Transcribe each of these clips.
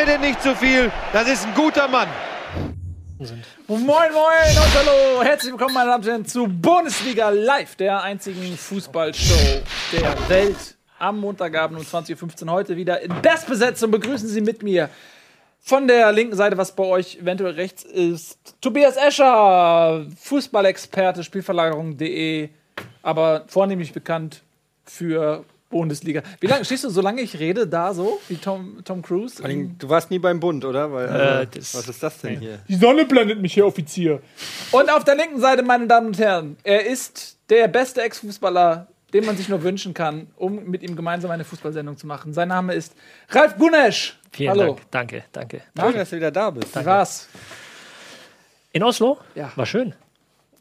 mir denn nicht zu viel. Das ist ein guter Mann. Moin, moin und hallo. Herzlich willkommen, meine Damen und Herren, zu Bundesliga Live, der einzigen Fußballshow der Welt. Am Montagabend um 20.15 Uhr heute wieder in Bestbesetzung. Begrüßen Sie mit mir von der linken Seite, was bei euch eventuell rechts ist, Tobias Escher, Fußballexperte, Spielverlagerung.de, aber vornehmlich bekannt für Bundesliga. Wie lange stehst du, solange ich rede, da so, wie Tom, Tom Cruise? Vor allem, Du warst nie beim Bund, oder? Weil, Äh, also, das- was ist das denn hier? Die Sonne blendet mich hier, Offizier. Und auf der linken Seite, meine Damen und Herren, er ist der beste Ex-Fußballer, den man sich nur wünschen kann, um mit ihm gemeinsam eine Fußballsendung zu machen. Sein Name ist Ralf Gunesch. Vielen Hallo. Dank. Danke, danke. Schön, dass du wieder da bist. Wie war's? In Oslo? Ja. War schön.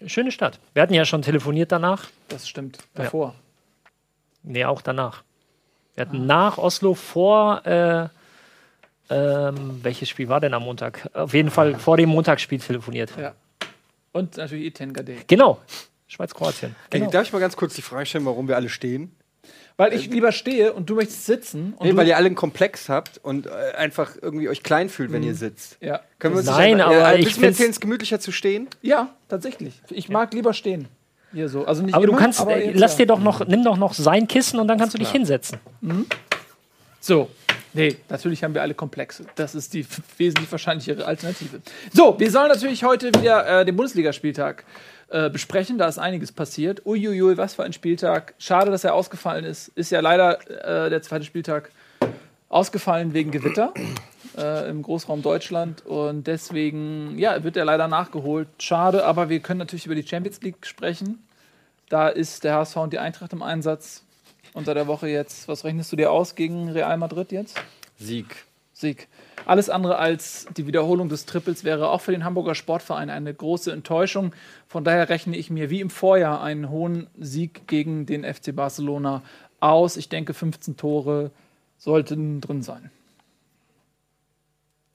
Schöne Stadt. Wir hatten ja schon telefoniert danach. Das stimmt. Davor. Nee, auch danach. Wir hatten nach Oslo vor. Äh, ähm, welches Spiel war denn am Montag? Auf jeden Fall vor dem Montagsspiel telefoniert. Ja. Und natürlich Etienne Gade. Genau. Schweiz-Kroatien. Ey, Genau. darf ich mal ganz kurz die Frage stellen, warum wir alle stehen? Weil ich lieber stehe und du möchtest sitzen. Und Nee, du, weil ihr alle einen Komplex habt und äh, einfach irgendwie euch klein fühlt, wenn ihr sitzt. ja. Können wir uns Nein, aber äh, ich find's- erzählen, es gemütlicher zu stehen? ja, tatsächlich. Ich mag lieber stehen. Hier so. Also nicht Aber du immer, kannst, aber äh, jetzt lass dir doch noch, nimm doch noch sein Kissen und dann kannst du dich klar. hinsetzen. So. Nee, natürlich haben wir alle Komplexe. Das ist die wesentlich wahrscheinlichere Alternative. So, wir sollen natürlich heute wieder äh, den Bundesligaspieltag äh, besprechen. Da ist einiges passiert. Uiuiui, was für ein Spieltag. Schade, dass er ausgefallen ist. Ist ja leider äh, der zweite Spieltag ausgefallen wegen Gewitter äh, im Großraum Deutschland. Und deswegen, ja, wird er leider nachgeholt. Schade, aber wir können natürlich über die Champions League sprechen. Da ist der HSV und die Eintracht im Einsatz. Unter der Woche jetzt, was rechnest du dir aus gegen Real Madrid jetzt? Sieg. Sieg. Alles andere als die Wiederholung des Triples wäre auch für den Hamburger Sportverein eine große Enttäuschung. Von daher rechne ich mir wie im Vorjahr einen hohen Sieg gegen den FC Barcelona aus. Ich denke, 15 Tore sollten drin sein.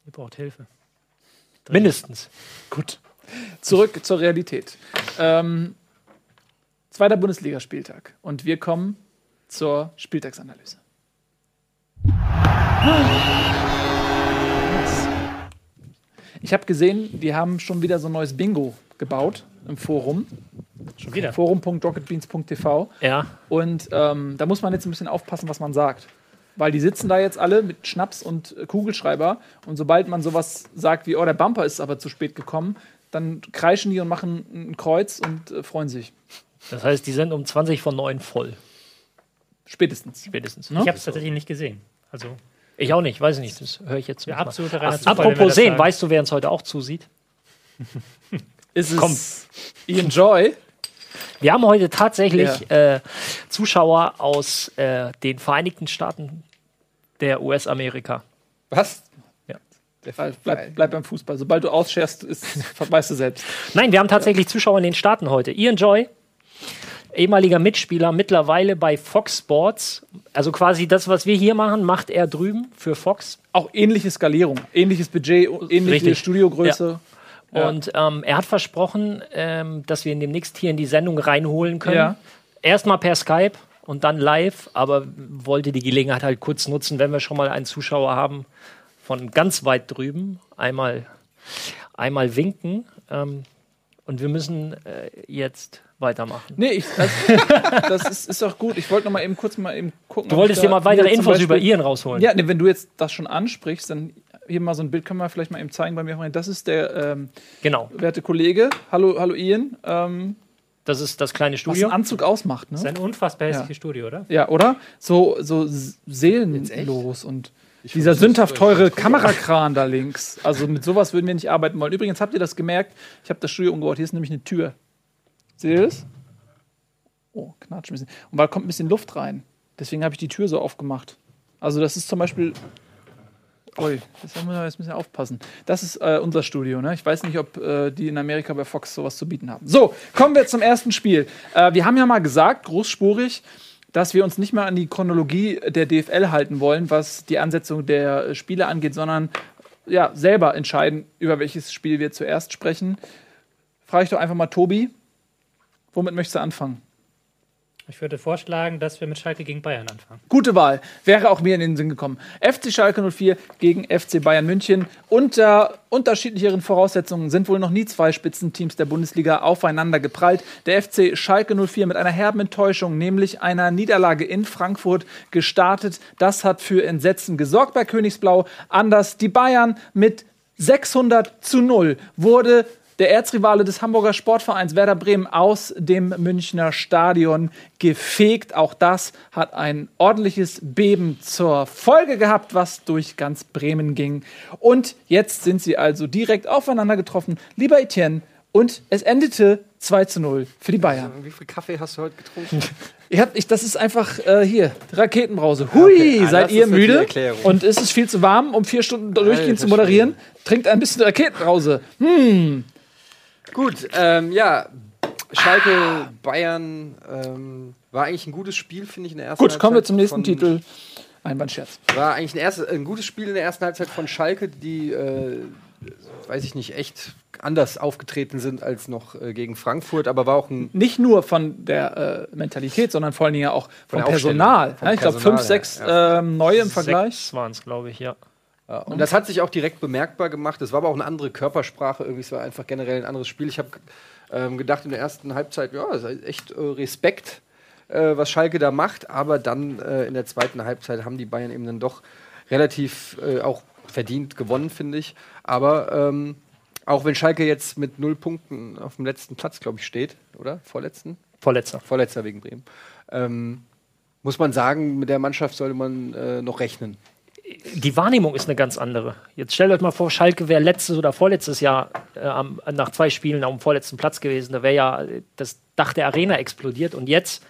Ihr braucht Hilfe. Mindestens. Gut. Zurück zur Realität. Ähm, zweiter Bundesligaspieltag. Und wir kommen zur Spieltagsanalyse. Ich habe gesehen, die haben schon wieder so ein neues Bingo gebaut im Forum. Schon wieder. Forum.rocketbeans.tv. Ja. Und ähm, da muss man jetzt ein bisschen aufpassen, was man sagt. Weil die sitzen da jetzt alle mit Schnaps und äh, Kugelschreiber. Und sobald man sowas sagt wie, oh, der Bumper ist aber zu spät gekommen, dann kreischen die und machen ein Kreuz und äh, freuen sich. Das heißt, die sind um 20 von 9 voll. Spätestens. Spätestens. Ne? Ich habe es tatsächlich nicht gesehen. Also Ich auch nicht, weiß ich nicht. Das höre ich jetzt mal. absolute wir Apropos sehen, sagen. weißt du, wer uns heute auch zusieht? Ist es Komm. Ian Joy? Wir haben heute tatsächlich äh, Zuschauer aus äh, den Vereinigten Staaten der US-Amerika. Was? Ja. Bleib, bleib, bleib beim Fußball. Sobald du ausscherst, ist, weißt du selbst. Nein, wir haben tatsächlich Zuschauer in den Staaten heute. Ian Joy, ehemaliger Mitspieler, mittlerweile bei Fox Sports. Also quasi das, was wir hier machen, macht er drüben für Fox. Auch ähnliche Skalierung, ähnliches Budget, ähnliche Richtig. Studiogröße. Ja. Und ähm, er hat versprochen, ähm, dass wir ihn demnächst hier in die Sendung reinholen können. Ja. Erstmal per Skype und dann live, aber wollte die Gelegenheit halt kurz nutzen, wenn wir schon mal einen Zuschauer haben von ganz weit drüben, einmal, einmal winken. Ähm, und wir müssen äh, jetzt weitermachen. Nee, ich, das, das ist, ist doch gut. Ich wollte noch mal eben kurz mal eben gucken. Du wolltest dir mal weitere Infos über Beispiel- Ian rausholen. Ja, nee, wenn du jetzt das schon ansprichst, dann hier mal so ein Bild können wir vielleicht mal eben zeigen bei mir. Das ist der ähm, Genau, werte Kollege. Hallo, hallo Ian. Ähm, das ist das kleine was Studio. ein Anzug ausmacht, Das ist ne? ein unfassbar hässliches Ja. Studio, oder? Ja, oder? So, so seelenlos und dieser sündhaft teure Kamerakran da links. Also mit sowas würden wir nicht arbeiten wollen. Übrigens habt ihr das gemerkt? Ich habe das Studio umgebaut. Hier ist nämlich eine Tür. Seht ihr das? Oh, knatscht ein bisschen. Und da kommt ein bisschen Luft rein. Deswegen habe ich die Tür so aufgemacht. Also das ist zum Beispiel. Ui, jetzt müssen wir jetzt ein bisschen aufpassen. Das ist äh, unser Studio. Ne? Ich weiß nicht, ob äh, die in Amerika bei Fox sowas zu bieten haben. So, kommen wir zum ersten Spiel. Äh, wir haben ja mal gesagt, großspurig, dass wir uns nicht mehr an die Chronologie der DFL halten wollen, was die Ansetzung der Spiele angeht, sondern ja, selber entscheiden, über welches Spiel wir zuerst sprechen. Frage ich doch einfach mal Tobi, womit möchtest du anfangen? Ich würde vorschlagen, dass wir mit Schalke gegen Bayern anfangen. Gute Wahl. Wäre auch mir in den Sinn gekommen. FC Schalke 04 gegen FC Bayern München. Unter unterschiedlicheren Voraussetzungen sind wohl noch nie zwei Spitzenteams der Bundesliga aufeinander geprallt. Der FC Schalke 04 mit einer herben Enttäuschung, nämlich einer Niederlage in Frankfurt gestartet. Das hat für Entsetzen gesorgt bei Königsblau. Anders die Bayern mit 600 zu 0 wurde der Erzrivale des Hamburger Sportvereins Werder Bremen aus dem Münchner Stadion gefegt. Auch das hat ein ordentliches Beben zur Folge gehabt, was durch ganz Bremen ging. Und jetzt sind sie also direkt aufeinander getroffen. Lieber Etienne, und es endete 2 zu 0 für die Bayern. Wie viel Kaffee hast du heute getrunken? Ich hab, ich, das ist einfach äh, hier, Raketenbrause. Hui, Okay, ah, seid ihr müde? Und ist es viel zu warm, um vier Stunden durchgehend zu moderieren? Trinkt ein bisschen Raketenbrause. Hm. Gut, ähm, ja. Schalke, Bayern ähm, war eigentlich ein gutes Spiel, finde ich, in der ersten Gut, kommen wir Halbzeit zum nächsten Titel. Einbandscherz. War eigentlich ein, erstes, ein gutes Spiel in der ersten Halbzeit von Schalke, die, äh, weiß ich nicht, echt anders aufgetreten sind als noch äh, gegen Frankfurt, aber war auch ein Nicht nur von der äh, Mentalität, sondern vor allen Dingen auch vom Personal. vom Ja, ich glaube, fünf, sechs ja. ähm, neue im Vergleich. Sechs waren es, glaube ich, ja. Und das hat sich auch direkt bemerkbar gemacht. Es war aber auch eine andere Körpersprache. Irgendwie es war einfach generell ein anderes Spiel. Ich habe ähm, gedacht in der ersten Halbzeit, ja, es ist echt äh, Respekt, äh, was Schalke da macht. Aber dann äh, in der zweiten Halbzeit haben die Bayern eben dann doch relativ äh, auch verdient gewonnen, finde ich. Aber ähm, auch wenn Schalke jetzt mit null Punkten auf dem letzten Platz, glaube ich, steht, oder? Vorletzten? Vorletzter. Vorletzter wegen Bremen. Ähm, muss man sagen, mit der Mannschaft sollte man äh, noch rechnen. Die Wahrnehmung ist eine ganz andere. Jetzt stellt euch mal vor, Schalke wäre letztes oder vorletztes Jahr äh, am, nach zwei Spielen auf dem vorletzten Platz gewesen. Da wäre ja äh, das Dach der Arena explodiert. Und jetzt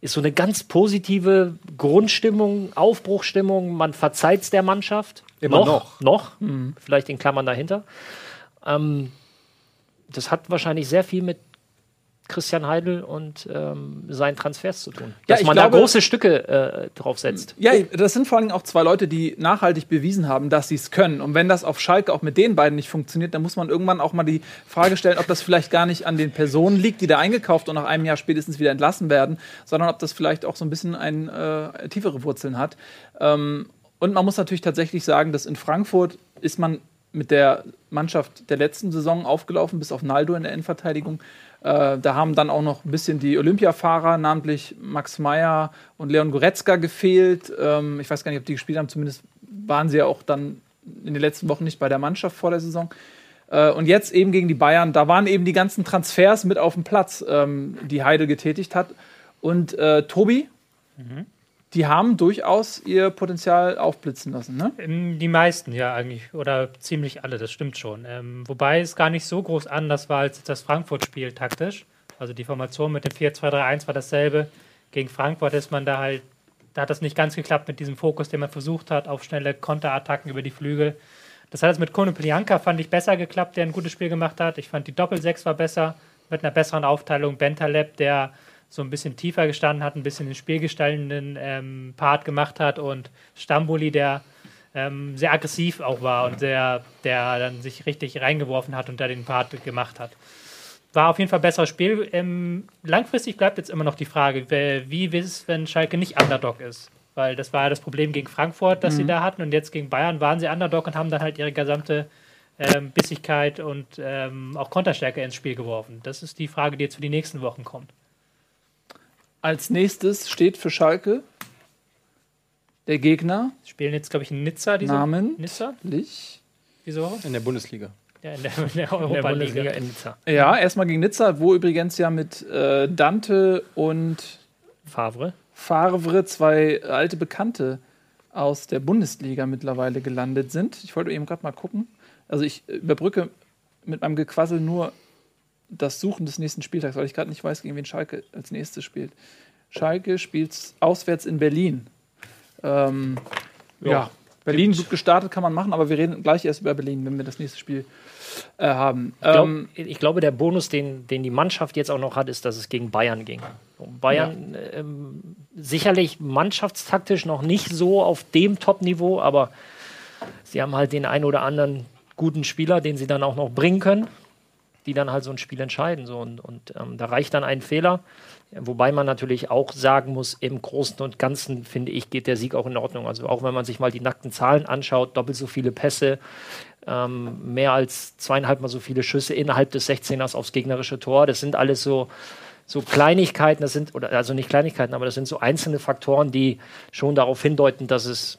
ist so eine ganz positive Grundstimmung, Aufbruchstimmung. Man verzeiht es der Mannschaft. Immer noch. Noch, vielleicht in Klammern dahinter. Ähm, das hat wahrscheinlich sehr viel mit Christian Heidel und ähm, seinen Transfers zu tun. Ja, Dass ich man glaube- da große Stücke äh, draufsetzt. Ja, das sind vor allem auch zwei Leute, die nachhaltig bewiesen haben, dass sie es können. Und wenn das auf Schalke auch mit den beiden nicht funktioniert, dann muss man irgendwann auch mal die Frage stellen, ob das vielleicht gar nicht an den Personen liegt, die da eingekauft und nach einem Jahr spätestens wieder entlassen werden, sondern ob das vielleicht auch so ein bisschen ein, äh, tiefere Wurzeln hat. Ähm, und man muss natürlich tatsächlich sagen, dass in Frankfurt ist man mit der Mannschaft der letzten Saison aufgelaufen, bis auf Naldo in der Innenverteidigung. Äh, da haben dann auch noch ein bisschen die Olympiafahrer, namentlich Max Meyer und Leon Goretzka, gefehlt. Ähm, ich weiß gar nicht, ob die gespielt haben. Zumindest waren sie ja auch dann in den letzten Wochen nicht bei der Mannschaft vor der Saison. Äh, und jetzt eben gegen die Bayern, da waren eben die ganzen Transfers mit auf dem Platz, ähm, die Heide getätigt hat. Und äh, Tobi, die haben durchaus ihr Potenzial aufblitzen lassen. Ne? Ähm, Die meisten, ja, eigentlich. Oder ziemlich alle, das stimmt schon. Ähm, wobei es gar nicht so groß anders war als das Frankfurt-Spiel taktisch. Also die Formation mit dem 4-2-3-1 war dasselbe. Gegen Frankfurt ist man da halt, da hat das nicht ganz geklappt mit diesem Fokus, den man versucht hat, auf schnelle Konterattacken über die Flügel. Das hat jetzt mit Kone Plianka, fand ich, besser geklappt, der ein gutes Spiel gemacht hat. Ich fand die Doppel-6 war besser, mit einer besseren Aufteilung. Bentaleb, der so ein bisschen tiefer gestanden hat, ein bisschen den spielgestaltenden ähm, Part gemacht hat und Stamboli, der ähm, sehr aggressiv auch war und sehr, der dann sich richtig reingeworfen hat und da den Part gemacht hat. War auf jeden Fall ein besseres Spiel. Ähm, langfristig bleibt jetzt immer noch die Frage, wie ist, wenn Schalke nicht Underdog ist? Weil das war ja das Problem gegen Frankfurt, das sie da hatten und jetzt gegen Bayern waren sie Underdog und haben dann halt ihre gesamte ähm, Bissigkeit und ähm, auch Konterstärke ins Spiel geworfen. Das ist die Frage, die jetzt für die nächsten Wochen kommt. Als nächstes steht für Schalke der Gegner, Sie spielen jetzt, glaube ich, in Nizza diese namentlich Nizza? Diese Woche? In der Bundesliga. Ja, in der, in der In der Europa Bundesliga Liga. in Nizza. Ja, erstmal gegen Nizza, wo übrigens ja mit äh, Dante und Favre. Favre zwei alte Bekannte aus der Bundesliga mittlerweile gelandet sind. Ich wollte eben gerade mal gucken. Also ich überbrücke mit meinem Gequassel nur das Suchen des nächsten Spieltags, weil ich gerade nicht weiß, gegen wen Schalke als nächstes spielt. Schalke spielt auswärts in Berlin. Ähm, ja. Berlin gut gestartet kann man machen, aber wir reden gleich erst über Berlin, wenn wir das nächste Spiel äh, haben. Ich, glaub, Ähm, ich glaube, der Bonus, den, den die Mannschaft jetzt auch noch hat, ist, dass es gegen Bayern ging. Und Bayern ähm, sicherlich mannschaftstaktisch noch nicht so auf dem Top-Niveau, aber sie haben halt den einen oder anderen guten Spieler, den sie dann auch noch bringen können. Die dann halt so ein Spiel entscheiden. So. Und, und ähm, da reicht dann ein Fehler. Wobei man natürlich auch sagen muss, im Großen und Ganzen, finde ich, geht der Sieg auch in Ordnung. Also auch wenn man sich mal die nackten Zahlen anschaut, doppelt so viele Pässe, ähm, mehr als zweieinhalb Mal so viele Schüsse innerhalb des 16ers aufs gegnerische Tor. Das sind alles so, so Kleinigkeiten, das sind, oder also nicht Kleinigkeiten, aber das sind so einzelne Faktoren, die schon darauf hindeuten, dass es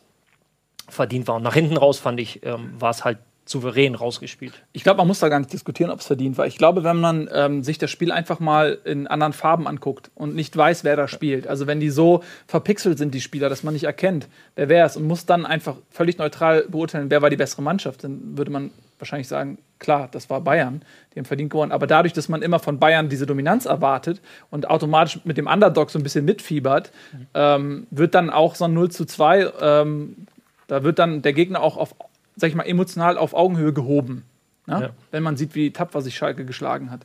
verdient war. Und nach hinten raus fand ich, ähm, war es halt souverän rausgespielt. Ich glaube, man muss da gar nicht diskutieren, ob es verdient war. Ich glaube, wenn man ähm, sich das Spiel einfach mal in anderen Farben anguckt und nicht weiß, wer da spielt, also wenn die so verpixelt sind, die Spieler, dass man nicht erkennt, wer wer ist und muss dann einfach völlig neutral beurteilen, wer war die bessere Mannschaft, dann würde man wahrscheinlich sagen, klar, das war Bayern, die haben verdient gewonnen. Aber dadurch, dass man immer von Bayern diese Dominanz erwartet und automatisch mit dem Underdog so ein bisschen mitfiebert, mhm. ähm, wird dann auch so ein 0 zu 2, ähm, da wird dann der Gegner auch auf sag ich mal, emotional auf Augenhöhe gehoben. Ne? Ja. Wenn man sieht, wie tapfer sich Schalke geschlagen hat.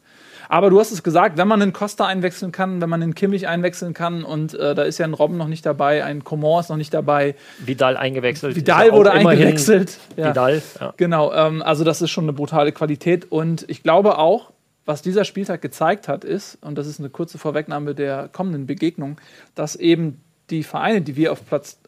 Aber du hast es gesagt, wenn man einen Costa einwechseln kann, wenn man einen Kimmich einwechseln kann und äh, da ist ja ein Robben noch nicht dabei, ein Coman ist noch nicht dabei. Vidal eingewechselt. Vidal wurde eingewechselt. Ja. Vidal, ja. Genau, ähm, also das ist schon eine brutale Qualität und ich glaube auch, was dieser Spieltag gezeigt hat, ist, und das ist eine kurze Vorwegnahme der kommenden Begegnung, dass eben die Vereine, die wir auf Platz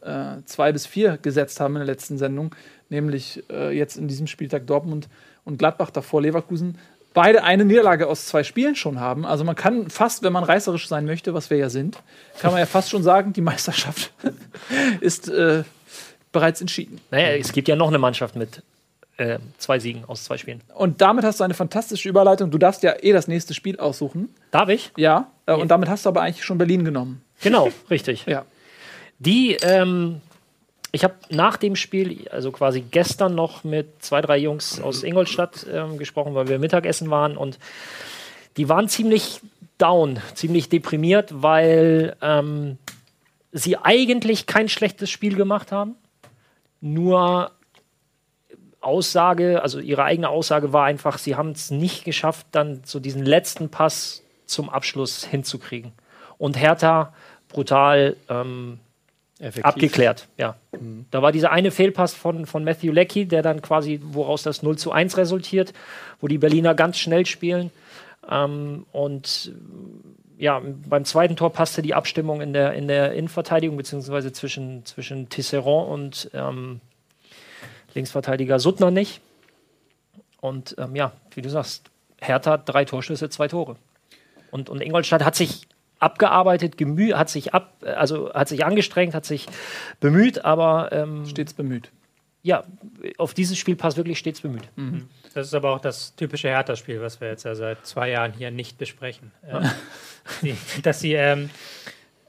2 äh, bis 4 gesetzt haben in der letzten Sendung, nämlich äh, jetzt in diesem Spieltag Dortmund und Gladbach, davor Leverkusen, beide eine Niederlage aus zwei Spielen schon haben. Also man kann fast, wenn man reißerisch sein möchte, was wir ja sind, kann man ja fast schon sagen, die Meisterschaft ist äh, bereits entschieden. Naja, es gibt ja noch eine Mannschaft mit äh, zwei Siegen aus zwei Spielen. Und damit hast du eine fantastische Überleitung. Du darfst ja eh das nächste Spiel aussuchen. Darf ich? Ja. Äh, und damit hast du aber eigentlich schon Berlin genommen. Genau, richtig. ja. Die ähm, ich habe nach dem Spiel, also quasi gestern noch mit zwei, drei Jungs aus Ingolstadt ähm, gesprochen, weil wir Mittagessen waren und die waren ziemlich down, ziemlich deprimiert, weil ähm, sie eigentlich kein schlechtes Spiel gemacht haben. Nur Aussage, also ihre eigene Aussage war einfach, sie haben es nicht geschafft, dann so diesen letzten Pass zum Abschluss hinzukriegen. Und Hertha brutal ähm, Effektiv. abgeklärt. Ja. Mhm. Da war dieser eine Fehlpass von, von Matthew Leckie, der dann quasi, woraus das 0 zu 1 resultiert, wo die Berliner ganz schnell spielen. Ähm, und ja, beim zweiten Tor passte die Abstimmung in der, in der Innenverteidigung, beziehungsweise zwischen, zwischen Tisserand und ähm, Linksverteidiger Suttner nicht. Und ähm, ja, wie du sagst, Hertha drei Torschüsse, zwei Tore. Und, und Ingolstadt hat sich abgearbeitet, gemü hat sich ab, also hat sich angestrengt, hat sich bemüht, aber ähm, stets bemüht. Ja, auf dieses Spiel passt wirklich stets bemüht. Mhm. Das ist aber auch das typische Hertha-Spiel, was wir jetzt ja seit zwei Jahren hier nicht besprechen. Äh, die, dass sie ähm,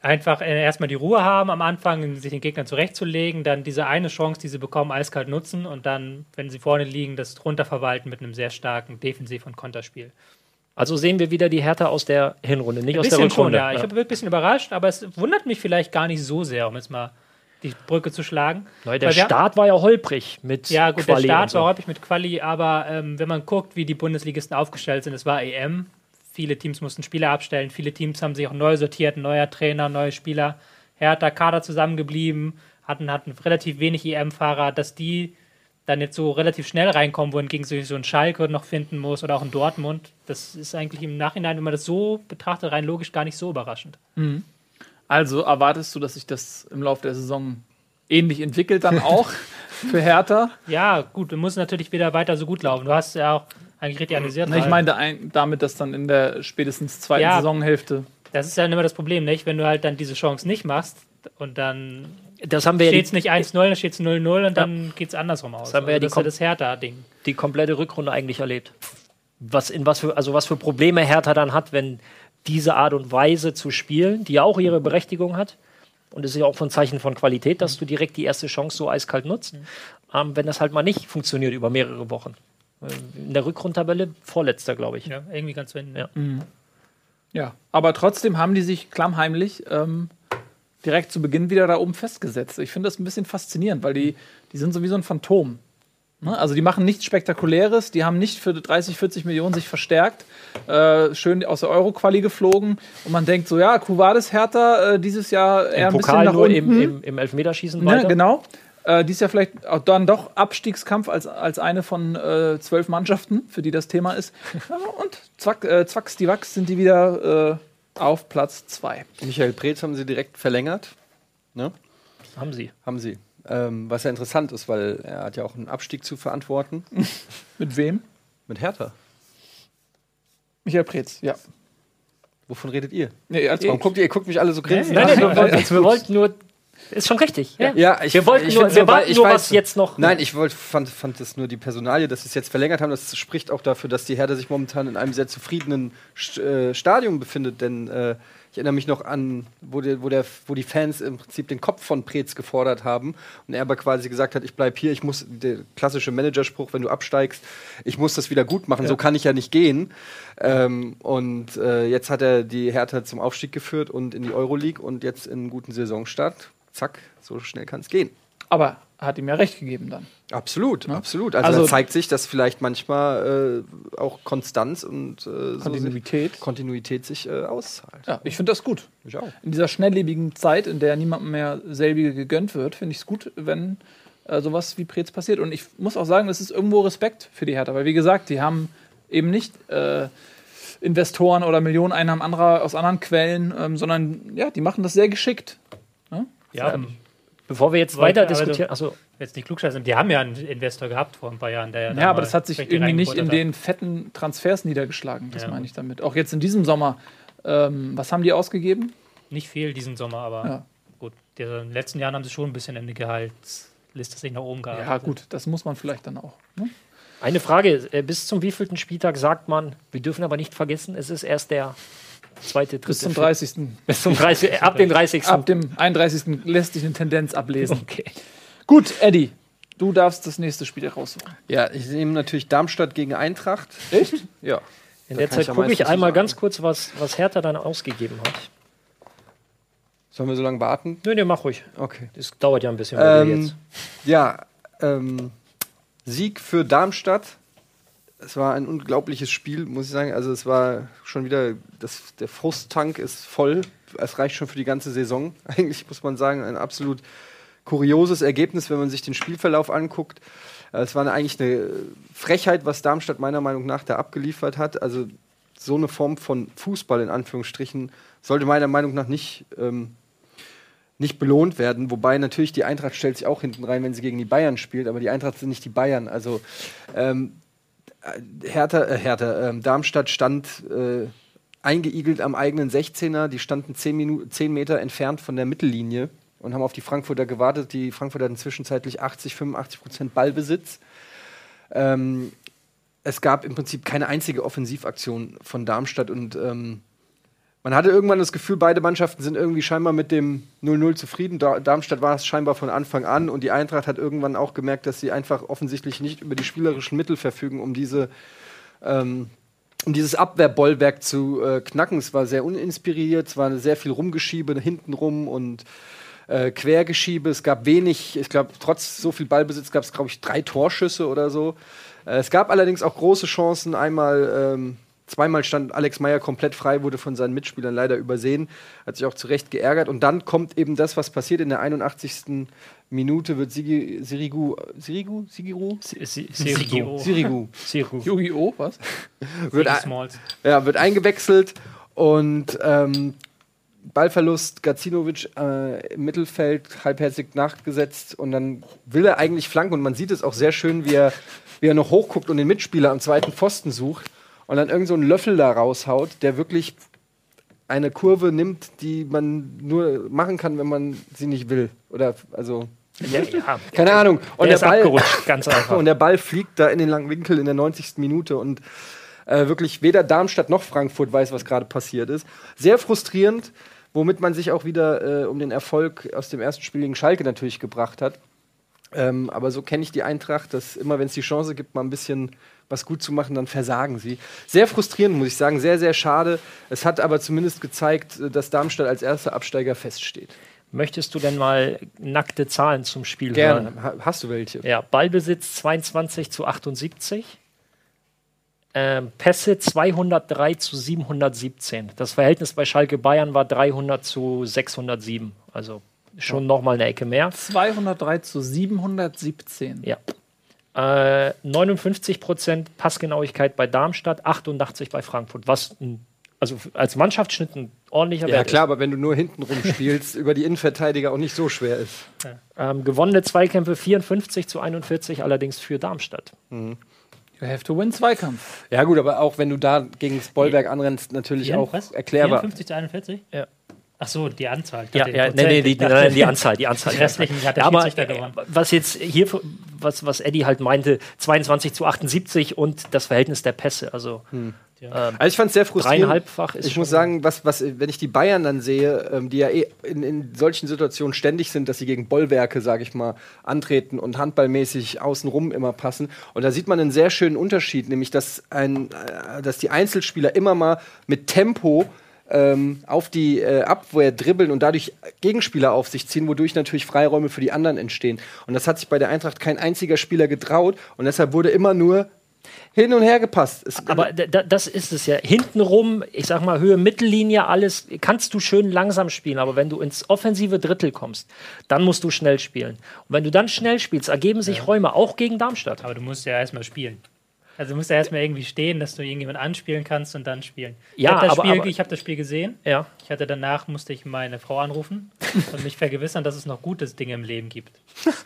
einfach äh, erstmal die Ruhe haben am Anfang, sich den Gegnern zurechtzulegen, dann diese eine Chance, die sie bekommen, eiskalt nutzen und dann, wenn sie vorne liegen, das runterverwalten mit einem sehr starken Defensiv- und Konterspiel. Also sehen wir wieder die Härte aus der Hinrunde, nicht aus der Rückrunde. Schon, ja. Ich bin ein bisschen überrascht, aber es wundert mich vielleicht gar nicht so sehr, um jetzt mal die Brücke zu schlagen. Nein, der Start war ja holprig mit Ja, gut, Quali der Start so. war holprig mit Quali, aber ähm, wenn man guckt, wie die Bundesligisten aufgestellt sind, es war EM. Viele Teams mussten Spieler abstellen, viele Teams haben sich auch neu sortiert, neuer Trainer, neue Spieler. Hertha, Kader zusammengeblieben, hatten, hatten relativ wenig EM-Fahrer, dass die dann jetzt so relativ schnell reinkommen, wohingegen sich so ein Schalke noch finden muss oder auch ein Dortmund. Das ist eigentlich im Nachhinein, wenn man das so betrachtet, rein logisch gar nicht so überraschend. Mhm. Also erwartest du, dass sich das im Laufe der Saison ähnlich entwickelt dann auch für Hertha? Ja, gut, du musst natürlich wieder weiter so gut laufen. Du hast ja auch eigentlich richtig analysiert. ich meine damit, dass dann in der spätestens zweiten ja, Saisonhälfte. Das ist ja immer das Problem, nicht? Wenn du halt dann diese Chance nicht machst und dann das haben wir steht es nicht 1-0, dann steht es 0-0 und dann geht es andersrum aus. Das haben wir ja also das, ist ja das Hertha-Ding. Die komplette Rückrunde eigentlich erlebt. Was, in was für, also was für Probleme Hertha dann hat, wenn diese Art und Weise zu spielen, die ja auch ihre Berechtigung hat, und es ist ja auch ein Zeichen von Qualität, dass du direkt die erste Chance so eiskalt nutzt, mhm. ähm, wenn das halt mal nicht funktioniert über mehrere Wochen. In der Rückrundtabelle vorletzter, glaube ich. Ja, irgendwie ganz hinten. Ja. Mhm. ja, aber trotzdem haben die sich klammheimlich ähm, direkt zu Beginn wieder da oben festgesetzt. Ich finde das ein bisschen faszinierend, weil die, die sind so wie so ein Phantom. Ne? Also die machen nichts Spektakuläres, die haben nicht für 30, 40 Millionen sich verstärkt, äh, schön aus der Euro-Quali geflogen und man denkt so, ja, Kuvades Hertha äh, dieses Jahr eher Im ein Pokal bisschen nach nur unten. Im, im, im Elfmeterschießen ne, weiter. Ja, genau. Äh, dies Jahr vielleicht auch dann doch Abstiegskampf als, als eine von äh, zwölf Mannschaften, für die das Thema ist. und zwack, äh, zwacks die Wachs sind die wieder äh, auf Platz zwei. Michael Preetz haben sie direkt verlängert. Ne? Haben sie. Haben sie. Ähm, was ja interessant ist, weil er hat ja auch einen Abstieg zu verantworten. Mit wem? Mit Hertha. Michael Preetz, ja. Wovon redet ihr? Nee, als Warum guckt ihr, ihr guckt mich alle so grinsend Nein, an? nein, wollten, wir wollten nur. Ist schon richtig. Ja. Ja, ich, Wir wollten ich nur, wir ich nur weiß- was jetzt noch. Nein, ich wollt, fand, fand es nur die Personalie, dass sie es jetzt verlängert haben. Das spricht auch dafür, dass die Hertha sich momentan in einem sehr zufriedenen St äh, Stadium befindet. Denn äh, ich erinnere mich noch an, wo, der, wo, der, wo die Fans im Prinzip den Kopf von Preetz gefordert haben. Und er aber quasi gesagt hat, ich bleib hier, ich muss, der klassische Managerspruch, wenn du absteigst, ich muss das wieder gut machen, so kann ich ja nicht gehen. Ähm, und äh, jetzt hat er die Hertha zum Aufstieg geführt und in die Euroleague und jetzt in einen guten Saisonstart. Zack, so schnell kann es gehen. Aber hat ihm ja recht gegeben dann. Absolut, absolut. Also, Also- da zeigt sich, dass vielleicht manchmal äh, auch Konstanz und äh, so Kontinuität. sich, Kontinuität sich äh, auszahlt. Ja, ich finde das gut. Ich auch. In dieser schnelllebigen Zeit, in der niemandem mehr selbige gegönnt wird, finde ich es gut, wenn äh, sowas wie Preetz passiert. Und ich muss auch sagen, das ist irgendwo Respekt für die Hertha, weil wie gesagt, die haben eben nicht äh, Investoren oder Millioneneinnahmen anderer aus anderen Quellen, ähm, sondern ja, die machen das sehr geschickt. Ja, Ähm, Bevor wir jetzt weiter aber diskutieren. Also, jetzt nicht klugscheißen. Die haben ja einen Investor gehabt vor ein paar Jahren, der ja. Ja, aber das hat sich irgendwie nicht in reingebuttert den fetten Transfers niedergeschlagen. Das Ja. meine ich damit. Auch jetzt in diesem Sommer. Ähm, was haben die ausgegeben? hat. Nicht viel diesen Sommer, aber Ja. gut. Die, in den letzten Jahren haben sie schon ein bisschen in die Gehaltsliste sich nach oben gearbeitet. Ja, gut, das muss man vielleicht dann auch. Ne? eine Frage: äh, Bis zum wievielten Spieltag sagt man, wir dürfen aber nicht vergessen, es ist erst der zweite, dritte. Bis zum vierte- 30. Bis zum 30. äh, ab dem 30. Ab dem 31. lässt sich eine Tendenz ablesen. Okay. Gut, Eddie, du darfst das nächste Spiel raussuchen. Ja, ich nehme natürlich Darmstadt gegen Eintracht. Echt? Ja. In der Zeit gucke ich einmal sagen. ganz kurz, was, was Hertha dann ausgegeben hat. Sollen wir so lange warten? Nö, nee, mach ruhig. Okay. Das dauert ja ein bisschen. Ähm, jetzt. ja, ähm, Sieg für Darmstadt. Es war ein unglaubliches Spiel, muss ich sagen. Also es war schon wieder, das, der Frusttank ist voll. Es reicht schon für die ganze Saison. Eigentlich muss man sagen, ein absolut kurioses Ergebnis, wenn man sich den Spielverlauf anguckt. Äh, Es war eigentlich eine Frechheit, was Darmstadt meiner Meinung nach da abgeliefert hat. Also so eine Form von Fußball in Anführungsstrichen sollte meiner Meinung nach nicht ähm, nicht belohnt werden. Wobei natürlich die Eintracht stellt sich auch hinten rein, wenn sie gegen die Bayern spielt, aber die Eintracht sind nicht die Bayern. Also ähm, äh, Hertha, äh, Hertha ähm, Darmstadt stand äh, eingeigelt am eigenen 16er. Die standen 10, Minu 10 Meter entfernt von der Mittellinie und haben auf die Frankfurter gewartet. Die Frankfurter hatten zwischenzeitlich 80, 85 Prozent Ballbesitz. Ähm, es gab im Prinzip keine einzige Offensivaktion von Darmstadt und ähm, man hatte irgendwann das Gefühl, beide Mannschaften sind irgendwie scheinbar mit dem 0-0 zufrieden. Da Darmstadt war es scheinbar von Anfang an und die Eintracht hat irgendwann auch gemerkt, dass sie einfach offensichtlich nicht über die spielerischen Mittel verfügen, um diese ähm, um dieses Abwehrbollwerk zu äh, knacken. Es war sehr uninspiriert, es war sehr viel Rumgeschiebe hintenrum und äh, Quergeschiebe. Es gab wenig, ich glaube, trotz so viel Ballbesitz gab es, glaube ich, drei Torschüsse oder so. Äh, es gab allerdings auch große Chancen. Einmal, ähm, zweimal stand Alex Meyer komplett frei, wurde von seinen Mitspielern leider übersehen, hat sich auch zu Recht geärgert. Und dann kommt eben das, was passiert. In der 81. Minute wird Sigi, Sirigu, Sirigu, Sigiru? Sirigu. Sirigu. Siru. Yu-Gi-Oh! Was? wird, ja, wird eingewechselt und ähm, Ballverlust, Gacinovic äh, im Mittelfeld halbherzig nachgesetzt und dann will er eigentlich flanken und man sieht es auch sehr schön, wie er, wie er noch hochguckt und den Mitspieler am zweiten Pfosten sucht und dann irgend so einen Löffel da raushaut, der wirklich eine Kurve nimmt, die man nur machen kann, wenn man sie nicht will. Oder also Ja, ja. keine Ahnung. Und Der ist abgerutscht, ganz einfach. und der Ball fliegt da in den langen Winkel in der 90. Minute und äh, wirklich weder Darmstadt noch Frankfurt weiß, was gerade passiert ist. Sehr frustrierend, womit man sich auch wieder äh, um den Erfolg aus dem ersten Spiel gegen Schalke natürlich gebracht hat. Ähm, aber so kenne ich die Eintracht, dass immer, wenn es die Chance gibt, mal ein bisschen was gut zu machen, dann versagen sie. Sehr frustrierend, muss ich sagen, sehr, sehr schade. Es hat aber zumindest gezeigt, äh, dass Darmstadt als erster Absteiger feststeht. Möchtest du denn mal nackte Zahlen zum Spiel hören? Gerne. Ha hast du welche? Ja, Ballbesitz 22 zu 78. Ähm, Pässe 203 zu 717. Das Verhältnis bei Schalke Bayern war 300 zu 607. Also schon noch mal eine Ecke mehr. 203 zu 717. Ja. Äh, 59 Prozent Passgenauigkeit bei Darmstadt, 88 bei Frankfurt, was ein, also als Mannschaftsschnitt ein ordentlicher Ja, Wert klar, aber wenn du nur hinten rum spielst, über die Innenverteidiger auch nicht so schwer ist. ist. Ähm, gewonnene Zweikämpfe 54 zu 41, allerdings für Darmstadt. You have to win Zweikampf. Ja, gut, aber auch wenn du da gegen das Bollwerk anrennst, natürlich auch Was? erklärbar. 54 zu 41? Ja. Ach so, die Anzahl. Ja, ja, nee, nee, die, nein, die Anzahl, die Anzahl. Die restlichen hat der Ja, aber äh, gewonnen. was jetzt hier, was, was Eddie halt meinte, 22 zu 78 und das Verhältnis der Pässe, also Also ich fand es sehr frustrierend. dreieinhalbfach ist Ich muss sagen, was, was, wenn ich die Bayern dann sehe, ähm, die ja eh in, in solchen Situationen ständig sind, dass sie gegen Bollwerke, sage ich mal, antreten und handballmäßig außenrum immer passen. Und da sieht man einen sehr schönen Unterschied, nämlich dass, ein, äh, dass die Einzelspieler immer mal mit Tempo ähm, auf die äh, Abwehr dribbeln und dadurch Gegenspieler auf sich ziehen, wodurch natürlich Freiräume für die anderen entstehen. Und das hat sich bei der Eintracht kein einziger Spieler getraut und deshalb wurde immer nur hin und her gepasst. Es, Aber da- da- das ist es ja. Hintenrum, ich sag mal, Höhe, Mittellinie, alles kannst du schön langsam spielen. Aber wenn du ins offensive Drittel kommst, dann musst du schnell spielen. Und wenn du dann schnell spielst, ergeben sich Räume, auch gegen Darmstadt. Aber du musst ja erstmal spielen. Also du musst ja erstmal irgendwie stehen, dass du irgendjemand anspielen kannst und dann spielen. Ja, ich habe das, aber- Spiel- aber- ich hab das Spiel gesehen. Ja. Ich hatte danach, musste ich meine Frau anrufen und mich vergewissern, dass es noch gute Dinge im Leben gibt.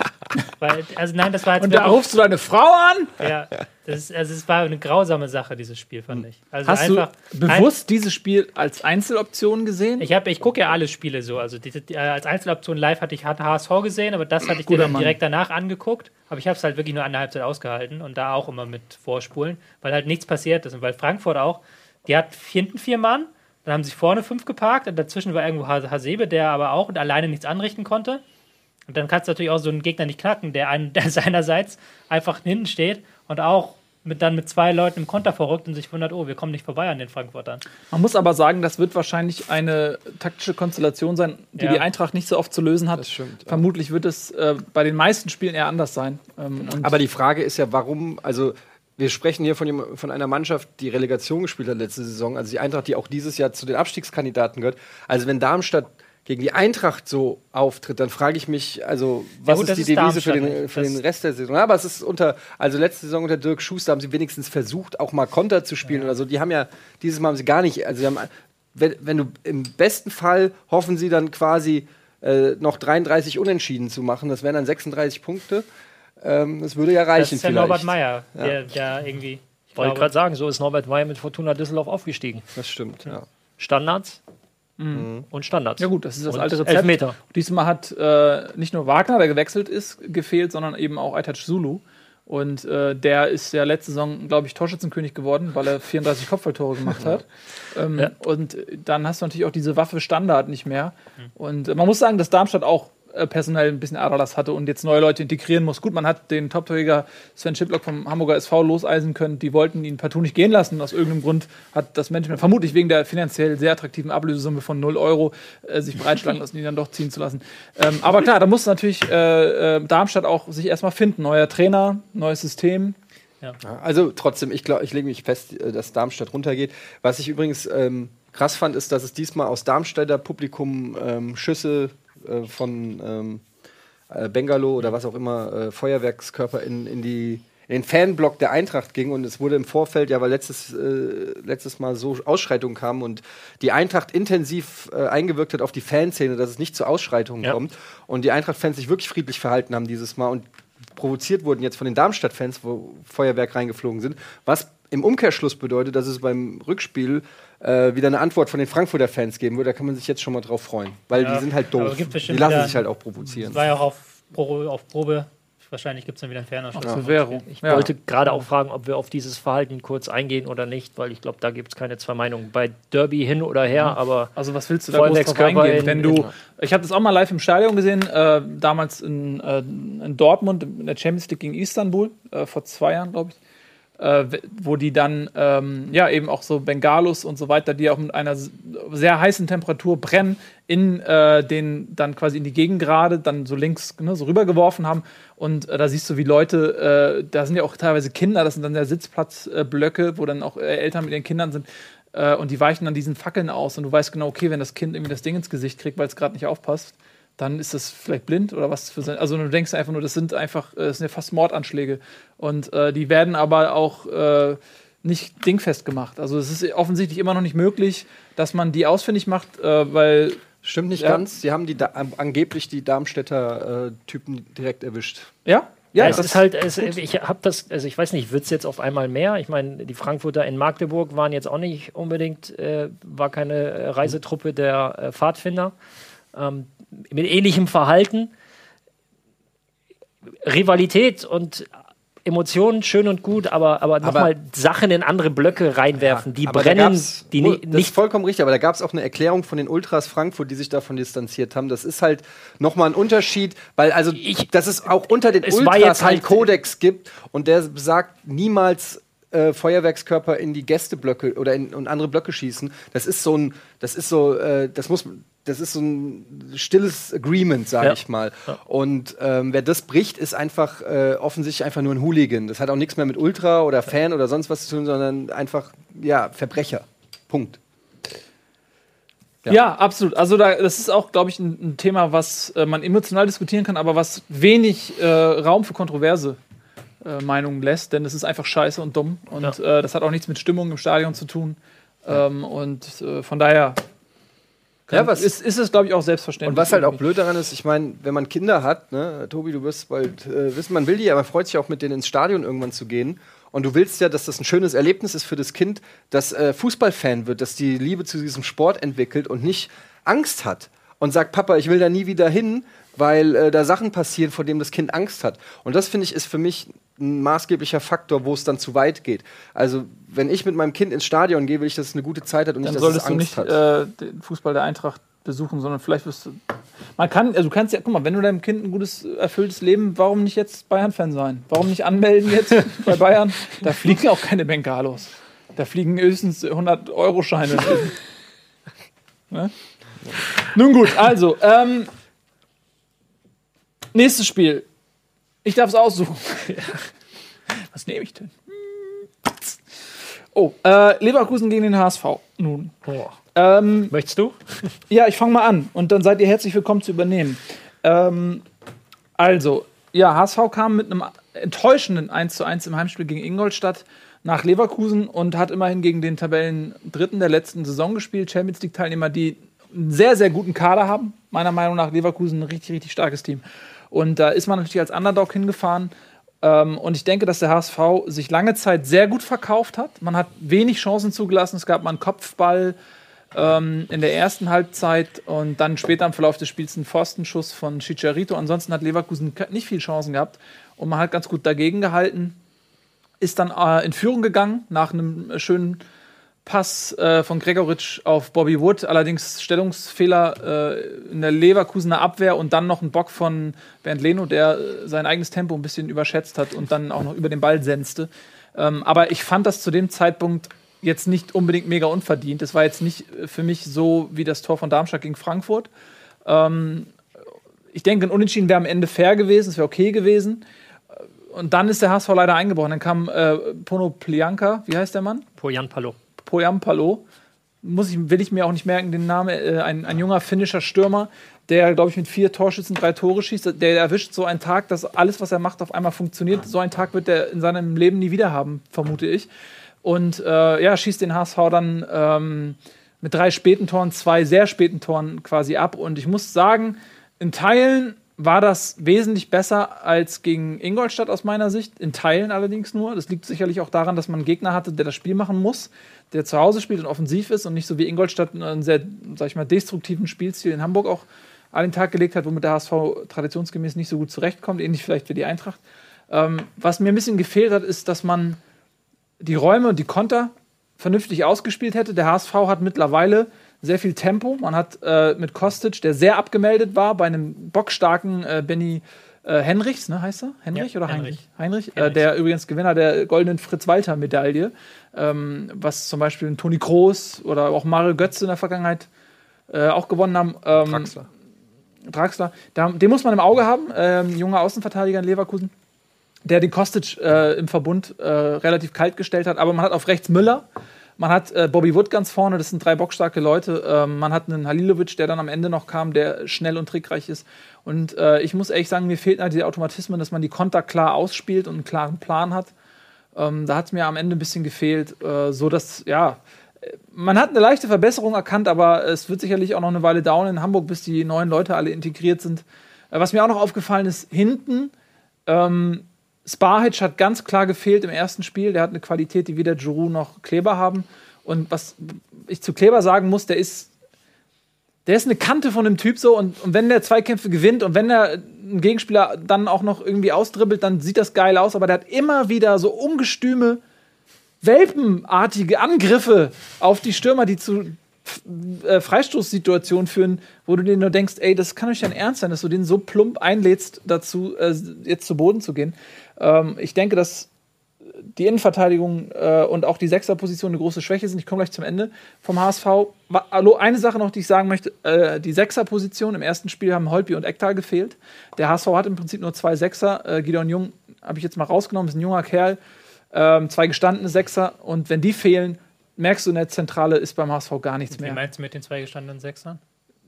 Weil, also nein, das war jetzt Und da rufst du deine Frau an? ja, das ist, also es war eine grausame Sache, dieses Spiel, fand ich. Also Hast einfach du bewusst dieses Spiel als Einzeloption gesehen? Ich, hab- ich gucke ja alle Spiele so. Also die, die, äh, als Einzeloption live hatte ich HSV gesehen, aber das hatte ich dir dann Mann. direkt danach angeguckt. Aber ich habe es halt wirklich nur eine Halbzeit ausgehalten und da auch immer mit Vorspulen, weil halt nichts passiert ist. Und weil Frankfurt auch, die hat hinten vier Mann, dann haben sie vorne fünf geparkt und dazwischen war irgendwo Has- Hasebe, der aber auch alleine nichts anrichten konnte. Und dann kannst du natürlich auch so einen Gegner nicht knacken, der, einen, der seinerseits einfach hinten steht und auch mit, dann mit zwei Leuten im Konter verrückt und sich wundert, oh, wir kommen nicht vorbei an den Frankfurtern. Man muss aber sagen, das wird wahrscheinlich eine taktische Konstellation sein, die Ja. die Eintracht nicht so oft zu lösen hat. Das stimmt, ja. Vermutlich wird es äh, bei den meisten Spielen eher anders sein. Ähm, und Aber die Frage ist ja, warum, also wir sprechen hier von, von einer Mannschaft, die Relegation gespielt hat letzte Saison, also die Eintracht, die auch dieses Jahr zu den Abstiegskandidaten gehört. Also wenn Darmstadt gegen die Eintracht so auftritt, dann frage ich mich, also was gut, das ist die ist Devise für den, für den Rest der Saison? Ja, aber es ist unter, also letzte Saison unter Dirk Schuster haben sie wenigstens versucht, auch mal Konter zu spielen oder so. Die haben ja, dieses Mal haben sie gar nicht, also haben, wenn, wenn du im besten Fall hoffen sie dann quasi äh, noch 33 Unentschieden zu machen, das wären dann 36 Punkte. Ähm, das würde ja reichen Das ist ja vielleicht. Norbert Meyer, der, der irgendwie. Ich Wollte gerade sagen, so ist Norbert Meyer mit Fortuna Düsseldorf aufgestiegen. Das stimmt, ja. Standards und Standards. ja gut, das ist das Und alte Rezept. Elfmeter. Diesmal hat äh, nicht nur Wagner, der gewechselt ist, gefehlt, sondern eben auch Aitaj Zulu. Und äh, der ist ja letzte Saison, glaube ich, Torschützenkönig geworden, weil er 34 Kopfballtore gemacht hat. Ähm, Ja. Und dann hast du natürlich auch diese Waffe Standard nicht mehr. Und äh, man muss sagen, dass Darmstadt auch personell ein bisschen Aderlass hatte und jetzt neue Leute integrieren muss. Gut, man hat den Top-Torjäger Sven Schiplock vom Hamburger SV loseisen können. Die wollten ihn partout nicht gehen lassen. Aus irgendeinem Grund hat das Management vermutlich wegen der finanziell sehr attraktiven Ablösesumme von 0 Euro äh, sich breitschlagen lassen, ihn dann doch ziehen zu lassen. Ähm, aber klar, da muss natürlich äh, äh, Darmstadt auch sich erstmal finden. Neuer Trainer, neues System. Ja, Also trotzdem, ich glaube, ich lege mich fest, äh, dass Darmstadt runtergeht. Was ich übrigens ähm, krass fand, ist, dass es diesmal aus Darmstädter Publikum ähm, Schüsse äh, von ähm, äh, Bengalo oder was auch immer, äh, Feuerwerkskörper in, in, die, in den Fanblock der Eintracht ging. Und es wurde im Vorfeld, ja, weil letztes, letztes Mal so Ausschreitungen kamen und die Eintracht intensiv eingewirkt hat auf die Fanszene, dass es nicht zu Ausschreitungen Ja. kommt. Und die Eintracht-Fans sich wirklich friedlich verhalten haben dieses Mal und provoziert wurden jetzt von den Darmstadt-Fans, wo Feuerwerk reingeflogen sind. Was im Umkehrschluss bedeutet, dass es beim Rückspiel äh, wieder eine Antwort von den Frankfurter Fans geben wird. Da kann man sich jetzt schon mal drauf freuen. Weil Ja, die sind halt doof. Die lassen sich halt auch provozieren. Es war ja auch auf, Pro, auf Probe. Wahrscheinlich gibt es dann wieder einen. Zur Währung. Ich Ja. wollte gerade auch fragen, ob wir auf dieses Verhalten kurz eingehen oder nicht, weil ich glaube, da gibt es keine zwei Meinungen. Bei Derby hin oder her, aber Also was willst du da groß drauf eingehen? in- Wenn du, ich habe das auch mal live im Stadion gesehen, äh, damals in, äh, in Dortmund in der Champions League gegen Istanbul äh, vor zwei Jahren, glaube ich, äh, wo die dann ähm, ja eben auch so Bengalos und so weiter, die auch mit einer sehr heißen Temperatur brennen, in den den dann quasi in die Gegengrade dann so links ne, so rübergeworfen haben. Und äh, da siehst du, wie Leute, äh, da sind ja auch teilweise Kinder, das sind dann ja Sitzplatzblöcke, wo dann auch äh, Eltern mit ihren Kindern sind äh, und die weichen dann diesen Fackeln aus. Und du weißt genau, okay, wenn das Kind irgendwie das Ding ins Gesicht kriegt, weil es gerade nicht aufpasst, dann ist das vielleicht blind oder was für sein. Also du denkst einfach nur, das sind einfach, äh, das sind ja fast Mordanschläge. Und äh, die werden aber auch äh, nicht dingfest gemacht. Also es ist offensichtlich immer noch nicht möglich, dass man die ausfindig macht, äh, weil. Stimmt nicht ja. ganz. Sie haben die angeblich die Darmstädter äh, Typen direkt erwischt. Ja? Ja, es ist halt, es, ich habe das, also ich weiß nicht, wird es jetzt auf einmal mehr? Ich meine, die Frankfurter in Magdeburg waren jetzt auch nicht unbedingt, äh, war keine äh, Reisetruppe der äh, Pfadfinder. Ähm, mit ähnlichem Verhalten. Rivalität und Emotionen schön und gut, aber, aber nochmal Sachen in andere Blöcke reinwerfen, ja, die brennen, die das nicht. ist vollkommen richtig, aber da gab es auch eine Erklärung von den Ultras Frankfurt, die sich davon distanziert haben. Das ist halt nochmal ein Unterschied, weil also ich, dass es auch unter den Ultras halt Kodex gibt und der sagt niemals äh, Feuerwerkskörper in die Gästeblöcke oder in, in, andere Blöcke schießen. Das ist so ein, das ist so, äh, das muss, das ist so ein stilles Agreement, sage ja. ich mal. Ja. Und ähm, wer das bricht, ist einfach äh, offensichtlich einfach nur ein Hooligan. Das hat auch nichts mehr mit Ultra oder Fan oder sonst was zu tun, sondern einfach ja Verbrecher. Punkt. Ja. ja, absolut. Also da, das ist auch, glaube ich, ein, ein, Thema, was äh, man emotional diskutieren kann, aber was wenig äh, Raum für Kontroverse äh, Meinungen lässt, denn es ist einfach scheiße und dumm. Und ja. äh, das hat auch nichts mit Stimmung im Stadion zu tun. Ähm, und äh, von daher ja, was ist, ist es, glaube ich, auch selbstverständlich. Und was halt auch blöd daran ist, ich meine, wenn man Kinder hat, ne, Tobi, du wirst bald äh, wissen, man will die, aber man freut sich auch mit denen ins Stadion irgendwann zu gehen. Und du willst ja, dass das ein schönes Erlebnis ist für das Kind, das äh, Fußballfan wird, dass die Liebe zu diesem Sport entwickelt und nicht Angst hat und sagt, Papa, ich will da nie wieder hin, weil äh, da Sachen passieren, vor denen das Kind Angst hat. Und das finde ich ist für mich ein maßgeblicher Faktor, wo es dann zu weit geht. Also wenn ich mit meinem Kind ins Stadion gehe, will ich, dass es eine gute Zeit hat und dann nicht, dass es Angst du nicht, hat. Äh, den Fußball der Eintracht besuchen, sondern vielleicht wirst du. Man kann, also du kannst ja, guck mal, wenn du deinem Kind ein gutes, erfülltes Leben, warum nicht jetzt Bayern-Fan sein? Warum nicht anmelden jetzt bei Bayern? Da fliegen auch keine Bengalos. Da fliegen höchstens 100-Euro-Scheine. ne? Nun gut, also, ähm, nächstes Spiel. Ich darf es aussuchen. Was nehme ich denn? Oh, äh, Leverkusen gegen den HSV. Nun. Ähm, Möchtest du? ja, ich fange mal an und dann seid ihr herzlich willkommen zu übernehmen. Ähm, also, ja, HSV kam mit einem enttäuschenden 1:1 im Heimspiel gegen Ingolstadt nach Leverkusen und hat immerhin gegen den Tabellen Dritten der letzten Saison gespielt. Champions League-Teilnehmer, die einen sehr, sehr guten Kader haben. Meiner Meinung nach Leverkusen ein richtig, richtig starkes Team. Und da ist man natürlich als Underdog hingefahren. Ähm, und ich denke, dass der HSV sich lange Zeit sehr gut verkauft hat. Man hat wenig Chancen zugelassen. Es gab mal einen Kopfball ähm, in der ersten Halbzeit und dann später im Verlauf des Spiels einen Pfostenschuss von Chicharito. Ansonsten hat Leverkusen nicht viel Chancen gehabt und man hat ganz gut dagegen gehalten. Ist dann äh, in Führung gegangen nach einem schönen Pass äh, von Gregoritsch auf Bobby Wood, allerdings Stellungsfehler äh, in der Leverkusener Abwehr und dann noch ein Bock von Bernd Leno, der äh, sein eigenes Tempo ein bisschen überschätzt hat und dann auch noch über den Ball senzte. Ähm, aber ich fand das zu dem Zeitpunkt jetzt nicht unbedingt mega unverdient. Es war jetzt nicht äh, für mich so wie das Tor von Darmstadt gegen Frankfurt. Ähm, ich denke, ein Unentschieden wäre am Ende fair gewesen, es wäre okay gewesen. Und dann ist der HSV leider eingebrochen. Dann kam äh, Pono Plianka, wie heißt der Mann? Pojan Palo. Poyam Palo. Muss ich, will ich mir auch nicht merken, den Namen. Äh, ein, ein junger finnischer Stürmer, der, glaube ich, mit vier Torschützen drei Tore schießt. Der erwischt so einen Tag, dass alles, was er macht, auf einmal funktioniert. So einen Tag wird er in seinem Leben nie wieder haben, vermute ich. Und äh, ja, schießt den HSV dann ähm, mit drei späten Toren, zwei sehr späten Toren quasi ab. Und ich muss sagen, in Teilen war das wesentlich besser als gegen Ingolstadt aus meiner Sicht. In Teilen allerdings nur. Das liegt sicherlich auch daran, dass man einen Gegner hatte, der das Spiel machen muss, der zu Hause spielt und offensiv ist und nicht so wie Ingolstadt einen sehr, sag ich mal, destruktiven Spielstil in Hamburg auch an den Tag gelegt hat, womit der HSV traditionsgemäß nicht so gut zurechtkommt, ähnlich vielleicht wie die Eintracht. Ähm, was mir ein bisschen gefehlt hat, ist, dass man die Räume und die Konter vernünftig ausgespielt hätte. Der HSV hat mittlerweile sehr viel Tempo. Man hat äh, mit Kostic, der sehr abgemeldet war, bei einem bockstarken äh, Benny äh, Henrichs, ne, heißt er? Henrich ja, oder Heinrich? Heinrich, Heinrich. Äh, der übrigens Gewinner der goldenen Fritz-Walter-Medaille, ähm, was zum Beispiel ein Toni Kroos oder auch Mario Götze in der Vergangenheit äh, auch gewonnen haben. Ähm, Draxler. Draxler. Da, den muss man im Auge haben, ähm, junger Außenverteidiger in Leverkusen, der den Kostic äh, im Verbund äh, relativ kalt gestellt hat. Aber man hat auf rechts Müller, Man hat äh, Bobby Wood ganz vorne, das sind drei bockstarke Leute. Ähm, man hat einen Halilovic, der dann am Ende noch kam, der schnell und trickreich ist. Und äh, ich muss ehrlich sagen, mir fehlten halt die Automatismen, dass man die Konter klar ausspielt und einen klaren Plan hat. Ähm, da hat es mir am Ende ein bisschen gefehlt, äh, so dass, ja, man hat eine leichte Verbesserung erkannt, aber es wird sicherlich auch noch eine Weile dauern in Hamburg, bis die neuen Leute alle integriert sind. Äh, was mir auch noch aufgefallen ist, hinten, ähm, Sparhitch hat ganz klar gefehlt im ersten Spiel. Der hat eine Qualität, die weder Giroud noch Kleber haben. Und was ich zu Kleber sagen muss, der ist, der ist eine Kante von dem Typ so. Und, und wenn der Zweikämpfe gewinnt und wenn der einen Gegenspieler dann auch noch irgendwie ausdribbelt, dann sieht das geil aus. Aber der hat immer wieder so ungestüme, welpenartige Angriffe auf die Stürmer, die zu äh, Freistoßsituationen führen, wo du dir nur denkst, ey, das kann euch dein Ernst sein, dass du den so plump einlädst, dazu äh, jetzt zu Boden zu gehen. Ähm, ich denke, dass die Innenverteidigung äh, und auch die Sechserposition eine große Schwäche sind. Ich komme gleich zum Ende vom HSV. Hallo, eine Sache noch, die ich sagen möchte: äh, Die Sechserposition im ersten Spiel haben Holpi und Ektal gefehlt. Der HSV hat im Prinzip nur zwei Sechser. Äh, Gideon Jung habe ich jetzt mal rausgenommen, ist ein junger Kerl. Ähm, zwei gestandene Sechser. Und wenn die fehlen, merkst du in der Zentrale ist beim HSV gar nichts Wie mehr. meinst du mit den zwei gestandenen Sechsern?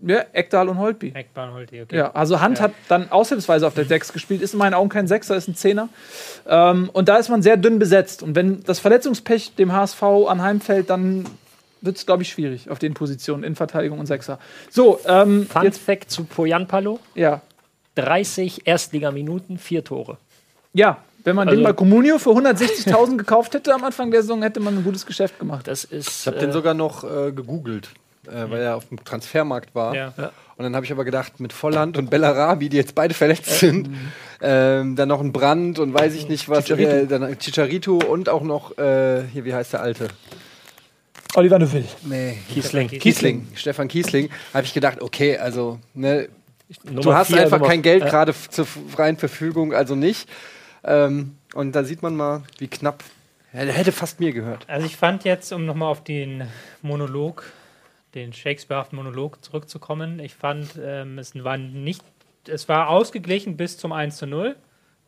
Ja, Ekdal und Holtby. Eckbahn holt die, okay. Ja, also Hand Ja. hat dann aushilfsweise auf der 6 gespielt, ist in meinen Augen kein Sechser, ist ein Zehner. Ähm, und da ist man sehr dünn besetzt. Und wenn das Verletzungspech dem HSV anheimfällt, dann wird es, glaube ich, schwierig auf den Positionen in Verteidigung und Sechser. So, ähm, Fun jetzt, Fact zu Poyanpalo: ja. 30 Erstligaminuten, vier Tore. Ja, wenn man den Also- bei Comunio für 160.000 gekauft hätte am Anfang der Saison, hätte man ein gutes Geschäft gemacht. Das ist. Ich habe den sogar noch äh, gegoogelt, äh, weil er auf dem Transfermarkt war. Ja. Und dann habe ich aber gedacht, mit Volland und Bellarabi, die jetzt beide verletzt sind, ähm, dann noch ein Brand und weiß ich nicht was, Chicharito. Äh, dann Chicharito und auch noch, äh, hier, wie heißt der Alte? Oliver Neuville. Nee, Kiesling. Kiesling, Stefan Kiesling, habe ich gedacht, okay, also, ne, du hast vier, einfach Nummer- kein Geld gerade zur freien Verfügung, also nicht. Ähm, und da sieht man mal, wie knapp. Der hätte fast mir gehört. Also ich fand jetzt, um nochmal auf den Monolog, den Shakespeare-haften Monolog zurückzukommen, ich fand, ähm, es war nicht, es war ausgeglichen bis zum 1 zu 0,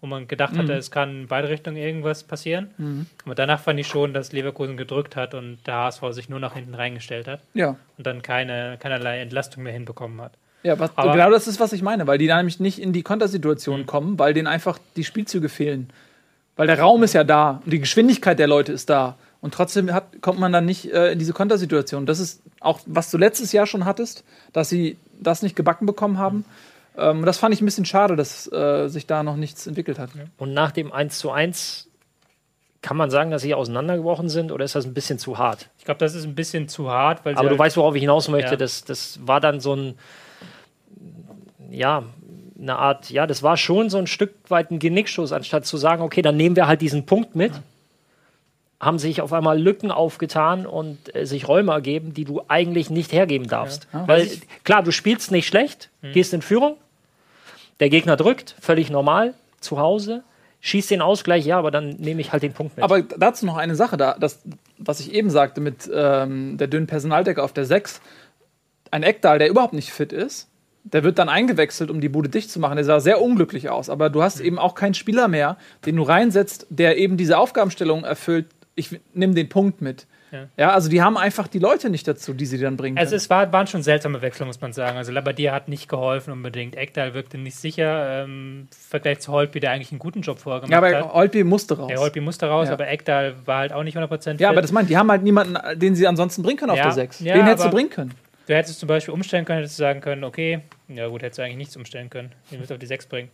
wo man gedacht hatte, es kann in beide Richtungen irgendwas passieren. Aber danach fand ich schon, dass Leverkusen gedrückt hat und der HSV sich nur nach hinten reingestellt hat Ja. und dann keine, keinerlei Entlastung mehr hinbekommen hat. Ja, was, Aber- genau das ist, was ich meine, weil die da nämlich nicht in die Kontersituation kommen, weil denen einfach die Spielzüge fehlen. Weil der Raum ist ja da und die Geschwindigkeit der Leute ist da. Und trotzdem hat, kommt man dann nicht äh, in diese Kontersituation. Das ist auch, was du letztes Jahr schon hattest, dass sie das nicht gebacken bekommen haben. Ähm, das fand ich ein bisschen schade, dass äh, sich da noch nichts entwickelt hat. Und nach dem 1 zu 1 kann man sagen, dass sie auseinandergebrochen sind oder ist das ein bisschen zu hart? Ich glaube, das ist ein bisschen zu hart, weil Aber du halt- weißt, worauf ich hinaus möchte. Ja. Das, das war dann so ein, ja, eine Art, ja, das war schon so ein Stück weit ein Genickstoß, anstatt zu sagen, okay, dann nehmen wir halt diesen Punkt mit. Haben sich auf einmal Lücken aufgetan und äh, sich Räume ergeben, die du eigentlich nicht hergeben darfst. Ja. Weil klar, du spielst nicht schlecht, gehst in Führung, der Gegner drückt, völlig normal, zu Hause, schießt den Ausgleich, ja, aber dann nehme ich halt den Punkt mit. Aber dazu noch eine Sache, da, das, was ich eben sagte mit ähm, der dünnen Personaldecke auf der 6. Ein Eckdahl, der überhaupt nicht fit ist, der wird dann eingewechselt, um die Bude dicht zu machen. Der sah sehr unglücklich aus. Aber du hast eben auch keinen Spieler mehr, den du reinsetzt, der eben diese Aufgabenstellung erfüllt. Ich nehme den Punkt mit. Ja. Ja. also die haben einfach die Leute nicht dazu, die sie dann bringen. Also können. es war, waren schon seltsame Wechselungen, muss man sagen. Also Labbadia hat nicht geholfen unbedingt. Ekdal wirkte nicht sicher. Ähm, Im Vergleich zu Holtby, der eigentlich einen guten Job vorher gemacht ja, hat. aber Olpi musste raus. Der Holtby musste raus, Ja. aber Ekdal war halt auch nicht 100% ja, fit. aber das meint, die haben halt niemanden, den sie ansonsten bringen können auf Ja, der 6. ja, den hättest du bringen können. Du hättest zum Beispiel umstellen können, hättest du sagen können, okay, ja gut, hättest du eigentlich nichts umstellen können. Den müsst auf die 6 bringen.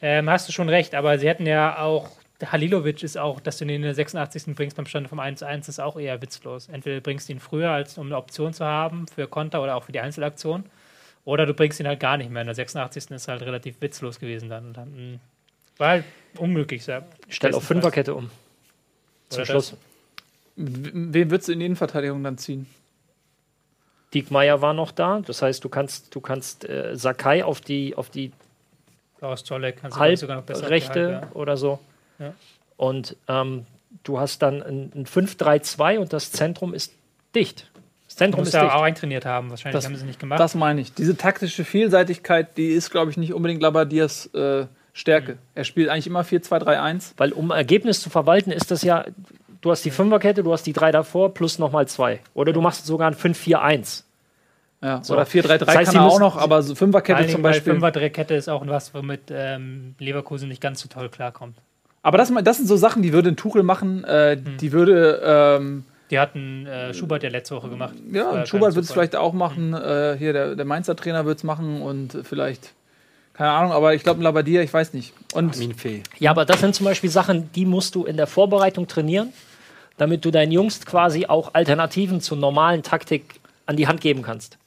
Ähm, hast du schon recht, aber sie hätten ja auch, der Halilovic ist auch, dass du ihn in der 86. bringst beim Stand vom 1-1, ist auch eher witzlos. Entweder du bringst ihn früher, als um eine Option zu haben für Konter oder auch für die Einzelaktion, oder du bringst ihn halt gar nicht mehr. In der 86. ist halt relativ witzlos gewesen dann. Und dann mh, war halt unglücklich. Ja. Stell auf Fünferkette um. Zum Oder Schluss. Wen würdest du in die Innenverteidigung dann ziehen? Diekmeyer war noch da. Das heißt, du kannst, du kannst äh, Sakai auf die, auf die Halbrechte Halbe, oder so. Ja. Und ähm, du hast dann ein, ein 5-3-2 und das Zentrum ist dicht. Das Du Zentrum musst ist ja dicht. auch eintrainiert haben. Wahrscheinlich Das- haben sie nicht gemacht. Das meine ich. Diese taktische Vielseitigkeit, die ist, glaube ich, nicht unbedingt Labadias äh, Stärke. Er spielt eigentlich immer 4-2-3-1. Weil um Ergebnis zu verwalten, ist das ja, Du hast die Fünferkette, du hast die drei davor plus nochmal zwei. Oder du machst sogar ein 5-4-1. Ja, So. Oder 4-3-3 Das heißt, kann er auch noch, aber so Fünferkette zum Beispiel. Fünfer-Kette ist auch was, womit ähm, Leverkusen nicht ganz so toll klarkommt. Aber das, das sind so Sachen, die würde ein Tuchel machen. Äh, Hm. Die würde, ähm, Die hatten äh, Schubert ja letzte Woche gemacht. Ja, Schubert wird es vielleicht auch machen. Äh, hier, der, der Mainzer Trainer wird es machen und vielleicht, keine Ahnung, aber ich glaube, ein Labadier, ich weiß nicht. Und Armin Fee. Ja, aber das sind zum Beispiel Sachen, die musst du in der Vorbereitung trainieren, damit du deinen Jungs quasi auch Alternativen zur normalen Taktik an die Hand geben kannst.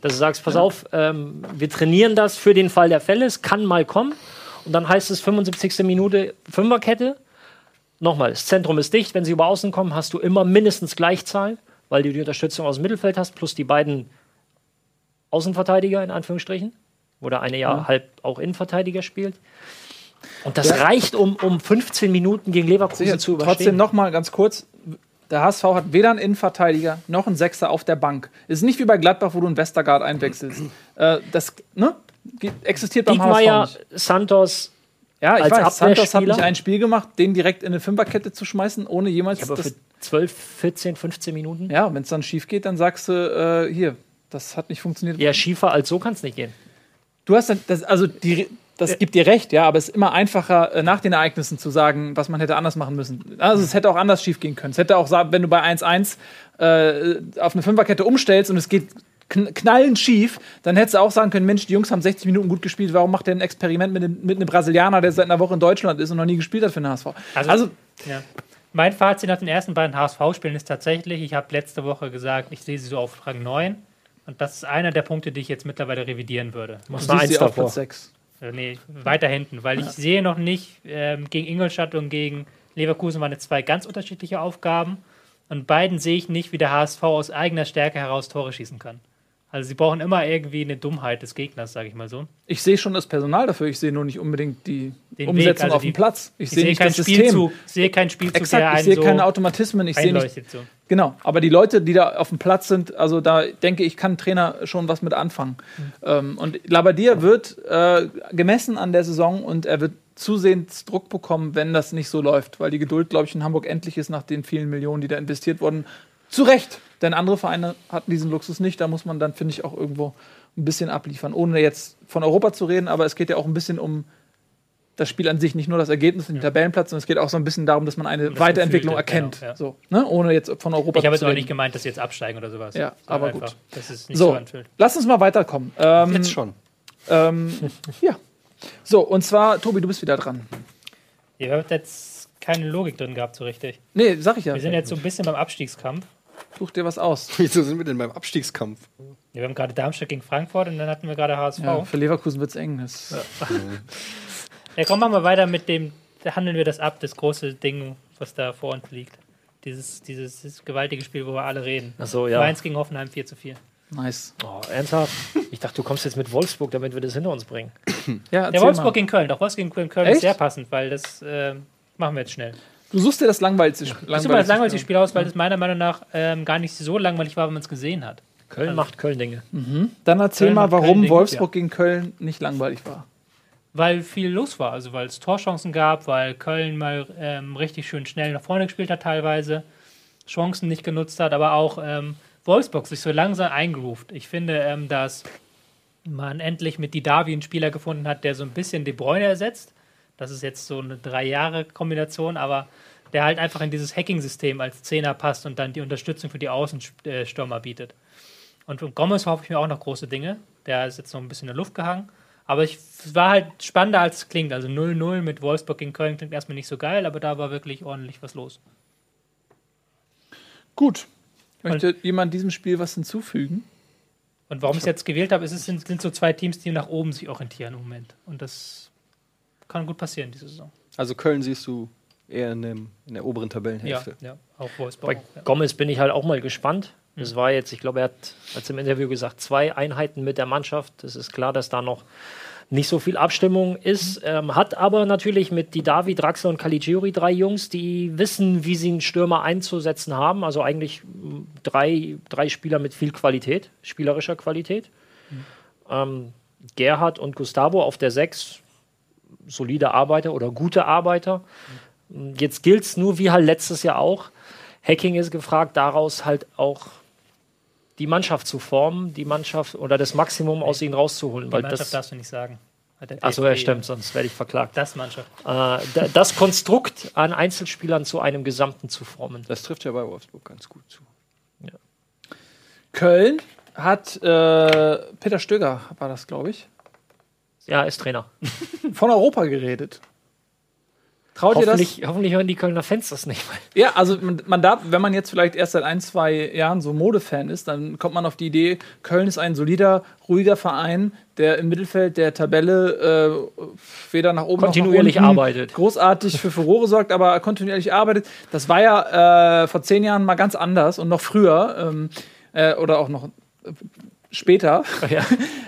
Dass du sagst, pass auf, ähm, wir trainieren das für den Fall der Fälle, es kann mal kommen. Und dann heißt es 75. Minute Fünferkette. Nochmal, das Zentrum ist dicht. Wenn sie über außen kommen, hast du immer mindestens Gleichzahl, weil du die Unterstützung aus dem Mittelfeld hast, plus die beiden Außenverteidiger in Anführungsstrichen, wo der eine ja halb auch Innenverteidiger spielt. Und das reicht, um, um 15 Minuten gegen Leverkusen Sicher, zu überstehen. trotzdem noch mal ganz kurz. Der HSV hat weder einen Innenverteidiger noch einen Sechser auf der Bank. Es ist nicht wie bei Gladbach, wo du einen Westergaard einwechselst. äh, das ne? Existiert beim Diekmeyer, HSV nicht. Santos, Ja, ich als weiß, Santos hat nicht ein Spiel gemacht, den direkt in eine Fünferkette zu schmeißen, ohne jemals aber das, für 12, 14, 15 Minuten. Ja, wenn es dann schief geht, dann sagst du, äh, hier, das hat nicht funktioniert. Ja, schiefer als so kann es nicht gehen. Du hast dann, das, also die, das gibt dir recht, ja, aber es ist immer einfacher, äh, nach den Ereignissen zu sagen, was man hätte anders machen müssen. Also es hätte auch anders schief gehen können. Es hätte auch, wenn du bei 1-1 äh, auf eine Fünferkette umstellst und es geht kn knallend schief, dann hättest du auch sagen können, Mensch, die Jungs haben 60 Minuten gut gespielt, warum macht der ein Experiment mit, dem, mit einem Brasilianer, der seit einer Woche in Deutschland ist und noch nie gespielt hat für den HSV? Also- Also, Ja. Mein Fazit nach den ersten beiden HSV-Spielen ist tatsächlich, ich habe letzte Woche gesagt, ich sehe sie so auf Rang 9. Und das ist einer der Punkte, die ich jetzt mittlerweile revidieren würde. Muss du siehst Eins sie auf davor. Platz 6. Äh, nee, weiter hinten, weil ich sehe noch nicht, ähm, gegen Ingolstadt und gegen Leverkusen waren es zwei ganz unterschiedliche Aufgaben. Und beiden sehe ich nicht, wie der HSV aus eigener Stärke heraus Tore schießen kann. Also sie brauchen immer irgendwie eine Dummheit des Gegners, sage ich mal so. Ich sehe schon das Personal dafür, ich sehe nur nicht unbedingt die Den Umsetzung Weg, also auf dem Platz. Ich, Ich sehe nicht das System. Spielzug, ich sehe keinen Spielzug, der Exakt, ich einen sehe so keine Automatismen, ich sehe nicht. So. Genau, aber die Leute, die da auf dem Platz sind, also da denke ich, kann ein Trainer schon was mit anfangen. Ähm, und Labadier wird äh, gemessen an der Saison und er wird zusehends Druck bekommen, wenn das nicht so läuft, weil die Geduld, glaube ich, in Hamburg endlich ist nach den vielen Millionen, die da investiert wurden. Zu Recht, denn andere Vereine hatten diesen Luxus nicht. Da muss man dann, finde ich, auch irgendwo ein bisschen abliefern, ohne jetzt von Europa zu reden, aber es geht ja auch ein bisschen um das Spiel an sich, nicht nur das Ergebnis und den Tabellenplatz, sondern es geht auch so ein bisschen darum, dass man eine das Weiterentwicklung Gefühlte, erkennt. genau, ja. so, ne? Ohne jetzt von Europa Ich habe jetzt auch nicht gemeint, dass sie jetzt absteigen oder sowas. Ja, Sondern aber einfach, gut. Dass es nicht so, So, anfühlt. lass uns mal weiterkommen. Ähm, Jetzt schon. Ähm, ja. So, und zwar, Tobi, du bist wieder dran. Ihr habt jetzt keine Logik drin gehabt, so richtig. Nee, sag ich ja. Wir sind jetzt so ein bisschen beim Abstiegskampf. Such dir was aus. Wieso sind wir denn beim Abstiegskampf? Wir haben gerade Darmstadt gegen Frankfurt und dann hatten wir gerade HSV. Ja, Ja, für Leverkusen wird's eng. Das, komm, machen wir weiter mit dem, da handeln wir das ab, das große Ding, was da vor uns liegt. Dieses, dieses, dieses gewaltige Spiel, wo wir alle reden. Achso, ja. Mainz gegen Hoffenheim 4 zu 4. Nice. Oh, ernsthaft? Ich dachte, du kommst jetzt mit Wolfsburg, damit wir das hinter uns bringen. Ja, Der Wolfsburg mal. gegen Köln, doch Wolfsburg gegen Köln Echt? ist sehr passend, weil das äh, machen wir jetzt schnell. Du suchst dir das langweiligste Spiel. Das ist immer das langweiligste Spiel aus, weil das meiner Meinung nach ähm, gar nicht so langweilig war, wenn man es gesehen hat. Köln macht Köln-Dinge. Dann erzähl Köln mal, warum Wolfsburg gegen Köln nicht langweilig war. Weil viel los war, also weil es Torchancen gab, weil Köln mal ähm, richtig schön schnell nach vorne gespielt hat teilweise, Chancen nicht genutzt hat, aber auch ähm, Wolfsburg sich so langsam eingeruft. Ich finde, ähm, dass man endlich mit Didavi einen Spieler gefunden hat, der so ein bisschen De Bruyne ersetzt. Das ist jetzt so eine drei Jahre Kombination, aber der halt einfach in dieses Hacking-System als Zehner passt und dann die Unterstützung für die Außenstürmer bietet. Und von Gomez hoffe ich mir auch noch große Dinge. Der ist jetzt noch ein bisschen in der Luft gehangen. Aber ich, es war halt spannender, als es klingt. Also 0-0 mit Wolfsburg gegen Köln klingt erstmal nicht so geil, aber da war wirklich ordentlich was los. Gut. Möchte jemand diesem Spiel was hinzufügen? Und warum ich es jetzt gewählt habe, ist, es sind, sind so zwei Teams, die nach oben sich orientieren im Moment. Und das kann gut passieren diese Saison. Also Köln siehst du eher in, dem, in der oberen Ja, Tabellenhälfte. ja, auch Wolfsburg. Bei auch, ja. Gomez bin ich halt auch mal gespannt. Es war jetzt, ich glaube, er hat als im Interview gesagt, zwei Einheiten mit der Mannschaft. Es ist klar, dass da noch nicht so viel Abstimmung ist. Ähm, hat aber natürlich mit Didavi, Draxler und Caligiuri drei Jungs, die wissen, wie sie einen Stürmer einzusetzen haben. Also eigentlich m, drei, drei Spieler mit viel Qualität, spielerischer Qualität. Ähm, Gerhard und Gustavo auf der Sechs, solide Arbeiter oder gute Arbeiter. Jetzt gilt es nur wie halt letztes Jahr auch. Hacking ist gefragt, daraus halt auch die Mannschaft zu formen, die Mannschaft oder das Maximum aus ihnen rauszuholen. Die weil Mannschaft das, darfst du nicht sagen. Achso, ja, stimmt, sonst werde ich verklagt. Das Mannschaft. Äh, das Konstrukt an Einzelspielern zu einem Gesamten zu formen. Das trifft ja bei Wolfsburg ganz gut zu. Ja. Köln hat äh, Peter Stöger, war das, glaube ich. Ja, ist Trainer. Von Europa geredet. Traut ihr das? Hoffentlich hören die Kölner Fans das nicht. Ja, also man, darf, wenn man jetzt vielleicht erst seit ein, zwei Jahren so Modefan ist, dann kommt man auf die Idee, Köln ist ein solider, ruhiger Verein, der im Mittelfeld der Tabelle äh, weder nach oben kontinuierlich noch nach unten arbeitet. großartig für Furore sorgt, aber kontinuierlich arbeitet. Das war ja äh, vor zehn Jahren mal ganz anders und noch früher ähm, äh, oder auch noch später. Ja.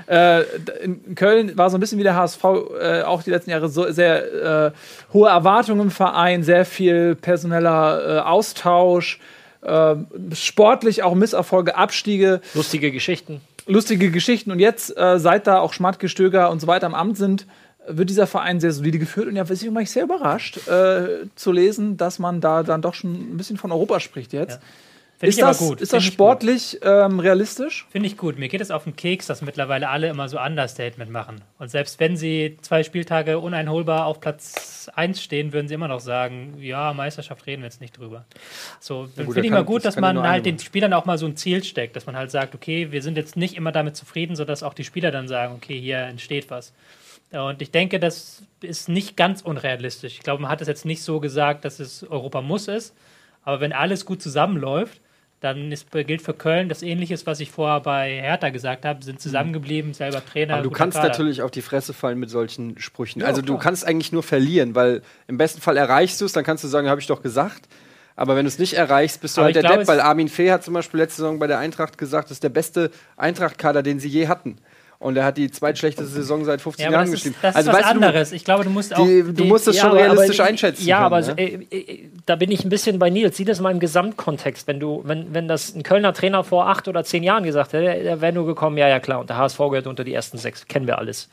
äh, in Köln war so ein bisschen wie der HSV äh, auch die letzten Jahre so sehr äh, hohe Erwartungen im Verein, sehr viel personeller äh, Austausch, äh, sportlich auch Misserfolge, Abstiege. Lustige Geschichten. Lustige Geschichten. Und jetzt, äh, seit da auch Schmatke, Stöger und so weiter am Amt sind, wird dieser Verein sehr solide geführt. Und ja, ich war ich sehr überrascht zu lesen, dass man da dann doch schon ein bisschen von Europa spricht jetzt. Ja. Find ist, das, ist das sportlich ähm, realistisch? Finde ich gut. Mir geht es auf den Keks, dass mittlerweile alle immer so Understatement machen. Und selbst wenn sie zwei Spieltage uneinholbar auf Platz 1 stehen, würden sie immer noch sagen, ja, Meisterschaft reden wir jetzt nicht drüber. So, ja, finde ich mal gut, das dass man halt den Spielern auch mal so ein Ziel steckt, dass man halt sagt, okay, wir sind jetzt nicht immer damit zufrieden, sodass auch die Spieler dann sagen, okay, hier entsteht was. Und ich denke, das ist nicht ganz unrealistisch. Ich glaube, man hat es jetzt nicht so gesagt, dass es Europa muss ist. Aber wenn alles gut zusammenläuft, dann ist, gilt für Köln das Ähnliches, was ich vorher bei Hertha gesagt habe, sind zusammengeblieben, selber Trainer. Aber du kannst Kader. natürlich auf die Fresse fallen mit solchen Sprüchen. Ja, also klar. du kannst eigentlich nur verlieren, weil im besten Fall erreichst du es, dann kannst du sagen, habe ich doch gesagt. Aber wenn du es nicht erreichst, bist du Aber halt der glaub, Depp, weil Armin Fee hat zum Beispiel letzte Saison bei der Eintracht gesagt, das ist der beste Eintracht-Kader, den sie je hatten. Und er hat die zweitschlechteste Saison seit 15 ja, Jahren geschrieben. Das ist also, was anderes. Du, ich glaube, du musst auch. Die, du musst das schon ja, realistisch aber, einschätzen. Ja, können, aber ne? äh, äh, da bin ich ein bisschen bei Nils. Sieh das mal im Gesamtkontext. Wenn, du, wenn, wenn das ein Kölner Trainer vor acht oder zehn Jahren gesagt hätte, der wäre nur gekommen, ja, ja, klar. Und der HSV gehört unter die ersten sechs. Kennen wir alles.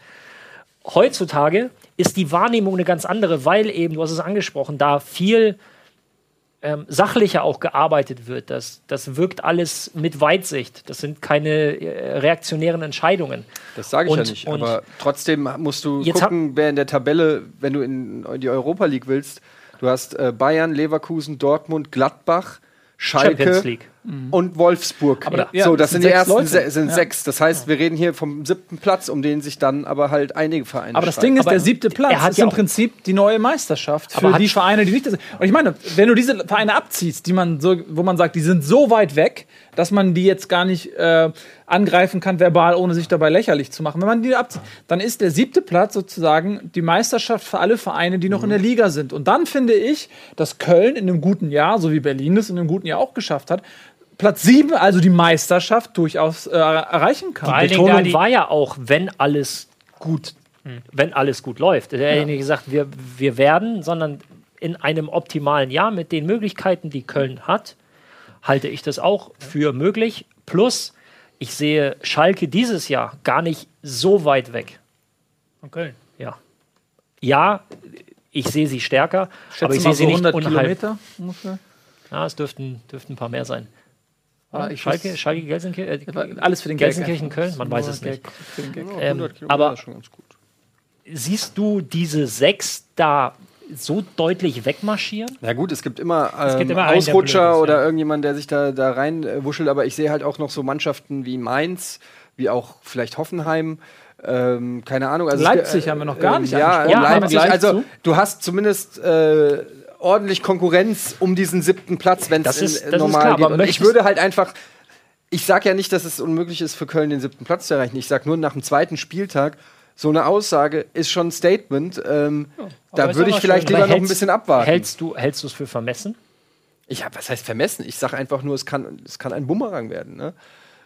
Heutzutage ist die Wahrnehmung eine ganz andere, weil eben, du hast es angesprochen, da viel ähm, sachlicher auch gearbeitet wird. Das, das wirkt alles mit Weitsicht. Das sind keine äh, reaktionären Entscheidungen. Das sage ich und, ja nicht. Aber trotzdem musst du gucken, wer in der Tabelle, wenn du in die Europa League willst, du hast äh, Bayern, Leverkusen, Dortmund, Gladbach, Schalke mhm. und Wolfsburg. Aber ja, so, das sind, sind die ersten se sind ja. sechs. Das heißt, wir reden hier vom siebten Platz, um den sich dann aber halt einige Vereine Aber das Ding ist, aber der siebte Platz ist im Prinzip die neue Meisterschaft für die Vereine, die nicht das sind. Und ich meine, wenn du diese Vereine abziehst, die man so, wo man sagt, die sind so weit weg, dass man die jetzt gar nicht äh, angreifen kann, verbal, ohne sich dabei lächerlich zu machen. Wenn man die abzieht, dann ist der siebte Platz sozusagen die Meisterschaft für alle Vereine, die noch mhm. in der Liga sind. Und dann finde ich, dass Köln in einem guten Jahr, so wie Berlin es in einem guten Jahr auch geschafft hat, Platz sieben, also die Meisterschaft, durchaus äh, erreichen kann. Die Betonung die war ja auch, wenn alles gut, mhm. wenn alles gut läuft. Er hat ja nicht gesagt, wir, wir werden, sondern in einem optimalen Jahr mit den Möglichkeiten, die Köln hat, halte ich das auch für möglich. Plus, ich sehe Schalke dieses Jahr gar nicht so weit weg. Von Köln? Ja. Ja, ich sehe sie stärker, Schätze aber ich sehe sie so nicht 100 Kilometer ungefähr. Ja, es dürften, dürften ein paar mehr sein. Ah, Schalke, Schalke, Gelsenkirchen, äh, alles für den Gelsenkirchen, Köln, man weiß es nicht. Ähm, aber siehst du diese sechs da so deutlich wegmarschieren? Ja gut, es gibt immer, ähm, es gibt immer ähm, Ausrutscher ist, oder ja. irgendjemand, der sich da, da reinwuschelt, aber ich sehe halt auch noch so Mannschaften wie Mainz, wie auch vielleicht Hoffenheim. Ähm, keine Ahnung. Also Leipzig es, äh, haben wir noch gar nicht äh, Ja, ja Leipzig. Also du hast zumindest äh, ordentlich Konkurrenz um diesen siebten Platz, wenn es normal klar, geht. ich würde halt einfach ich sage ja nicht, dass es unmöglich ist, für Köln den siebten Platz zu erreichen. Ich sage nur, nach dem zweiten Spieltag so eine Aussage ist schon ein Statement. Ähm, ja, da würde ich vielleicht lieber noch ein bisschen abwarten. Hältst du hältst es für vermessen? Ich hab, was heißt vermessen? Ich sage einfach nur, es kann, es kann ein Bumerang werden. Ne?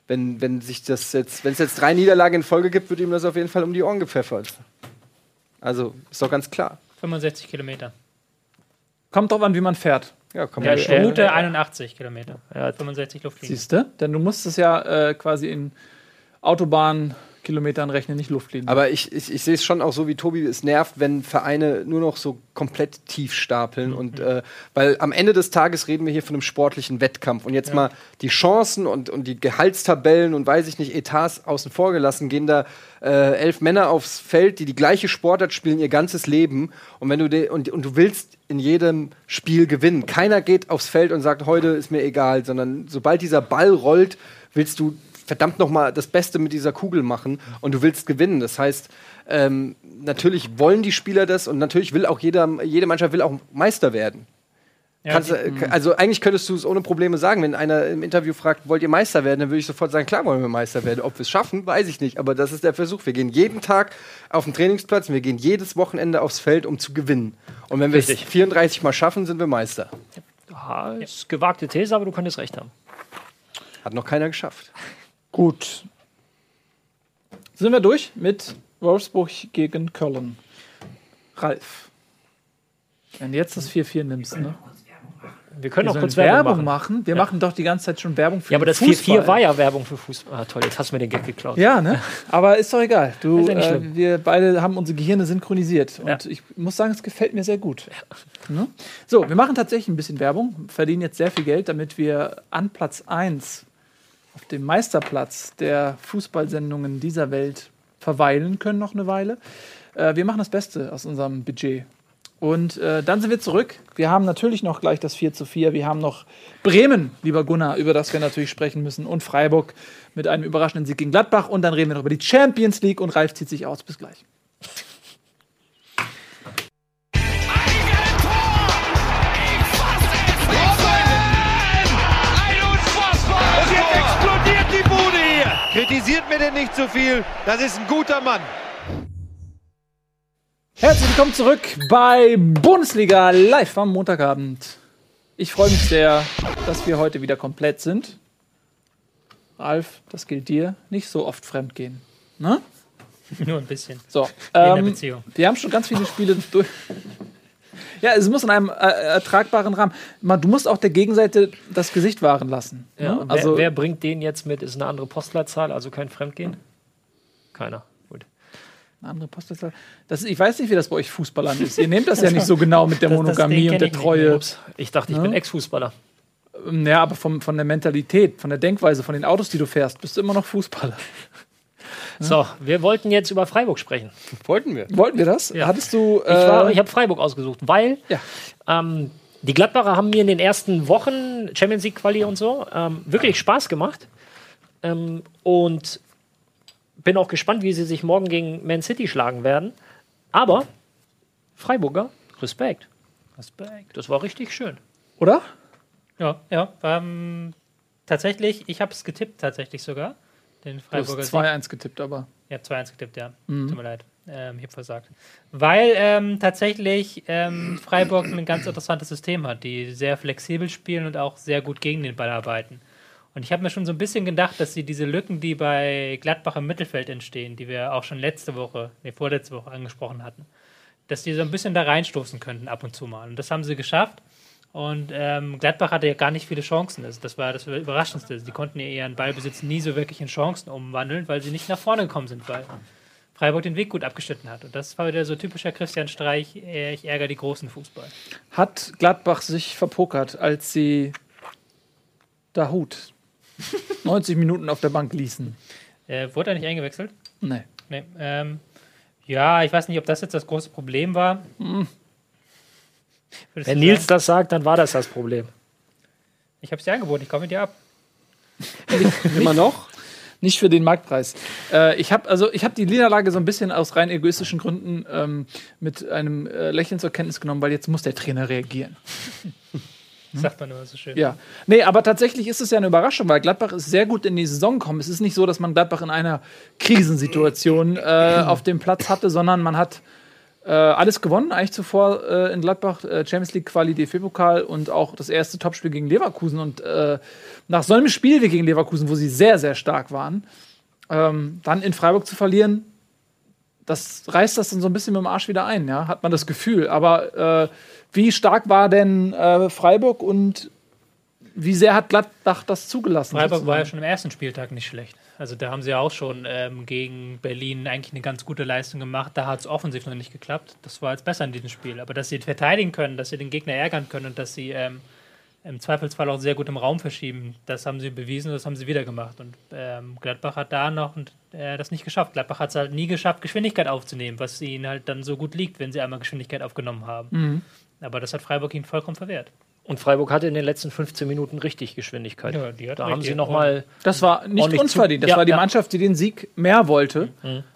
Wenn, wenn sich das jetzt, wenn es jetzt drei Niederlagen in Folge gibt, wird ihm das auf jeden Fall um die Ohren gepfeffert. Also ist doch ganz klar. 65 Kilometer. Kommt drauf an, wie man fährt. Ja, komm ja, ich Route 81 Kilometer. Ja, 65 Luftlinien. Siehst du? Denn du musst es ja äh, quasi in Autobahn Kilometern rechnen, nicht Luftlinie. Aber ich, ich, ich sehe es schon auch so, wie Tobi es nervt, wenn Vereine nur noch so komplett tief stapeln. Mhm. Und äh, weil am Ende des Tages reden wir hier von einem sportlichen Wettkampf. Und jetzt ja. mal die Chancen und, und die Gehaltstabellen und weiß ich nicht, Etats außen vor gelassen, gehen da äh, elf Männer aufs Feld, die die gleiche Sportart spielen, ihr ganzes Leben. Und wenn du und, und du willst in jedem Spiel gewinnen. Keiner geht aufs Feld und sagt, heute ist mir egal, sondern sobald dieser Ball rollt, willst du verdammt noch mal das Beste mit dieser Kugel machen und du willst gewinnen. Das heißt, ähm, natürlich wollen die Spieler das und natürlich will auch jeder, jede Mannschaft will auch Meister werden. Ja, Kannst, also eigentlich könntest du es ohne Probleme sagen, wenn einer im Interview fragt, wollt ihr Meister werden, dann würde ich sofort sagen, klar wollen wir Meister werden. Ob wir es schaffen, weiß ich nicht, aber das ist der Versuch. Wir gehen jeden Tag auf den Trainingsplatz und wir gehen jedes Wochenende aufs Feld, um zu gewinnen. Und wenn wir es 34 Mal schaffen, sind wir Meister. Ja, ist gewagte These, aber du könntest recht haben. Hat noch keiner geschafft. Gut. Sind wir durch mit Wolfsburg gegen Köln. Ralf. Wenn du jetzt das 4-4 nimmst, ne? Wir können wir auch kurz Werbung, machen. machen. Wir ja. machen doch die ganze Zeit schon Werbung für Ja, aber das 4-4 war ja Werbung für Fußball. Ah, toll, jetzt hast du mir den Gag geklaut. Ja, ne? Aber ist doch egal. Du, ja äh, wir beide haben unsere Gehirne synchronisiert. Und ja. ich muss sagen, es gefällt mir sehr gut. Ne? So, wir machen tatsächlich ein bisschen Werbung, verdienen jetzt sehr viel Geld, damit wir an Platz 1 auf dem Meisterplatz der Fußballsendungen dieser Welt verweilen können noch eine Weile. Äh, wir machen das Beste aus unserem Budget. Und äh, dann sind wir zurück. Wir haben natürlich noch gleich das 4 zu 4. Wir haben noch Bremen, lieber Gunnar, über das wir natürlich sprechen müssen. Und Freiburg mit einem überraschenden Sieg gegen Gladbach. Und dann reden wir noch über die Champions League. Und Ralf zieht sich aus. Bis gleich. Kritisiert mir denn nicht zu so viel. Das ist ein guter Mann. Herzlich willkommen zurück bei Bundesliga live am Montagabend. Ich freue mich sehr, dass wir heute wieder komplett sind. Ralf, das gilt dir. Nicht so oft fremdgehen. Ne? Nur ein bisschen. So, ähm, wir haben schon ganz viele Spiele durch. Ja, es muss in einem äh, ertragbaren Rahmen. Du musst auch der Gegenseite das Gesicht wahren lassen. Ja, ne? also, wer, wer, bringt den jetzt mit? Ist eine andere Postleitzahl, also kein Fremdgehen? Keiner. Gut. Eine andere Postleitzahl. Das, ich weiß nicht, wie das bei euch Fußballern ist. Ihr nehmt das ja nicht so genau mit der Monogamie und der Treue. Ich dachte, ich ja? bin Ex-Fußballer. Ja, aber vom, von der Mentalität, von der Denkweise, von den Autos, die du fährst, bist du immer noch Fußballer. So, wir wollten jetzt über Freiburg sprechen. Wollten wir? Wollten wir das? Ja. Hattest du. Äh ich, ich habe Freiburg ausgesucht, weil ja. ähm, die Gladbacher haben mir in den ersten Wochen Champions League Quali und so ähm, wirklich Spaß gemacht. Ähm, und bin auch gespannt, wie sie sich morgen gegen Man City schlagen werden. Aber Freiburger, Respekt. Respekt. Das war richtig schön. Oder? Ja, ja. Ähm, tatsächlich, ich habe es getippt, tatsächlich sogar. Den Freiburger du hast 2-1 getippt, aber. Ja, 2-1 getippt, ja. Mhm. Tut mir leid. Ähm, ich habe versagt. Weil ähm, tatsächlich ähm, Freiburg ein ganz interessantes System hat, die sehr flexibel spielen und auch sehr gut gegen den Ball arbeiten. Und ich habe mir schon so ein bisschen gedacht, dass sie diese Lücken, die bei Gladbach im Mittelfeld entstehen, die wir auch schon letzte Woche, nee, vorletzte Woche angesprochen hatten, dass die so ein bisschen da reinstoßen könnten ab und zu mal. Und das haben sie geschafft. Und ähm, Gladbach hatte ja gar nicht viele Chancen. Also das war das Überraschendste. Sie konnten ja ihren Ballbesitz nie so wirklich in Chancen umwandeln, weil sie nicht nach vorne gekommen sind, weil Freiburg den Weg gut abgeschnitten hat. Und das war wieder so typischer Christian Streich, äh, ich ärgere die großen Fußball. Hat Gladbach sich verpokert, als sie Dahut 90 Minuten auf der Bank ließen? Äh, wurde er nicht eingewechselt? Nee. nee ähm, ja, ich weiß nicht, ob das jetzt das große Problem war. Hm. Wenn Nils sagen? das sagt, dann war das das Problem. Ich habe es dir angeboten, ich komme mit dir ab. Immer noch? Nicht für den Marktpreis. Äh, ich habe also ich die Niederlage so ein bisschen aus rein egoistischen Gründen ähm, mit einem äh, Lächeln zur Kenntnis genommen, weil jetzt muss der Trainer reagieren. Hm? Sagt man immer so schön. Ja. Nee, aber tatsächlich ist es ja eine Überraschung, weil Gladbach ist sehr gut in die Saison gekommen. Es ist nicht so, dass man Gladbach in einer Krisensituation äh, auf dem Platz hatte, sondern man hat äh, alles gewonnen, eigentlich zuvor äh, in Gladbach, äh, Champions League Quali, DFB-Pokal und auch das erste Topspiel gegen Leverkusen. Und äh, nach so einem Spiel wie gegen Leverkusen, wo sie sehr, sehr stark waren, ähm, dann in Freiburg zu verlieren, das reißt das dann so ein bisschen mit dem Arsch wieder ein, ja, hat man das Gefühl. Aber äh, wie stark war denn äh, Freiburg und wie sehr hat Gladbach das zugelassen? Freiburg war ja schon im ersten Spieltag nicht schlecht. Also da haben sie auch schon ähm, gegen Berlin eigentlich eine ganz gute Leistung gemacht. Da hat es offensiv noch nicht geklappt. Das war jetzt besser in diesem Spiel. Aber dass sie verteidigen können, dass sie den Gegner ärgern können und dass sie ähm, im Zweifelsfall auch sehr gut im Raum verschieben, das haben sie bewiesen und das haben sie wieder gemacht. Und ähm, Gladbach hat da noch und, äh, das nicht geschafft. Gladbach hat es halt nie geschafft, Geschwindigkeit aufzunehmen, was ihnen halt dann so gut liegt, wenn sie einmal Geschwindigkeit aufgenommen haben. Mhm. Aber das hat Freiburg ihnen vollkommen verwehrt. Und Freiburg hatte in den letzten 15 Minuten richtig Geschwindigkeit. Ja, die da haben sie nochmal. Das war nicht unverdient. Das Ja, war die ja. Mannschaft, die den Sieg mehr wollte.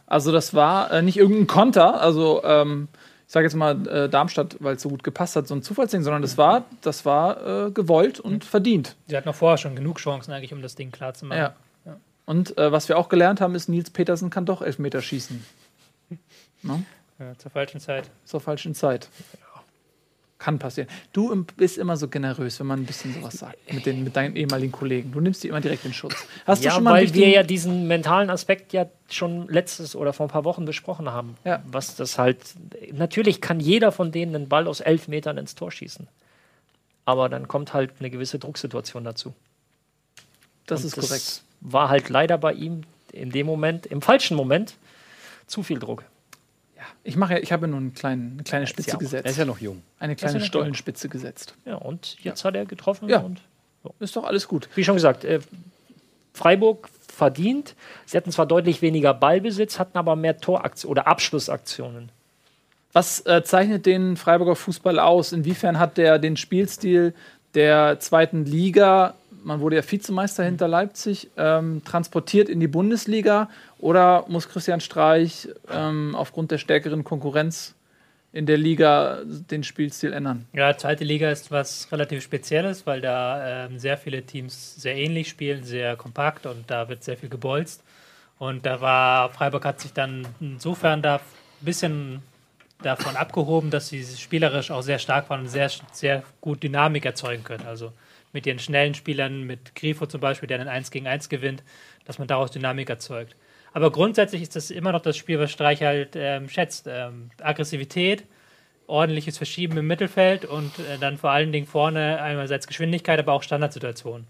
Also, das war äh, nicht irgendein Konter. Also, ähm, ich sage jetzt mal äh, Darmstadt, weil es so gut gepasst hat, so ein Zufallsding, sondern das war, das war äh, gewollt und verdient. Sie hatten noch vorher schon genug Chancen eigentlich, um das Ding klar zu machen. Ja. Und äh, was wir auch gelernt haben, ist, Nils Petersen kann doch Elfmeter schießen. Ne? Ja, zur falschen Zeit. Zur falschen Zeit. Kann passieren. Du bist immer so generös, wenn man ein bisschen sowas sagt mit, den, mit deinen ehemaligen Kollegen. Du nimmst die immer direkt in Schutz. Hast Ja, du schon mal weil wir ja diesen mentalen Aspekt ja schon letztes oder vor ein paar Wochen besprochen haben. Ja. Was das halt. Natürlich kann jeder von denen einen Ball aus elf Metern ins Tor schießen. Aber dann kommt halt eine gewisse Drucksituation dazu. Das Und ist korrekt. War halt leider bei ihm in dem Moment, im falschen Moment, zu viel Druck. Ich mache ja, ich habe ja nur einen kleinen, eine kleine Spitze ja gesetzt. Er ist ja noch jung. eine kleine ja Stollenspitze gesetzt. Ja, und jetzt hat er getroffen Ja. und Ist doch alles gut. wie schon gesagt, äh, Freiburg verdient. Sie hatten zwar deutlich weniger Ballbesitz, hatten aber mehr Toraktionen oder Abschlussaktionen. Was äh, zeichnet den Freiburger Fußball aus? Inwiefern hat der den Spielstil der zweiten Liga, man wurde ja Vizemeister hinter Leipzig, ähm, transportiert in die Bundesliga? Oder muss Christian Streich ähm, aufgrund der stärkeren Konkurrenz in der Liga den Spielstil ändern? Ja, zweite Liga ist was relativ Spezielles, weil da ähm, sehr viele Teams sehr ähnlich spielen, sehr kompakt und da wird sehr viel gebolzt. Und da war, Freiburg hat sich dann insofern da ein bisschen davon abgehoben, dass sie spielerisch auch sehr stark waren und sehr, sehr gut Dynamik erzeugen können. Also mit ihren schnellen Spielern, mit Grifo zum Beispiel, der einen 1 gegen 1 gewinnt, dass man daraus Dynamik erzeugt. Aber grundsätzlich ist das immer noch das Spiel, was Streich halt ähm, schätzt. Ähm, Aggressivität, ordentliches Verschieben im Mittelfeld und äh, dann vor allen Dingen vorne einerseits Geschwindigkeit, aber auch Standardsituationen.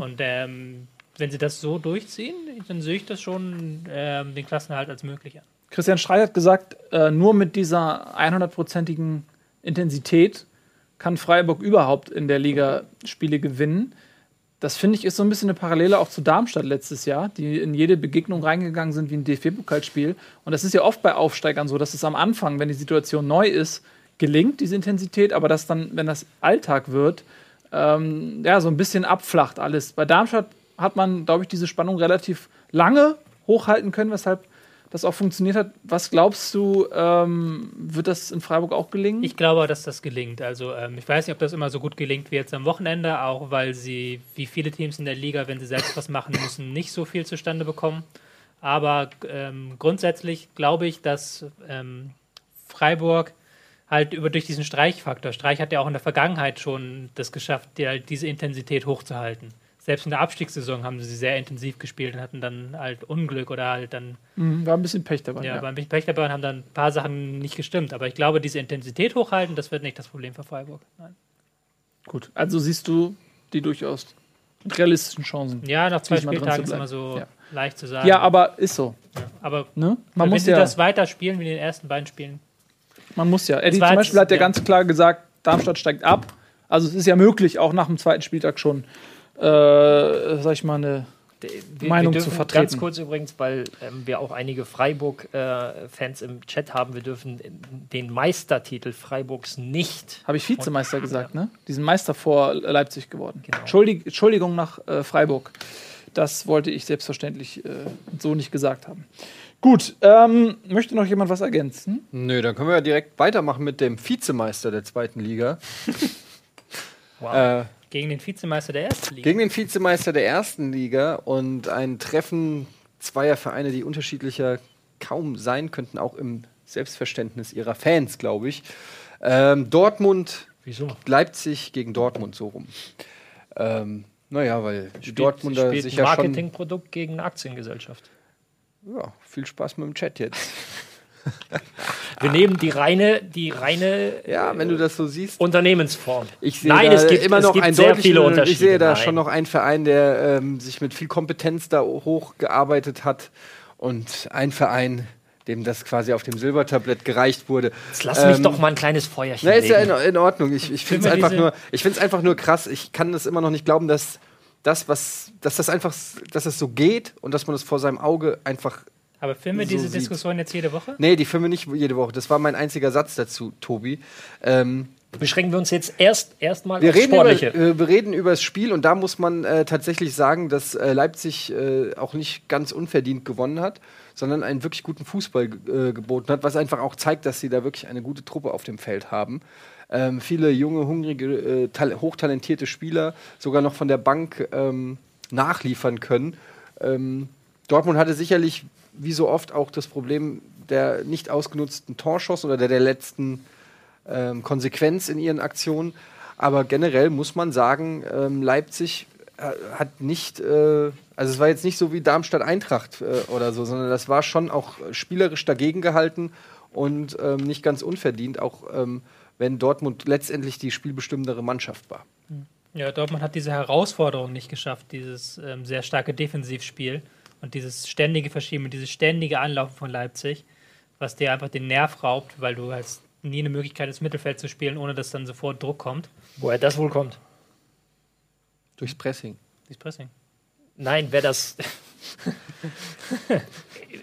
Und ähm, wenn sie das so durchziehen, dann sehe ich das schon ähm, den Klassenerhalt als möglich an. Christian Streich hat gesagt, äh, nur mit dieser 100%igen Intensität kann Freiburg überhaupt in der Liga Spiele gewinnen. Das finde ich ist so ein bisschen eine Parallele auch zu Darmstadt letztes Jahr, die in jede Begegnung reingegangen sind wie ein DFB-Pokalspiel. Und das ist ja oft bei Aufsteigern so, dass es am Anfang, wenn die Situation neu ist, gelingt, diese Intensität, aber dass dann, wenn das Alltag wird, ähm, ja, so ein bisschen abflacht alles. Bei Darmstadt hat man, glaube ich, diese Spannung relativ lange hochhalten können, weshalb das auch funktioniert hat. Was glaubst du, ähm, wird das in Freiburg auch gelingen? Ich glaube, dass das gelingt. Also ähm, ich weiß nicht, ob das immer so gut gelingt wie jetzt am Wochenende, auch weil sie, wie viele Teams in der Liga, wenn sie selbst was machen müssen, nicht so viel zustande bekommen. Aber ähm, grundsätzlich glaube ich, dass ähm, Freiburg halt über durch diesen Streichfaktor, Streich hat ja auch in der Vergangenheit schon das geschafft, die, halt diese Intensität hochzuhalten. Selbst in der Abstiegssaison haben sie sehr intensiv gespielt und hatten dann halt Unglück oder halt dann Mhm, war ein bisschen Pech dabei. ja, Ja, beim Pech dabei und haben dann ein paar Sachen nicht gestimmt. Aber ich glaube, diese Intensität hochhalten, das wird nicht das Problem für Freiburg. Nein. Gut, also siehst du die durchaus realistischen Chancen. Ja, nach zwei Spieltagen ist immer so Ja. leicht zu sagen. Ja, aber ist so. aber Ne? Man, muss sie ja, das weiter spielen wie in den ersten beiden Spielen, man muss ja. Eddie war zum Beispiel hat ja, ja. ganz klar gesagt, Darmstadt steigt ab. Also es ist ja möglich, auch nach dem zweiten Spieltag schon, äh, sag ich mal, eine Wir, Meinung wir zu vertreten. Ganz kurz übrigens, weil ähm, wir auch einige Freiburg-Fans im Chat haben, wir dürfen den Meistertitel Freiburgs nicht. Habe ich Vizemeister gesagt, ne? Diesen Meister vor Leipzig geworden. Genau. Entschuldig, Entschuldigung nach äh, Freiburg. Das wollte ich selbstverständlich äh, so nicht gesagt haben. Gut, ähm, möchte noch jemand was ergänzen? Nö, dann können wir ja direkt weitermachen mit dem Vizemeister der zweiten Liga. Wow. Gegen den Vizemeister der ersten Liga. gegen den Vizemeister der ersten Liga und ein Treffen zweier Vereine, die unterschiedlicher kaum sein könnten, auch im Selbstverständnis ihrer Fans, glaube ich. Ähm, Dortmund, Wieso? Leipzig gegen Dortmund so rum. Ähm, naja, weil die Spielt- Dortmunder spielt sich ein ja schon. Marketingprodukt gegen eine Aktiengesellschaft. Ja, viel Spaß mit dem Chat jetzt. Wir nehmen die reine, die reine ja, wenn du das so siehst. Unternehmensform. Ich sehe Nein, es gibt immer noch ein sehr viele Unterschiede. Ich sehe da Nein. schon noch einen Verein, der ähm, sich mit viel Kompetenz da hochgearbeitet hat und ein Verein, dem das quasi auf dem Silbertablett gereicht wurde. Jetzt lass mich ähm, doch mal ein kleines Feuerchen. Na, ist ja in, in Ordnung. Ich, ich finde es einfach nur, ich finde es einfach nur krass. Ich kann das immer noch nicht glauben, dass das, was, dass das einfach, dass das so geht und dass man das vor seinem Auge einfach. Aber filmen wir so diese sieht. Diskussion jetzt jede Woche? Nee, die filmen nicht jede Woche. Das war mein einziger Satz dazu, Tobi. Ähm, Beschränken wir uns jetzt erst erstmal wir reden Sportliche. Über, äh, wir reden über das Spiel und da muss man äh, tatsächlich sagen, dass äh, Leipzig äh, auch nicht ganz unverdient gewonnen hat, sondern einen wirklich guten Fußball äh, geboten hat, was einfach auch zeigt, dass sie da wirklich eine gute Truppe auf dem Feld haben. Ähm, viele junge, hungrige, äh, hochtalentierte Spieler sogar noch von der Bank ähm, nachliefern können. Ähm, Dortmund hatte sicherlich, wie so oft, auch das Problem der nicht ausgenutzten Torschuss oder der, der letzten ähm, Konsequenz in ihren Aktionen. Aber generell muss man sagen, ähm, Leipzig äh, hat nicht, äh, also es war jetzt nicht so wie Darmstadt-Eintracht äh, oder so, sondern das war schon auch spielerisch dagegen gehalten und ähm, nicht ganz unverdient, auch ähm, wenn Dortmund letztendlich die spielbestimmendere Mannschaft war. Ja, Dortmund hat diese Herausforderung nicht geschafft, dieses ähm, sehr starke Defensivspiel und dieses ständige Verschieben und dieses ständige Anlaufen von Leipzig, was dir einfach den Nerv raubt, weil du hast nie eine Möglichkeit, ins Mittelfeld zu spielen, ohne dass dann sofort Druck kommt. Woher das wohl kommt? Durchs Pressing. Durchs Pressing. Nein, wer das.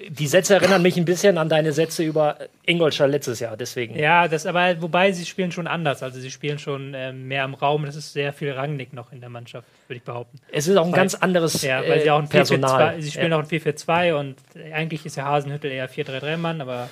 die Sätze erinnern mich ein bisschen an deine Sätze über Ingolstadt letztes Jahr, deswegen. Ja, das aber, wobei sie spielen schon anders. Also sie spielen schon äh, mehr im Raum. Das ist sehr viel Rangnick noch in der Mannschaft, würde ich behaupten. Es ist auch ein weil, ganz anderes ja, weil sie auch ein Personal. 4 -4 sie spielen ja. auch ein 4-4-2 und eigentlich ist ja Hasenhüttel eher 4-3-3-Mann, aber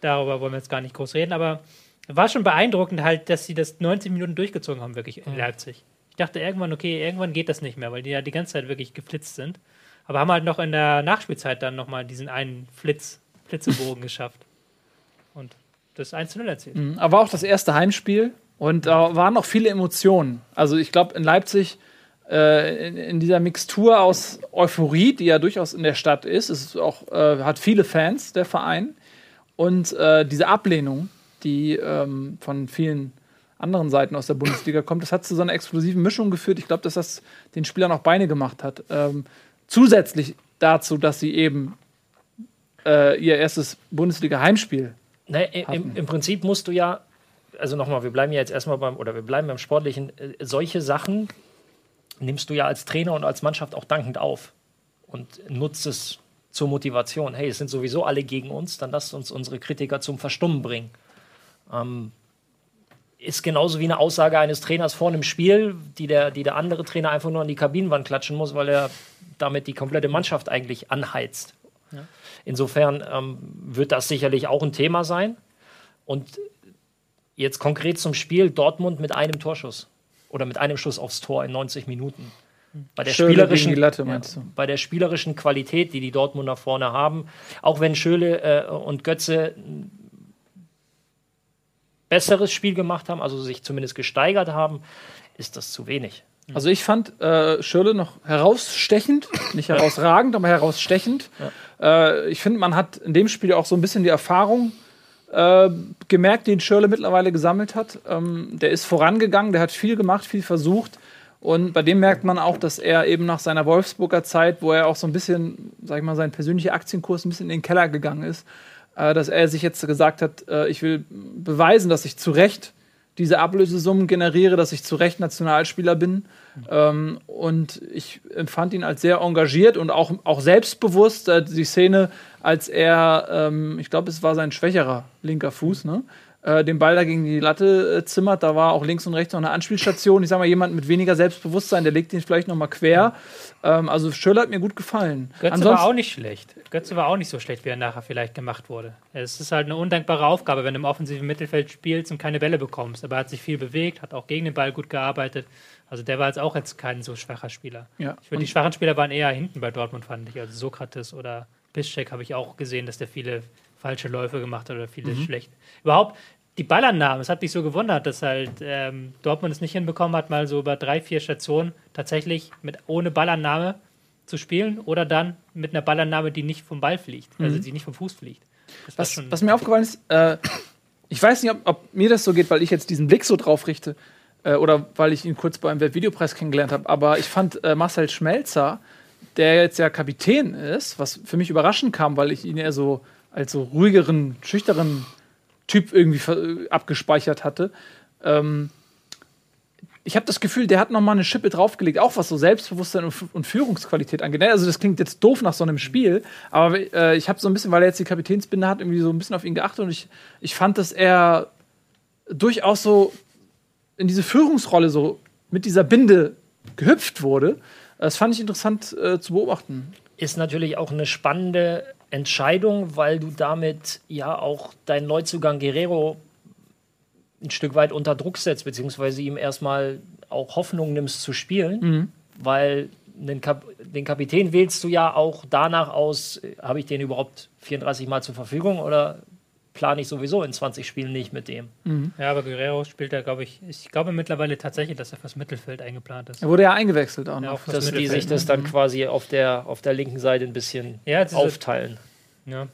darüber wollen wir jetzt gar nicht groß reden. Aber war schon beeindruckend halt, dass sie das 90 Minuten durchgezogen haben, wirklich in Leipzig. Ich dachte irgendwann, okay, irgendwann geht das nicht mehr, weil die ja die ganze Zeit wirklich geflitzt sind. Aber haben halt noch in der Nachspielzeit dann nochmal diesen einen Flitz, Flitzebogen geschafft. Und das 1 0 erzielt. Mhm, aber auch das erste Heimspiel und da äh, waren noch viele Emotionen. Also ich glaube, in Leipzig, äh, in, in, dieser Mixtur aus Euphorie, die ja durchaus in der Stadt ist, ist auch, äh, hat viele Fans, der Verein. Und äh, diese Ablehnung, die ähm, von vielen anderen Seiten aus der Bundesliga kommt, das hat zu so einer explosiven Mischung geführt. Ich glaube, dass das den Spielern auch Beine gemacht hat. Ähm, zusätzlich dazu, dass sie eben äh, ihr erstes Bundesliga-Heimspiel. Nee, im, Im Prinzip musst du ja, also nochmal, wir bleiben ja jetzt erstmal beim, oder wir bleiben beim Sportlichen, äh, solche Sachen nimmst du ja als Trainer und als Mannschaft auch dankend auf und nutzt es zur Motivation. Hey, es sind sowieso alle gegen uns, dann lasst uns unsere Kritiker zum Verstummen bringen. Ähm, ist genauso wie eine Aussage eines Trainers vor einem Spiel, die der, die der andere Trainer einfach nur an die Kabinenwand klatschen muss, weil er damit die komplette Mannschaft eigentlich anheizt. Ja. Insofern ähm, wird das sicherlich auch ein Thema sein. Und jetzt konkret zum Spiel Dortmund mit einem Torschuss oder mit einem Schuss aufs Tor in 90 Minuten. Bei der, spielerischen, Latte, ja, bei der spielerischen Qualität, die die Dortmunder vorne haben, auch wenn Schöle äh, und Götze besseres Spiel gemacht haben, also sich zumindest gesteigert haben, ist das zu wenig. Also ich fand äh, Schirle noch herausstechend, nicht herausragend, aber herausstechend. Ja. Äh, ich finde, man hat in dem Spiel auch so ein bisschen die Erfahrung äh, gemerkt, den Schirle mittlerweile gesammelt hat. Ähm, der ist vorangegangen, der hat viel gemacht, viel versucht. Und bei dem merkt man auch, dass er eben nach seiner Wolfsburger Zeit, wo er auch so ein bisschen, sag ich mal, sein persönlicher Aktienkurs ein bisschen in den Keller gegangen ist, dass er sich jetzt gesagt hat, äh, ich will beweisen, dass ich zu Recht diese Ablösesummen generiere, dass ich zu Recht Nationalspieler bin. Mhm. Und ich empfand ihn als sehr engagiert und auch, auch selbstbewusst. Äh, die Szene, als er, ähm, ich glaube, es war sein schwächerer linker Fuß, ne? Äh, den Ball da gegen die Latte äh, zimmert. Da war auch links und rechts noch eine Anspielstation. Ich sage mal, jemand mit weniger Selbstbewusstsein, der legt ihn vielleicht noch mal quer. Ähm, also Schöller hat mir gut gefallen. Götze Ansonsten war auch nicht schlecht. Götze war auch nicht so schlecht, wie er nachher vielleicht gemacht wurde. Es ist halt eine undankbare Aufgabe, wenn du im offensiven Mittelfeld spielst und keine Bälle bekommst. Aber er hat sich viel bewegt, hat auch gegen den Ball gut gearbeitet. Also der war jetzt auch jetzt kein so schwacher Spieler. Ja. Ich finde, die schwachen Spieler waren eher hinten bei Dortmund, fand ich. Also Sokrates oder Piszczek habe ich auch gesehen, dass der viele falsche Läufe gemacht hat oder viele mhm. schlecht. Überhaupt, die Ballannahmen, es hat mich so gewundert, dass halt ähm, Dortmund es nicht hinbekommen hat, mal so über drei, vier Stationen tatsächlich mit ohne Ballannahme zu spielen oder dann mit einer Ballannahme, die nicht vom Ball fliegt, also mhm. die nicht vom Fuß fliegt. Was, was, mir aufgefallen ist, äh, ich weiß nicht, ob, ob, mir das so geht, weil ich jetzt diesen Blick so drauf richte äh, oder weil ich ihn kurz beim Weltvideopreis kennengelernt habe, aber ich fand äh, Marcel Schmelzer, der jetzt ja Kapitän ist, was für mich überraschend kam, weil ich ihn eher so als so ruhigeren, schüchteren Typ irgendwie abgespeichert hatte. Ähm, ich habe das Gefühl, der hat noch mal eine Schippe draufgelegt, auch was so Selbstbewusstsein und, und Führungsqualität angeht. Also das klingt jetzt doof nach so einem Spiel, aber äh, ich habe so ein bisschen, weil er jetzt die Kapitänsbinde hat, irgendwie so ein bisschen auf ihn geachtet und ich, ich fand, dass er durchaus so in diese Führungsrolle so mit dieser Binde gehüpft wurde. Das fand ich interessant äh, zu beobachten. Ist natürlich auch eine spannende Entscheidung, weil du damit ja auch deinen Neuzugang Guerrero ein Stück weit unter Druck setzt, beziehungsweise ihm erstmal auch Hoffnung nimmst zu spielen, mhm. weil den, Kap den, Kapitän wählst du ja auch danach aus, habe ich den überhaupt 34 Mal zur Verfügung oder plane ich sowieso in 20 Spielen nicht mit dem. Mhm. Ja, aber Guerrero spielt da, glaube ich, ich glaube mittlerweile tatsächlich, dass er fürs Mittelfeld eingeplant ist. Er wurde ja eingewechselt auch noch. Ja, dass die sich das dann mhm. quasi auf der, auf der linken Seite ein bisschen ja, aufteilen. Ja.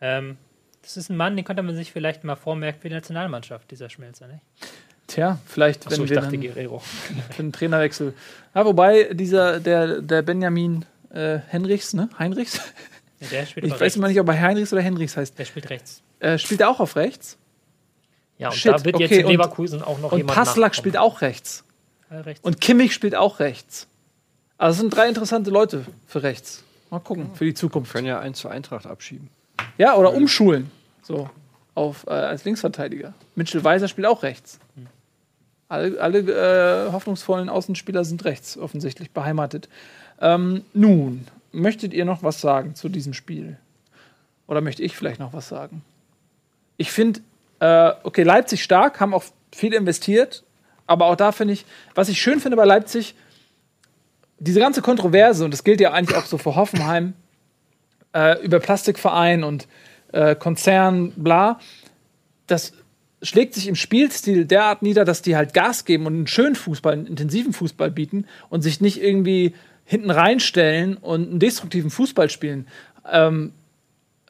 Ähm, das ist ein Mann, den könnte man sich vielleicht mal vormerken für die Nationalmannschaft, dieser Schmelzer, nicht? Tja, vielleicht, Achso, wenn ich wir dachte, dann für einen Trainerwechsel. Ja, wobei dieser, der, der Benjamin äh, Henrichs, ne? Heinrichs? Ja, der spielt ich weiß rechts. immer nicht, ob er Heinrichs oder Henrichs heißt. Der spielt rechts. Äh, spielt er auch auf rechts? Ja, und Shit, da wird okay. jetzt in Leverkusen und, auch noch und jemand Und Passlack spielt auch rechts. Äh, rechts. Und Kimmich spielt auch rechts. Also es sind drei interessante Leute für rechts. Mal gucken, für die Zukunft. Können ja eins zur Eintracht abschieben. Ja, oder umschulen. So, auf, äh, als Linksverteidiger. Mitchell Weiser spielt auch rechts. Alle, alle äh, hoffnungsvollen Außenspieler sind rechts offensichtlich beheimatet. Ähm, nun, möchtet ihr noch was sagen zu diesem Spiel? Oder möchte ich vielleicht noch was sagen? Ich finde, äh, okay, Leipzig stark, haben auch viel investiert, aber auch da finde ich, was ich schön finde bei Leipzig, diese ganze Kontroverse, und das gilt ja eigentlich auch so für Hoffenheim, äh, über Plastikverein und äh, Konzern, bla, das schlägt sich im Spielstil derart nieder, dass die halt Gas geben und einen schönen Fußball, einen intensiven Fußball bieten und sich nicht irgendwie hinten reinstellen und einen destruktiven Fußball spielen. Ähm,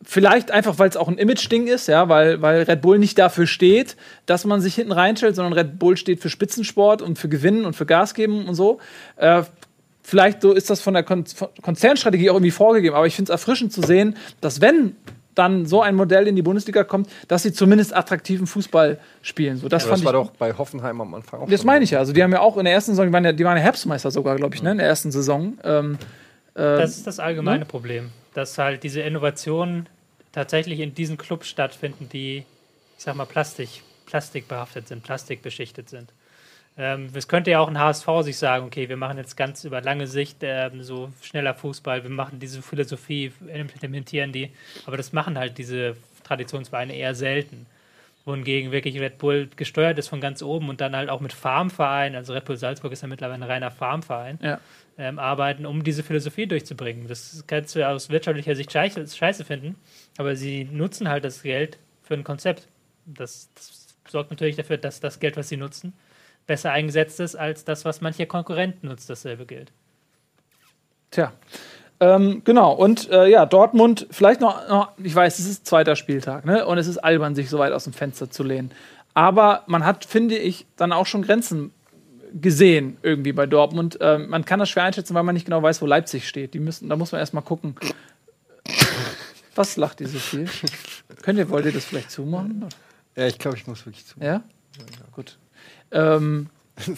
vielleicht einfach, weil es auch ein Image-Ding ist, ja, weil, weil Red Bull nicht dafür steht, dass man sich hinten reinstellt, sondern Red Bull steht für Spitzensport und für Gewinnen und für Gas geben und so. Äh, vielleicht so ist das von der Kon Konzernstrategie auch irgendwie vorgegeben, aber ich finde es erfrischend zu sehen, dass wenn dann so ein Modell in die Bundesliga kommt, dass sie zumindest attraktiven Fußball spielen. So, das ja, das war doch bei Hoffenheim am Anfang auch. Das meine ich ja. Also die haben ja auch in der ersten Saison, die waren ja, die waren ja Herbstmeister sogar, glaube ich, mhm. ne, in der ersten Saison. Ähm, äh, das ist das allgemeine ne? Problem, dass halt diese Innovationen tatsächlich in diesen Clubs stattfinden, die, ich sag mal, Plastik, plastikbehaftet sind, plastikbeschichtet sind. Ähm, es könnte ja auch ein HSV sich sagen, okay, wir machen jetzt ganz über lange Sicht ähm, so schneller Fußball, wir machen diese Philosophie, implementieren die, aber das machen halt diese Traditionsvereine eher selten. Wohingegen wirklich Red Bull gesteuert ist von ganz oben und dann halt auch mit Farmvereinen, also Red Bull Salzburg ist ja mittlerweile ein reiner Farmverein, ja. ähm, arbeiten, um diese Philosophie durchzubringen. Das kannst du aus wirtschaftlicher Sicht scheiße, scheiße finden, aber sie nutzen halt das Geld für ein Konzept. Das, das sorgt natürlich dafür, dass das Geld, was sie nutzen, besser eingesetzt ist als das, was manche Konkurrenten nutzt, dasselbe gilt. Tja. Ähm, genau, und äh, ja, Dortmund, vielleicht noch, noch, ich weiß, es ist zweiter Spieltag, ne? Und es ist albern, sich so weit aus dem Fenster zu lehnen. Aber man hat, finde ich, dann auch schon Grenzen gesehen, irgendwie bei Dortmund. Ähm, man kann das schwer einschätzen, weil man nicht genau weiß, wo Leipzig steht. Die müssen, da muss man erstmal gucken. Was lacht ihr so viel? Könnt ihr, wollt ihr das vielleicht zumachen? Ja, ich glaube, ich muss wirklich zumachen. Ja? ja, ja. Gut. Ähm,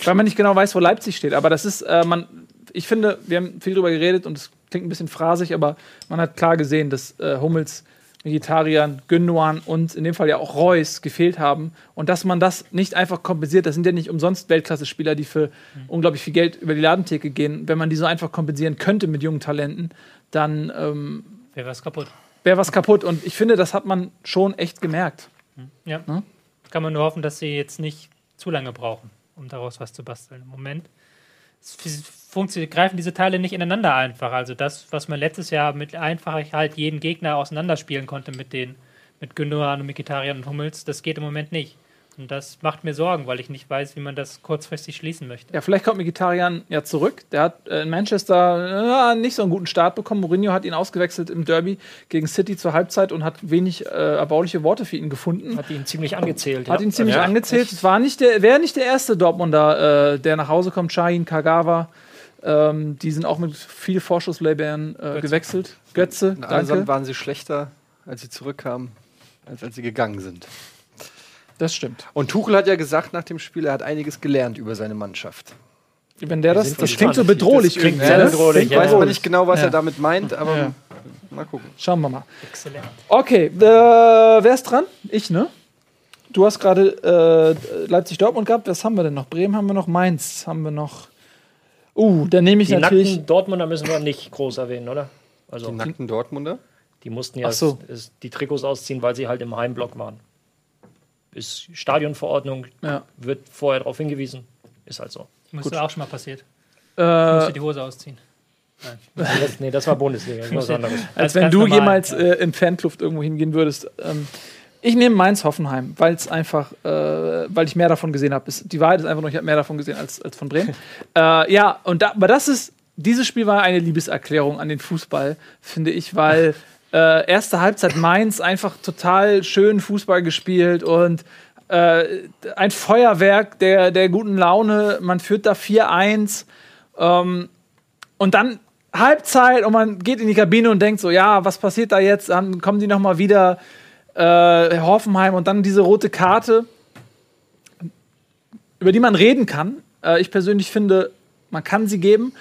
weil man nicht genau weiß, wo Leipzig steht. Aber das ist, äh, man, ich finde, wir haben viel drüber geredet und es klingt ein bisschen phrasig, aber man hat klar gesehen, dass äh, Hummels, Vegetarian, Gündogan und in dem Fall ja auch Reus gefehlt haben. Und dass man das nicht einfach kompensiert, das sind ja nicht umsonst Weltklasse-Spieler, die für mhm. unglaublich viel Geld über die Ladentheke gehen. Wenn man die so einfach kompensieren könnte mit jungen Talenten, dann ähm, wäre was kaputt. Wäre was kaputt. Und ich finde, das hat man schon echt gemerkt. Ja. Ne? Kann man nur hoffen, dass sie jetzt nicht zu lange brauchen, um daraus was zu basteln. Im Moment greifen diese Teile nicht ineinander einfach. Also das, was man letztes Jahr mit einfach halt jeden Gegner auseinanderspielen konnte mit den mit Gündogan und Mikitarian und Hummels, das geht im Moment nicht. Und das macht mir Sorgen, weil ich nicht weiß, wie man das kurzfristig schließen möchte. Ja, vielleicht kommt Mkhitaryan ja zurück. Der hat äh, in Manchester äh, nicht so einen guten Start bekommen. Mourinho hat ihn ausgewechselt im Derby gegen City zur Halbzeit und hat wenig äh, erbauliche Worte für ihn gefunden. Hat ihn ziemlich angezählt. Hat ja. ihn ziemlich Ja, angezählt. Es war nicht der, wäre nicht der erste Dortmunder, äh, der nach Hause kommt. Shahin, Kagawa. Ähm, die sind auch mit viel Vorschusslorbeeren äh, gewechselt. Götze, In Allesamt danke. waren sie schlechter, als sie zurückkamen, als als sie gegangen sind. Das stimmt. Und Tuchel hat ja gesagt nach dem Spiel, er hat einiges gelernt über seine Mannschaft. Wenn der das, das klingt so bedrohlich. Das klingt irgendwie, sehr ne? bedrohlich, Ich weiß aber nicht genau, was Ja. er damit meint, aber Ja. mal gucken. Schauen wir mal. Exzellent. Okay, äh, wer ist dran? Ich, ne? Du hast gerade äh, Leipzig-Dortmund gehabt. Was haben wir denn noch? Bremen haben wir noch, Mainz haben wir noch. Uh, dann nehme ich Die natürlich. nackten Dortmunder müssen wir nicht groß erwähnen, oder? Also, Die nackten Dortmunder. die mussten ja so. die Trikots ausziehen, weil sie halt im Heimblock waren. Ist Stadionverordnung, Ja. wird vorher darauf hingewiesen. Ist halt so. Musste auch schon mal passiert. Äh, Musste die Hose ausziehen. Das, nee, das war Bundesliga, das war was anderes. als Als wenn du normal, jemals ja. äh, in Fankluft irgendwo hingehen würdest. Ähm, ich nehme Mainz-Hoffenheim, weil es einfach, äh, weil ich mehr davon gesehen habe. Die Wahrheit ist einfach nur, ich habe mehr davon gesehen als, als von Bremen. äh, ja, und da, aber das ist, dieses Spiel war eine Liebeserklärung an den Fußball, finde ich, weil äh, erste Halbzeit Mainz einfach total schön Fußball gespielt und äh, ein Feuerwerk der, der guten Laune. Man führt da 4-1. Ähm, und dann Halbzeit und man geht in die Kabine und denkt so, ja, was passiert da jetzt? Dann kommen die noch mal wieder äh, Hoffenheim und dann diese rote Karte, über die man reden kann. Äh, ich persönlich finde, man kann sie geben,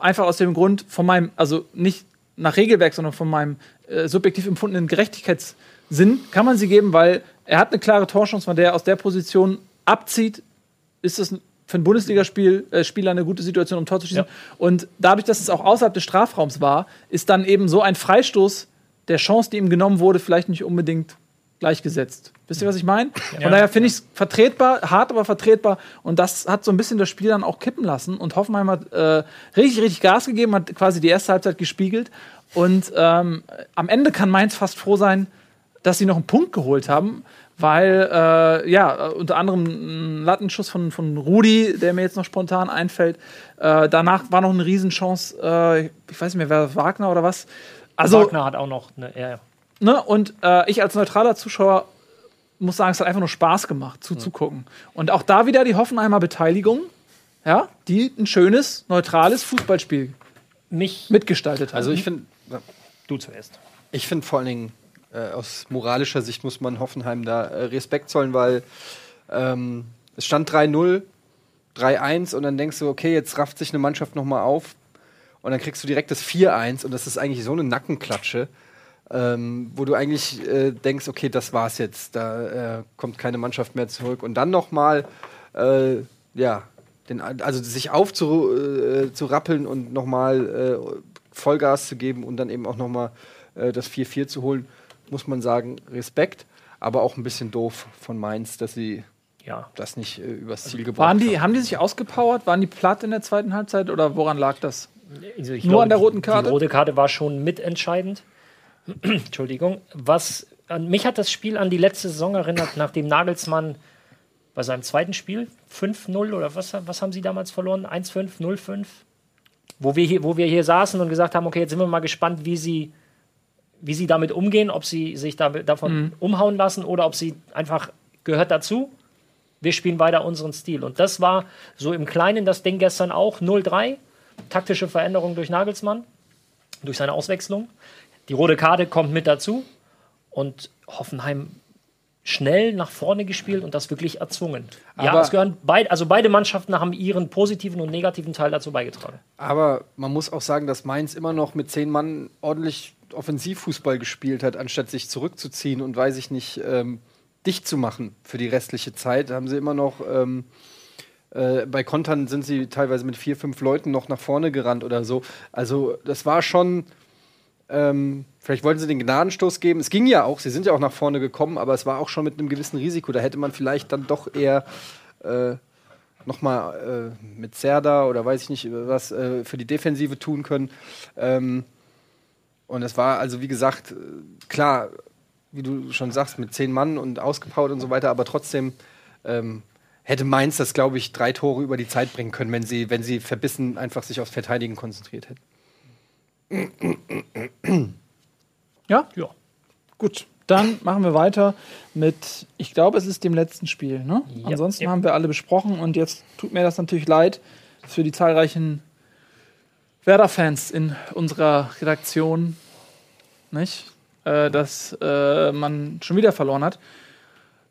einfach aus dem Grund von meinem, also nicht nach Regelwerk, sondern von meinem äh, subjektiv empfundenen Gerechtigkeitssinn kann man sie geben, weil er hat eine klare Torchance, wenn der aus der Position abzieht, ist es für ein Bundesligaspiel äh, Spieler eine gute Situation, um Tor zu schießen. Ja. Und dadurch, dass es auch außerhalb des Strafraums war, ist dann eben so ein Freistoß der Chance, die ihm genommen wurde, vielleicht nicht unbedingt gleichgesetzt. Wisst ihr, was ich meine? Von daher finde ich es vertretbar, hart, aber vertretbar. Und das hat so ein bisschen das Spiel dann auch kippen lassen. Und Hoffenheim hat äh, richtig, richtig Gas gegeben, hat quasi die erste Halbzeit gespiegelt. Und ähm, am Ende kann Mainz fast froh sein, dass sie noch einen Punkt geholt haben, weil äh, ja, unter anderem ein Lattenschuss von, von Rudi, der mir jetzt noch spontan einfällt. Äh, danach war noch eine Riesenchance, äh, ich weiß nicht mehr, wer Wagner oder was. Also, Wagner hat auch noch eine. Ja, ja. Ne, und äh, ich als neutraler Zuschauer muss sagen, es hat einfach nur Spaß gemacht, zuzugucken. Und auch da wieder die Hoffenheimer Beteiligung, ja, die ein schönes, neutrales Fußballspiel Mich, mitgestaltet hat. Also ich finde, du zuerst. ich finde vor allen Dingen äh, aus moralischer Sicht muss man Hoffenheim da äh, Respekt zollen, weil ähm, es stand 3-0, 3-1 und dann denkst du, okay, jetzt rafft sich eine Mannschaft noch mal auf und dann kriegst du direkt das 4-1 und das ist eigentlich so eine Nackenklatsche, ähm, wo du eigentlich äh, denkst, okay, das war's jetzt, da äh, kommt keine Mannschaft mehr zurück und dann noch mal, äh, ja, den, also sich aufzurappeln äh, zu rappeln und noch mal äh, Vollgas zu geben und dann eben auch noch mal äh, das 4-4 zu holen, muss man sagen, Respekt, aber auch ein bisschen doof von Mainz, dass sie Ja. das nicht äh, übers Ziel gebracht waren die, haben. haben die sich ausgepowert? Waren die platt in der zweiten Halbzeit oder woran lag das? Also ich Nur an der die- roten Karte? Die rote Karte war schon mitentscheidend. Entschuldigung. Was, an mich hat das Spiel an die letzte Saison erinnert, nachdem Nagelsmann bei seinem zweiten Spiel 5-0 oder was, was haben sie damals verloren? 1-5, 0-5? Wo wir, hier, wo wir hier saßen und gesagt haben, okay, jetzt sind wir mal gespannt, wie sie, wie sie damit umgehen, ob sie sich damit, davon umhauen lassen oder ob sie einfach gehört dazu. Wir spielen weiter unseren Stil. Und das war so im Kleinen das Ding gestern auch 0-3. Taktische Veränderung durch Nagelsmann, durch seine Auswechslung. Die rote Karte kommt mit dazu und Hoffenheim schnell nach vorne gespielt und das wirklich erzwungen. ja, Aber- es gehören beid, also beide Mannschaften haben ihren positiven und negativen Teil dazu beigetragen. Aber man muss auch sagen, dass Mainz immer noch mit zehn Mann ordentlich Offensivfußball gespielt hat, anstatt sich zurückzuziehen und weiß ich nicht, ähm, dicht zu machen für die restliche Zeit. Haben sie immer noch ähm, äh, bei Kontern sind sie teilweise mit vier, fünf Leuten noch nach vorne gerannt oder so. Also das war schon. Ähm, vielleicht wollten sie den Gnadenstoß geben. Es ging ja auch, sie sind ja auch nach vorne gekommen, aber es war auch schon mit einem gewissen Risiko. Da hätte man vielleicht dann doch eher äh, nochmal äh, mit Serda oder weiß ich nicht, was äh, für die Defensive tun können. Ähm, und es war also, wie gesagt, äh, klar, wie du schon sagst, mit zehn Mann und ausgepowert und so weiter, aber trotzdem ähm, hätte Mainz das, glaube ich, drei Tore über die Zeit bringen können, wenn sie, wenn sie verbissen einfach sich aufs Verteidigen konzentriert hätten. Ja? Ja. Gut. Dann machen wir weiter mit, ich glaube, es ist dem letzten Spiel. Ne? Ja. Ansonsten ja. haben wir alle besprochen und jetzt tut mir das natürlich leid für die zahlreichen Werder-Fans in unserer Redaktion, nicht? Äh, dass äh, man schon wieder verloren hat.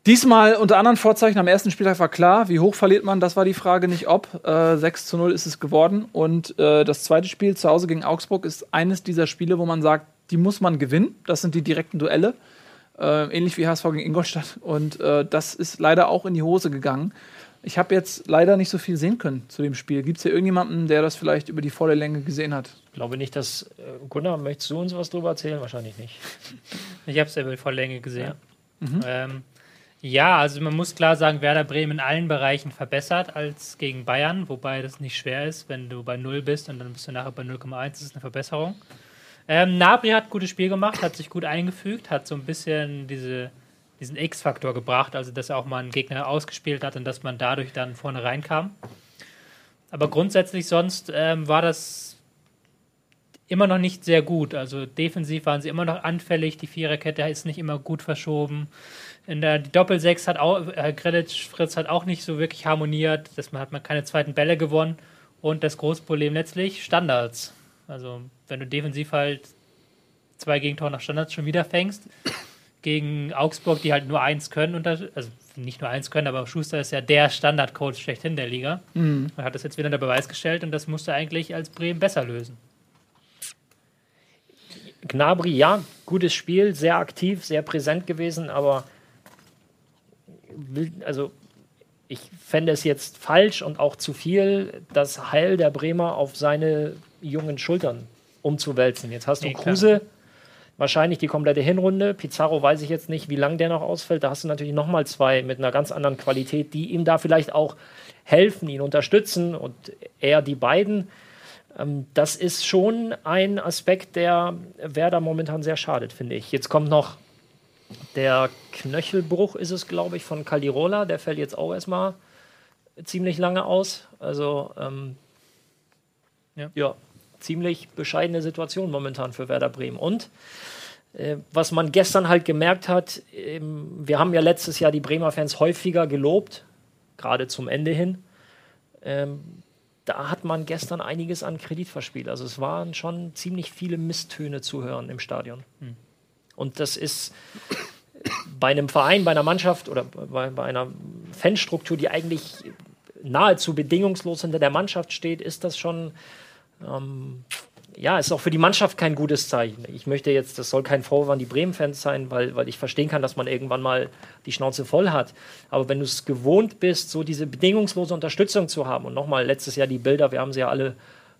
Diesmal unter anderen Vorzeichen am ersten Spieltag war klar, wie hoch verliert man, das war die Frage, nicht ob. Äh, 6 zu 0 ist es geworden. Und äh, das zweite Spiel zu Hause gegen Augsburg ist eines dieser Spiele, wo man sagt, die muss man gewinnen. Das sind die direkten Duelle. Äh, ähnlich wie HSV gegen Ingolstadt. Und äh, das ist leider auch in die Hose gegangen. Ich habe jetzt leider nicht so viel sehen können zu dem Spiel. Gibt es hier irgendjemanden, der das vielleicht über die volle Länge gesehen hat? Ich glaube nicht, dass. Äh, Gunnar, möchtest du uns was drüber erzählen? Wahrscheinlich nicht. Ich habe es über die volle Länge gesehen. Ja. Mhm. Ähm, ja, also man muss klar sagen, Werder Bremen in allen Bereichen verbessert als gegen Bayern, wobei das nicht schwer ist, wenn du bei 0 bist und dann bist du nachher bei 0,1, das ist eine Verbesserung. Ähm, Nabri hat ein gutes Spiel gemacht, hat sich gut eingefügt, hat so ein bisschen diese, diesen X-Faktor gebracht, also dass er auch mal einen Gegner ausgespielt hat und dass man dadurch dann vorne reinkam. Aber grundsätzlich sonst ähm, war das immer noch nicht sehr gut. Also defensiv waren sie immer noch anfällig, die Viererkette ist nicht immer gut verschoben. In der die Doppel-6 hat auch, äh, Grilic Fritz hat auch nicht so wirklich harmoniert. Das hat man keine zweiten Bälle gewonnen. Und das große Problem letztlich, Standards. Also, wenn du defensiv halt zwei Gegentore nach Standards schon wieder fängst, gegen Augsburg, die halt nur eins können, und also nicht nur eins können, aber Schuster ist ja der Standardcoach schlechthin der Liga. Mhm. Er hat das jetzt wieder unter Beweis gestellt und das musste eigentlich als Bremen besser lösen. Gnabry, ja, gutes Spiel, sehr aktiv, sehr präsent gewesen, aber will, also ich fände es jetzt falsch und auch zu viel, das Heil der Bremer auf seine jungen Schultern umzuwälzen. Jetzt hast du nee, Kruse, wahrscheinlich die komplette Hinrunde. Pizarro weiß ich jetzt nicht, wie lange der noch ausfällt. Da hast du natürlich nochmal zwei mit einer ganz anderen Qualität, die ihm da vielleicht auch helfen, ihn unterstützen und er die beiden. Ähm, das ist schon ein Aspekt, der Werder momentan sehr schadet, finde ich. Jetzt kommt noch der Knöchelbruch ist es, glaube ich, von Caldirola. Der fällt jetzt auch erstmal ziemlich lange aus. Also, ähm, ja. ja. ziemlich bescheidene Situation momentan für Werder Bremen. Und äh, was man gestern halt gemerkt hat, ähm, wir haben ja letztes Jahr die Bremer Fans häufiger gelobt, gerade zum Ende hin. Ähm, da hat man gestern einiges an Kredit verspielt. Also es waren schon ziemlich viele Misstöne zu hören im Stadion. Hm. Und das ist bei einem Verein, bei einer Mannschaft oder bei, bei einer Fanstruktur, die eigentlich nahezu bedingungslos hinter der Mannschaft steht, ist das schon, ähm, ja, ist auch für die Mannschaft kein gutes Zeichen. Ich möchte jetzt, das soll kein Vorwurf an die Bremen-Fans sein, weil, weil ich verstehen kann, dass man irgendwann mal die Schnauze voll hat. Aber wenn du es gewohnt bist, so diese bedingungslose Unterstützung zu haben, und nochmal letztes Jahr die Bilder, wir haben sie ja alle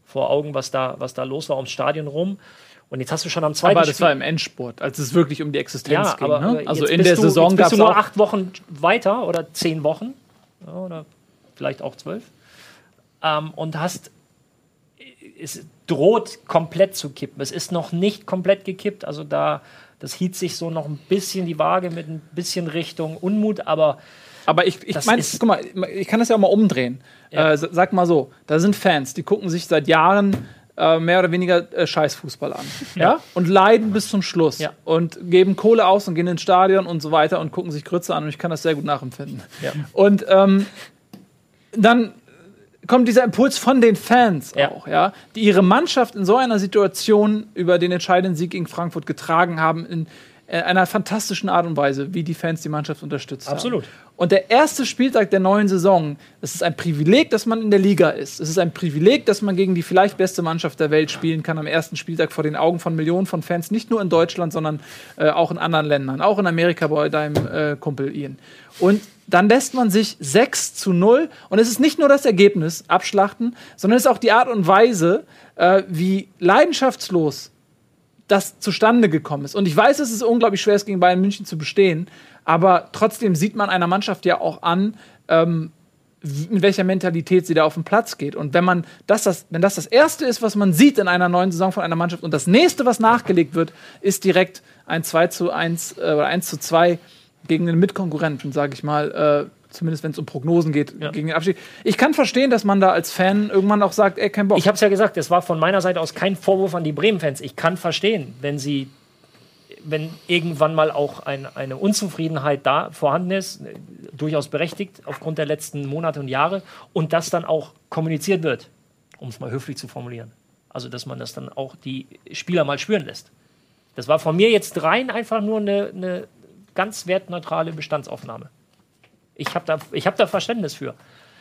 vor Augen, was da, was da los war ums Stadion rum. Und jetzt hast du schon am zweiten Aber das Spiel war im Endspurt, als es wirklich um die Existenz ja, ging. Aber, ne? Also in der du, Saison gab es. du nur acht Wochen weiter oder zehn Wochen ja, oder vielleicht auch zwölf ähm, und hast es droht komplett zu kippen. Es ist noch nicht komplett gekippt, also da das hielt sich so noch ein bisschen die Waage mit ein bisschen Richtung Unmut, aber aber ich, ich meine, guck mal, ich kann das ja auch mal umdrehen. Ja. Äh, sag mal so, da sind Fans, die gucken sich seit Jahren äh, mehr oder weniger äh, Scheißfußball an. Ja. ja. Und leiden bis zum Schluss. Ja. Und geben Kohle aus und gehen ins Stadion und so weiter und gucken sich Grütze an und ich kann das sehr gut nachempfinden. Ja. Und ähm, dann kommt dieser Impuls von den Fans ja. auch, ja, die ihre Mannschaft in so einer Situation über den entscheidenden Sieg gegen Frankfurt getragen haben, in einer fantastischen Art und Weise, wie die Fans die Mannschaft unterstützt Absolut. haben. Und der erste Spieltag der neuen Saison, es ist ein Privileg, dass man in der Liga ist. Es ist ein Privileg, dass man gegen die vielleicht beste Mannschaft der Welt spielen kann am ersten Spieltag vor den Augen von Millionen von Fans, nicht nur in Deutschland, sondern äh, auch in anderen Ländern, auch in Amerika bei deinem äh, Kumpel Ian. Und dann lässt man sich 6 zu 0, und es ist nicht nur das Ergebnis, abschlachten, sondern es ist auch die Art und Weise, äh, wie leidenschaftslos das zustande gekommen ist. Und ich weiß, es ist unglaublich schwer, es gegen Bayern München zu bestehen, aber trotzdem sieht man einer Mannschaft ja auch an, ähm, mit welcher Mentalität sie da auf den Platz geht. Und wenn man das, das, wenn das das Erste ist, was man sieht in einer neuen Saison von einer Mannschaft und das nächste, was nachgelegt wird, ist direkt ein 2 zu 1 äh, oder 1 zu 2 gegen den Mitkonkurrenten, sage ich mal, äh, zumindest wenn es um Prognosen geht ja. gegen den Abstieg. Ich kann verstehen, dass man da als Fan irgendwann auch sagt, ey, kein Bock. Ich habe es ja gesagt, es war von meiner Seite aus kein Vorwurf an die Bremen-Fans. Ich kann verstehen, wenn sie, wenn irgendwann mal auch ein, eine Unzufriedenheit da vorhanden ist, durchaus berechtigt aufgrund der letzten Monate und Jahre, und das dann auch kommuniziert wird, um es mal höflich zu formulieren. Also, dass man das dann auch die Spieler mal spüren lässt. Das war von mir jetzt rein einfach nur eine, eine ganz wertneutrale Bestandsaufnahme. Ich habe da, hab da Verständnis für.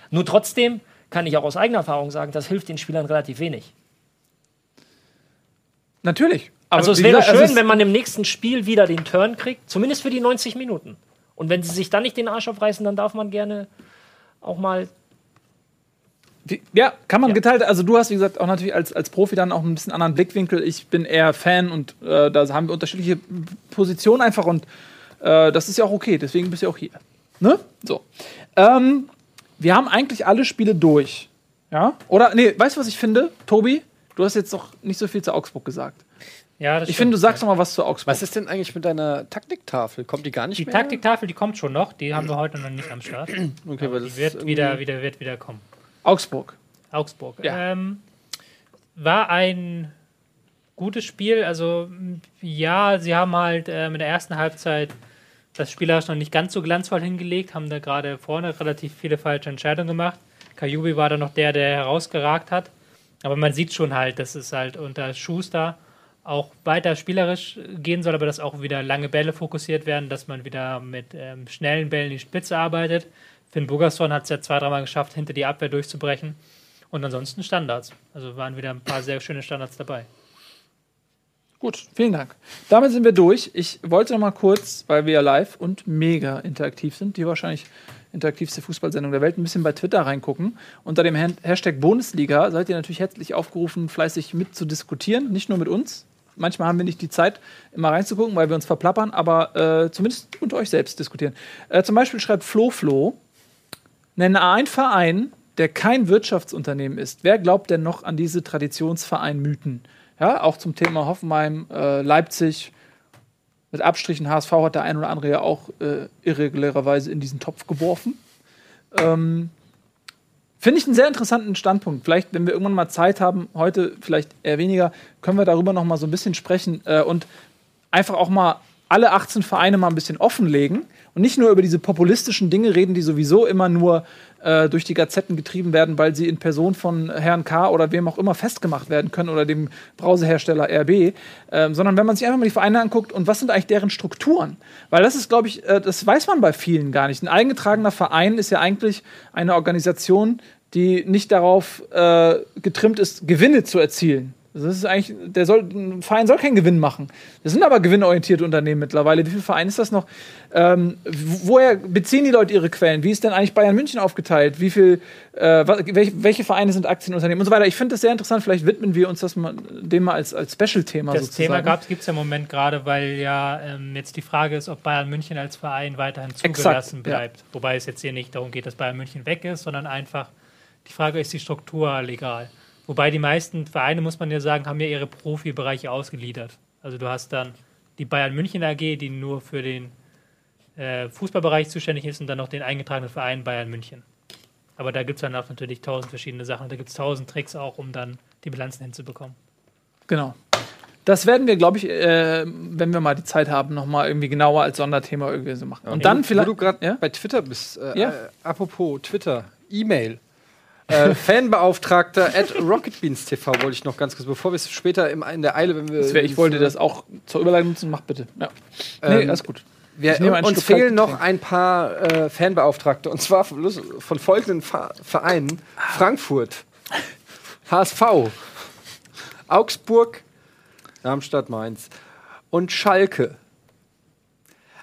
Nur trotzdem kann ich auch aus eigener Erfahrung sagen, das hilft den Spielern relativ wenig. Natürlich. also es wäre schön, also wenn man im nächsten Spiel wieder den Turn kriegt, zumindest für die 90 Minuten. Und wenn sie sich dann nicht den Arsch aufreißen, dann darf man gerne auch mal ja, kann man ja. geteilt. Also du hast, wie gesagt, auch natürlich als, als Profi dann auch ein bisschen anderen Blickwinkel. Ich bin eher Fan und äh, da haben wir unterschiedliche Positionen einfach und äh, das ist ja auch okay. Deswegen bist du auch hier. Ne? So. Ähm, wir haben eigentlich alle Spiele durch. Ja? Oder, nee, weißt du, was ich finde, Tobi? Du hast jetzt doch nicht so viel zu Augsburg gesagt. Ja, das ich finde, du sagst ja. noch mal was zu Augsburg. Was ist denn eigentlich mit deiner Taktiktafel? Kommt die gar nicht die mehr? Die Taktiktafel, die kommt schon noch. Die haben wir heute noch nicht am Start. okay, aber die wird wieder, wieder, wird wieder kommen. Augsburg. Augsburg. Ja. Ähm, war ein gutes Spiel. Also, ja, sie haben halt äh, mit der ersten Halbzeit das spielerisch noch nicht ganz so glanzvoll hingelegt, haben da gerade vorne relativ viele falsche Entscheidungen gemacht. Kajubi war da noch der, der herausgeragt hat. Aber man sieht schon halt, dass es halt unter Schuster auch weiter spielerisch gehen soll, aber dass auch wieder lange Bälle fokussiert werden, dass man wieder mit ähm, schnellen Bällen die Spitze arbeitet. Finn Burgerson hat es ja zwei, dreimal geschafft, hinter die Abwehr durchzubrechen. Und ansonsten Standards. Also waren wieder ein paar sehr schöne Standards dabei. Gut, vielen Dank. Damit sind wir durch. Ich wollte noch mal kurz, weil wir live und mega interaktiv sind, die wahrscheinlich interaktivste Fußballsendung der Welt, ein bisschen bei Twitter reingucken. Unter dem Hashtag Bundesliga seid ihr natürlich herzlich aufgerufen, fleißig mit zu diskutieren, nicht nur mit uns. Manchmal haben wir nicht die Zeit, immer reinzugucken, weil wir uns verplappern, aber äh, zumindest unter euch selbst diskutieren. Äh, zum Beispiel schreibt Flo Flo, nenne einen Verein, der kein Wirtschaftsunternehmen ist. Wer glaubt denn noch an diese Traditionsverein-Mythen? Ja, auch zum Thema Hoffenheim, äh, Leipzig. Mit Abstrichen HSV hat der ein oder andere ja auch äh, irregulärerweise in diesen Topf geworfen. Ähm, Finde ich einen sehr interessanten Standpunkt. Vielleicht, wenn wir irgendwann mal Zeit haben, heute vielleicht eher weniger, können wir darüber noch mal so ein bisschen sprechen äh, und einfach auch mal alle 18 Vereine mal ein bisschen offenlegen und nicht nur über diese populistischen Dinge reden, die sowieso immer nur äh, durch die Gazetten getrieben werden, weil sie in Person von Herrn K. oder wem auch immer festgemacht werden können oder dem Browserhersteller RB, äh, sondern wenn man sich einfach mal die Vereine anguckt und was sind eigentlich deren Strukturen? Weil das ist, glaube ich, äh, das weiß man bei vielen gar nicht. Ein eingetragener Verein ist ja eigentlich eine Organisation, die nicht darauf äh, getrimmt ist, Gewinne zu erzielen. Das ist eigentlich, der soll, ein Verein soll keinen Gewinn machen. Das sind aber gewinnorientierte Unternehmen mittlerweile. Wie viele Vereine ist das noch? Ähm, woher beziehen die Leute ihre Quellen? Wie ist denn eigentlich Bayern München aufgeteilt? Wie viel, äh, welche, welche, Vereine sind Aktienunternehmen und so weiter? Ich finde das sehr interessant. Vielleicht widmen wir uns das mal, dem mal als, als Special-Thema. Das sozusagen. Thema gibt es ja im Moment gerade, weil ja ähm, jetzt die Frage ist, ob Bayern München als Verein weiterhin zugelassen Exakt, bleibt. Ja. Wobei es jetzt hier nicht darum geht, dass Bayern München weg ist, sondern einfach die Frage ist die Struktur legal. Wobei die meisten Vereine, muss man ja sagen, haben ja ihre Profibereiche ausgeliefert. Also du hast dann die Bayern München AG, die nur für den äh, Fußballbereich zuständig ist und dann noch den eingetragenen Verein Bayern München. Aber da gibt es dann auch natürlich tausend verschiedene Sachen. Da gibt es tausend Tricks auch, um dann die Bilanzen hinzubekommen. Genau. Das werden wir, glaube ich, äh, wenn wir mal die Zeit haben, nochmal irgendwie genauer als Sonderthema irgendwie so machen. Und ja, dann vielleicht. Wo du gerade ja? bei Twitter bist, äh, ja? äh, apropos Twitter, E-Mail. Äh, Fanbeauftragter at Rocketbeans TV wollte ich noch ganz kurz, bevor wir es später im, in der Eile, wenn wir. Wär, ich wollte das auch zur Überleitung nutzen, mach bitte. Ja. Ähm, nee, alles gut. Wir, uns fehlen noch ein paar äh, Fanbeauftragte und zwar von, von folgenden Vereinen: Frankfurt, HSV, Augsburg, Darmstadt, Mainz und Schalke.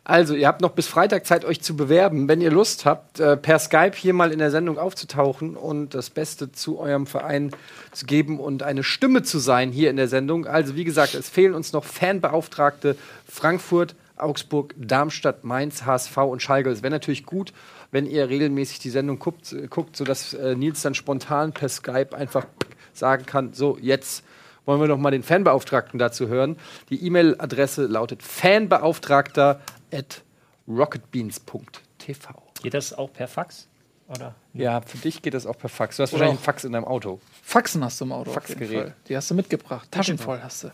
Also, ihr habt noch bis Freitag Zeit, euch zu bewerben. Wenn ihr Lust habt, äh, per Skype hier mal in der Sendung aufzutauchen und das Beste zu eurem Verein zu geben und eine Stimme zu sein hier in der Sendung. Also, wie gesagt, es fehlen uns noch Fanbeauftragte Frankfurt, Augsburg, Darmstadt, Mainz, HSV und Schalke. Es wäre natürlich gut, wenn ihr regelmäßig die Sendung guckt, guckt sodass äh, Nils dann spontan per Skype einfach sagen kann: So, jetzt wollen wir noch mal den Fanbeauftragten dazu hören. Die E-Mail-Adresse lautet fanbeauftragter at rocketbeans.tv. Geht das auch per Fax? Oder? Ja, für dich geht das auch per Fax. Du hast wahrscheinlich einen Fax in deinem Auto. Faxen hast du im Auto. Faxgerät. Die hast du mitgebracht. Taschen voll hast du.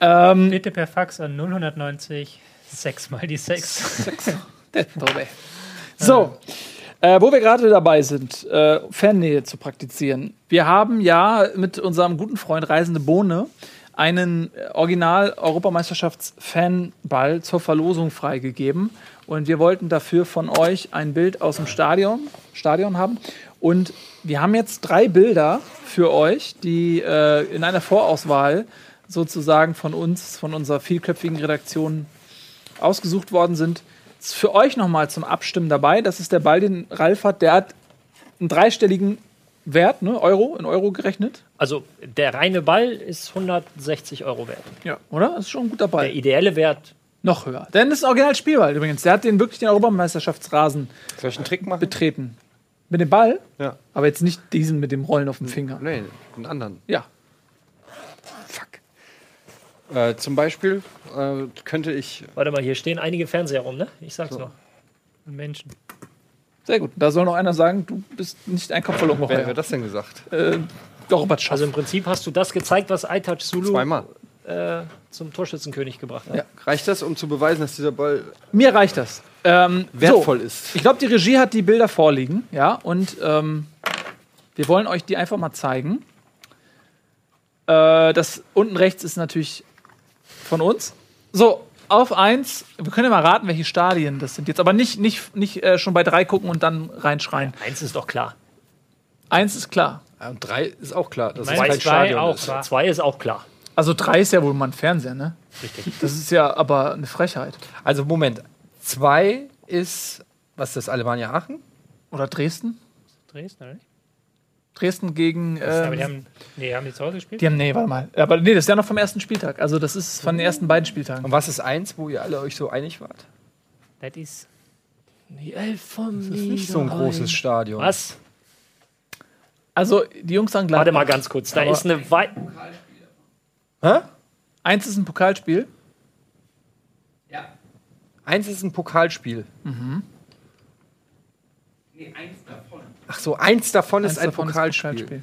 Ähm, Bitte per Fax an 0190 6 mal die 6. Dobe. So, äh, wo wir gerade dabei sind, äh, Fannähe zu praktizieren. Wir haben ja mit unserem guten Freund Reisende Bohne einen äh, Original-Europameisterschafts-Fanball zur Verlosung freigegeben. Und wir wollten dafür von euch ein Bild aus dem Stadion, Stadion haben. Und wir haben jetzt drei Bilder für euch, die äh, in einer Vorauswahl sozusagen von uns, von unserer vielköpfigen Redaktion ausgesucht worden sind. Für euch nochmal zum Abstimmen dabei. Das ist der Ball, den Ralf hat. Der hat einen dreistelligen Wert, ne? Euro, in Euro gerechnet. Also der reine Ball ist 160 Euro wert. Ja. Oder? Das ist schon ein guter Ball. Der ideelle Wert, Noch höher. Denn das ist ein Original-Spielball übrigens. Der hat den wirklich den Europameisterschaftsrasen Soll ich einen Trick machen? betreten. Mit dem Ball, Ja. aber jetzt nicht diesen mit dem Rollen auf dem Finger. Nee, einen anderen. Ja. Fuck. Äh, zum Beispiel äh, könnte ich. warte mal, hier stehen einige Fernseher rum, ne? Ich sag's noch. Menschen. Sehr gut. Da soll noch einer sagen, du bist nicht ein Kopf verloren. Wer hat das denn gesagt? Äh, Gorbatschow. Also im Prinzip hast du das gezeigt, was Aitaj Sulu Zweimal. äh, zum Torschützenkönig gebracht hat. Ja. Reicht das, um zu beweisen, dass dieser Ball Mir reicht das. Ähm, wertvoll so. ist? Ich glaube, die Regie hat die Bilder vorliegen, ja, und ähm, wir wollen euch die einfach mal zeigen. Äh, das unten rechts ist natürlich von uns. So, auf eins. Wir können ja mal raten, welche Stadien das sind jetzt, aber nicht, nicht, nicht äh, schon bei drei gucken und dann reinschreien. Eins ist doch klar. Eins ist klar. Ja, und drei ist auch klar, es Meine kein zwei Stadion auch, ist. wa? Zwei ist auch klar. Also drei ist ja wohl mal ein Fernseher, ne? Richtig. Das ist ja aber eine Frechheit. Also Moment, zwei ist, was ist das, Alemannia Aachen? Oder Dresden? Dresden, oder nicht? Dresden gegen. Aber Ähm, die haben, nee, haben die zu Hause gespielt? die haben, nee, warte mal. Aber nee, das ist ja noch vom ersten Spieltag. Also das ist von den ersten beiden Spieltagen. Und was ist eins, wo ihr alle euch so einig wart? Das ist Die Elf vom Das ist nicht so ein großes Stadion. Was? Also die Jungs sagen Warte Gladbach. mal ganz kurz. Da Aber- ist eine weit. Hä? Eins ist ein Pokalspiel. Eins ist ein Pokalspiel. Ach so, eins davon ist Eins ein davon Pokalspiel.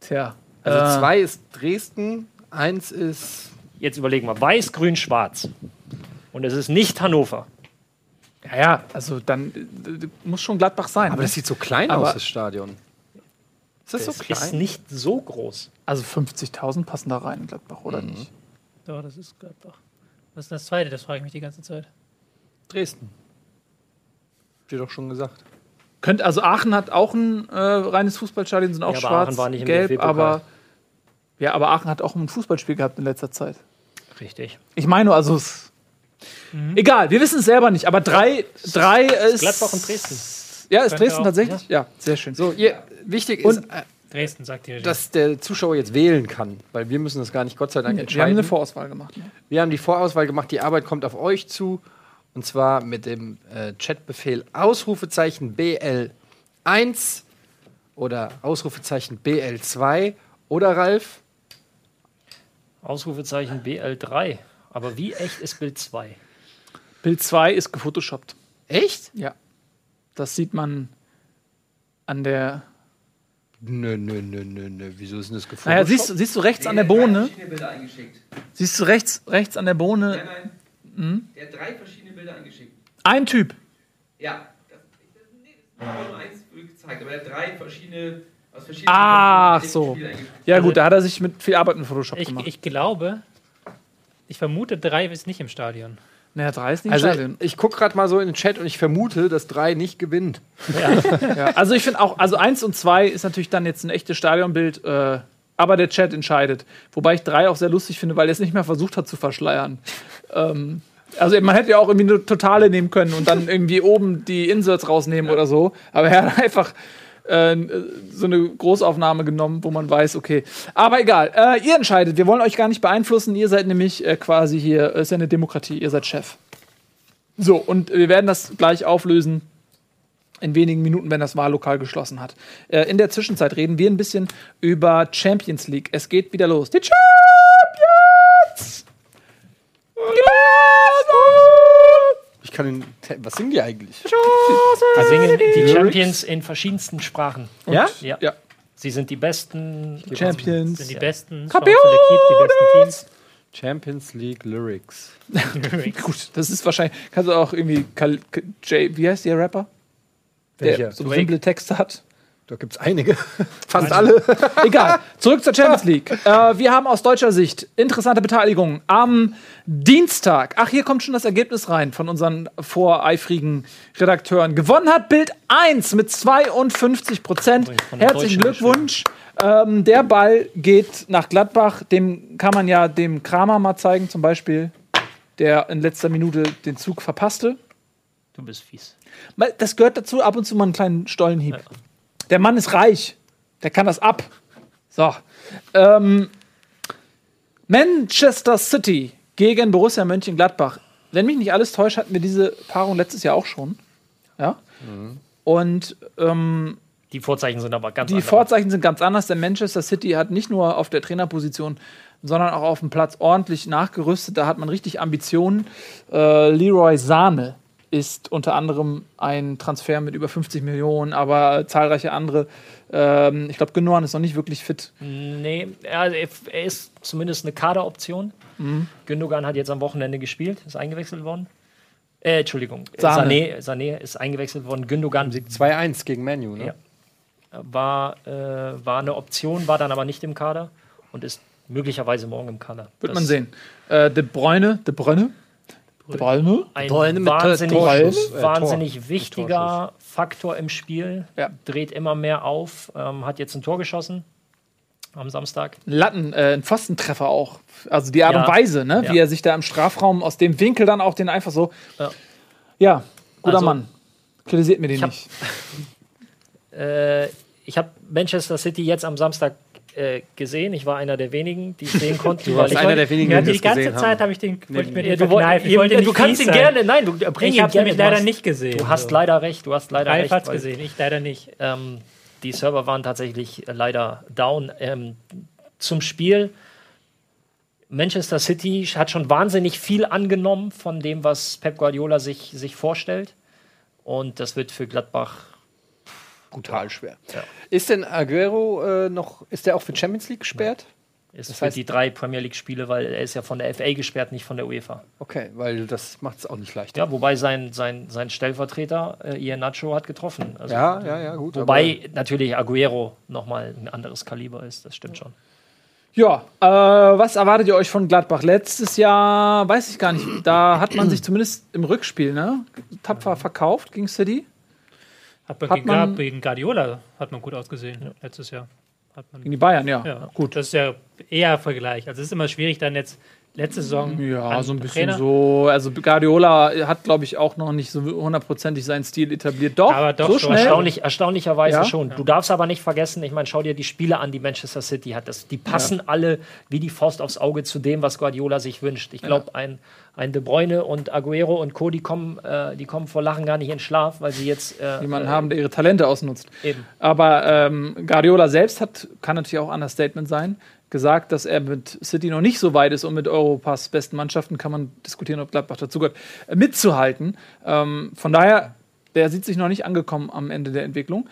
Tja. Also äh, zwei ist Dresden, eins ist. Jetzt überlegen wir. Weiß, grün, schwarz. Und es ist nicht Hannover. Ja, ja, also dann äh, muss schon Gladbach sein. Aber ne? das sieht so klein Aber- aus, das Stadion. Ist das, Es so ist klein? nicht so groß. also 50.000 passen da rein in Gladbach, oder Mhm. nicht? Doch, das ist Gladbach. Was ist das zweite? Das frage ich mich die ganze Zeit. Dresden. Hab dir doch schon gesagt. Könnt, also Aachen hat auch ein äh, reines Fußballstadion, sind auch Ja, aber schwarz, Aachen war nicht im gelb, aber ja, aber Aachen hat auch ein Fußballspiel gehabt in letzter Zeit. Richtig. Ich meine nur, also es, egal, wir wissen es selber nicht, aber drei, drei ist Gladbach und Dresden. Ja, ist Dresden auch, tatsächlich? Ja. sehr schön. So, ihr, wichtig Und- ist, äh, Dresden, sagt Regie. dass der Zuschauer jetzt wählen kann, weil wir müssen das gar nicht Gott sei Dank wir haben entscheiden. eine Vorauswahl gemacht. Ne? Wir haben die Vorauswahl gemacht, die Arbeit kommt auf euch zu. Und zwar mit dem äh, Chatbefehl Ausrufezeichen BL1 oder Ausrufezeichen BL2 oder Ralf. Ausrufezeichen BL3. Aber wie echt ist Bild 2? Bild 2 ist gefotoshoppt. Echt? Ja. Das sieht man an der. Nö, nö, nö, nö, nö. Wieso ist denn das gefunden? Naja, siehst, du- siehst du rechts an der Bohne? Bilder eingeschickt. Siehst du rechts, rechts an der Bohne? Nein, nein. Der hat drei verschiedene Bilder eingeschickt. Ein Typ. Ja. Das, ich, das, nee, das ist nur eins gezeigt, aber er hat drei verschiedene aus verschiedenen Ach Bilder so. eingeschickt. Ja, gut, da hat er sich mit viel Arbeit mit Photoshop ich, gemacht. ich glaube, ich vermute, drei ist nicht im Stadion. naja, drei ist nicht Also, Stadion. ich gucke gerade mal so in den Chat und ich vermute, dass drei nicht gewinnt. Ja, also ich finde auch, also eins und zwei ist natürlich dann jetzt ein echtes Stadionbild, äh, aber der Chat entscheidet. Wobei ich drei auch sehr lustig finde, weil er es nicht mehr versucht hat zu verschleiern. Ähm, also man hätte ja auch irgendwie eine totale nehmen können und dann irgendwie oben die Inserts rausnehmen oder so. Aber er hat einfach äh, so eine Großaufnahme genommen, wo man weiß, okay. Aber egal, äh, ihr entscheidet. Wir wollen euch gar nicht beeinflussen. Ihr seid nämlich äh, quasi hier, es ist ja eine Demokratie, ihr seid Chef. So, und wir werden das gleich auflösen in wenigen Minuten, wenn das Wahllokal geschlossen hat. Äh, in der Zwischenzeit reden wir ein bisschen über Champions League. Es geht wieder los. Die Champions! Kann den. Was singen die eigentlich? Die singen die Champions in verschiedensten Sprachen. Ja? Ja. Ja. Sie sind die besten. Champions. sind die besten Champions! Die die besten Teams. Champions League Lyrics. Gut, das ist wahrscheinlich. Kannst du auch irgendwie. Kal K- Jay, wie heißt der Rapper? Der Welcher? so simple Texte hat. Da gibt es einige. Fast alle. Egal. Zurück zur Champions League. Äh, wir haben aus deutscher Sicht interessante Beteiligung am Dienstag. Ach, hier kommt schon das Ergebnis rein von unseren voreifrigen Redakteuren. Gewonnen hat Bild 1 mit 52 Prozent. Herzlichen Glückwunsch. Ähm, der Ball geht nach Gladbach. Dem kann man ja dem Kramer mal zeigen, zum Beispiel, der in letzter Minute den Zug verpasste. Du bist fies. Das gehört dazu, ab und zu mal einen kleinen Stollenhieb. Der Mann ist reich. Der kann das ab. So. Ähm, Manchester City gegen Borussia Mönchengladbach. Wenn mich nicht alles täuscht, hatten wir diese Paarung letztes Jahr auch schon. Ja. Und ähm, Die Vorzeichen sind aber ganz die andere. Vorzeichen sind ganz anders, denn Manchester City hat nicht nur auf der Trainerposition, sondern auch auf dem Platz ordentlich nachgerüstet. Da hat man richtig Ambitionen. Äh, Leroy Sahne ist unter anderem ein Transfer mit über 50 Millionen, aber zahlreiche andere. Ähm, ich glaube, Gündogan ist noch nicht wirklich fit. Nee, er, er ist zumindest eine Kaderoption. Mhm. Gündogan hat jetzt am Wochenende gespielt, ist eingewechselt worden. Äh, Entschuldigung, Sahne. Sané, Sané ist eingewechselt worden. Gündogan 2-1 gegen Manu, ne? Ja. war, äh, war eine Option, war dann aber nicht im Kader und ist möglicherweise morgen im Kader. Wird Das man sehen. Äh, De Bruyne, De Bruyne, De Bruyne. Ein Bräune mit wahnsinnig, äh, wahnsinnig Tor. wichtiger Faktor im Spiel. Ja. Dreht immer mehr auf. Ähm, hat jetzt ein Tor geschossen am Samstag. Latten, äh, ein Pfostentreffer auch. Also die Art Ja. und Weise, ne? Ja. wie er sich da im Strafraum aus dem Winkel dann auch den einfach so. Ja. Ja, guter Also, Mann. Kritisiert mir den ich hab- nicht. Äh, ich habe Manchester City jetzt am Samstag äh, gesehen. Ich war einer der wenigen, die es sehen konnten. weil warst einer wollte- der wenigen, Ja, die die ganze gesehen Zeit haben. habe ich den, wollte ich mir den du. Ich wollte du kannst ihn gerne, nein, du bring Ich ihn habe nämlich Du leider hast, nicht gesehen. Du hast so. leider recht, du hast leider recht. hat's gesehen, ich leider nicht. Ähm, die Server waren tatsächlich äh, leider down. Ähm, zum Spiel. Manchester City hat schon wahnsinnig viel angenommen von dem, was Pep Guardiola sich, sich vorstellt. Und das wird für Gladbach Brutal schwer. Ja. Ist denn Aguero äh, noch, ist der auch für Champions League gesperrt? ist Das für heißt- die drei Premier League-Spiele, weil er ist ja von der FA gesperrt, nicht von der UEFA. Okay, weil das macht es auch nicht leicht. Ja, wobei sein, sein, sein Stellvertreter, äh, Ian Nacho, hat getroffen. Also, ja, ja, ja, gut. Wobei natürlich Aguero nochmal ein anderes Kaliber ist, das stimmt schon. Ja, äh, was erwartet ihr euch von Gladbach? Letztes Jahr, weiß ich gar nicht, da hat man sich zumindest im Rückspiel ne, tapfer verkauft gegen City. Hat man, Hat gegen, man- gegen Guardiola hat man gut ausgesehen letztes Jahr. Hat man, Gegen die Bayern, ja. ja, gut. Das ist ja eher Vergleich. Also es ist immer schwierig, dann jetzt letzte Saison. Ja, so ein bisschen Trainer. so. Also Guardiola hat, glaube ich, auch noch nicht so hundertprozentig seinen Stil etabliert. Doch, Aber doch so schon. schnell. Erstaunlich, erstaunlicherweise Ja. schon. Du darfst aber nicht vergessen, ich meine, schau dir die Spiele an, die Manchester City hat. Das, die passen alle wie die Faust aufs Auge zu dem, was Guardiola sich wünscht. Ich glaube, ein, ein De Bruyne und Aguero und Co., die kommen, äh, die kommen vor Lachen gar nicht in Schlaf, weil sie jetzt äh, Jemanden äh, haben, der ihre Talente ausnutzt. eben. Aber ähm, Guardiola selbst hat, kann natürlich auch ein Understatement sein, gesagt, dass er mit City noch nicht so weit ist und mit Europas besten Mannschaften kann man diskutieren, ob Gladbach dazu gehört, äh, mitzuhalten. Ähm, von daher, der sieht sich noch nicht angekommen am Ende der Entwicklung.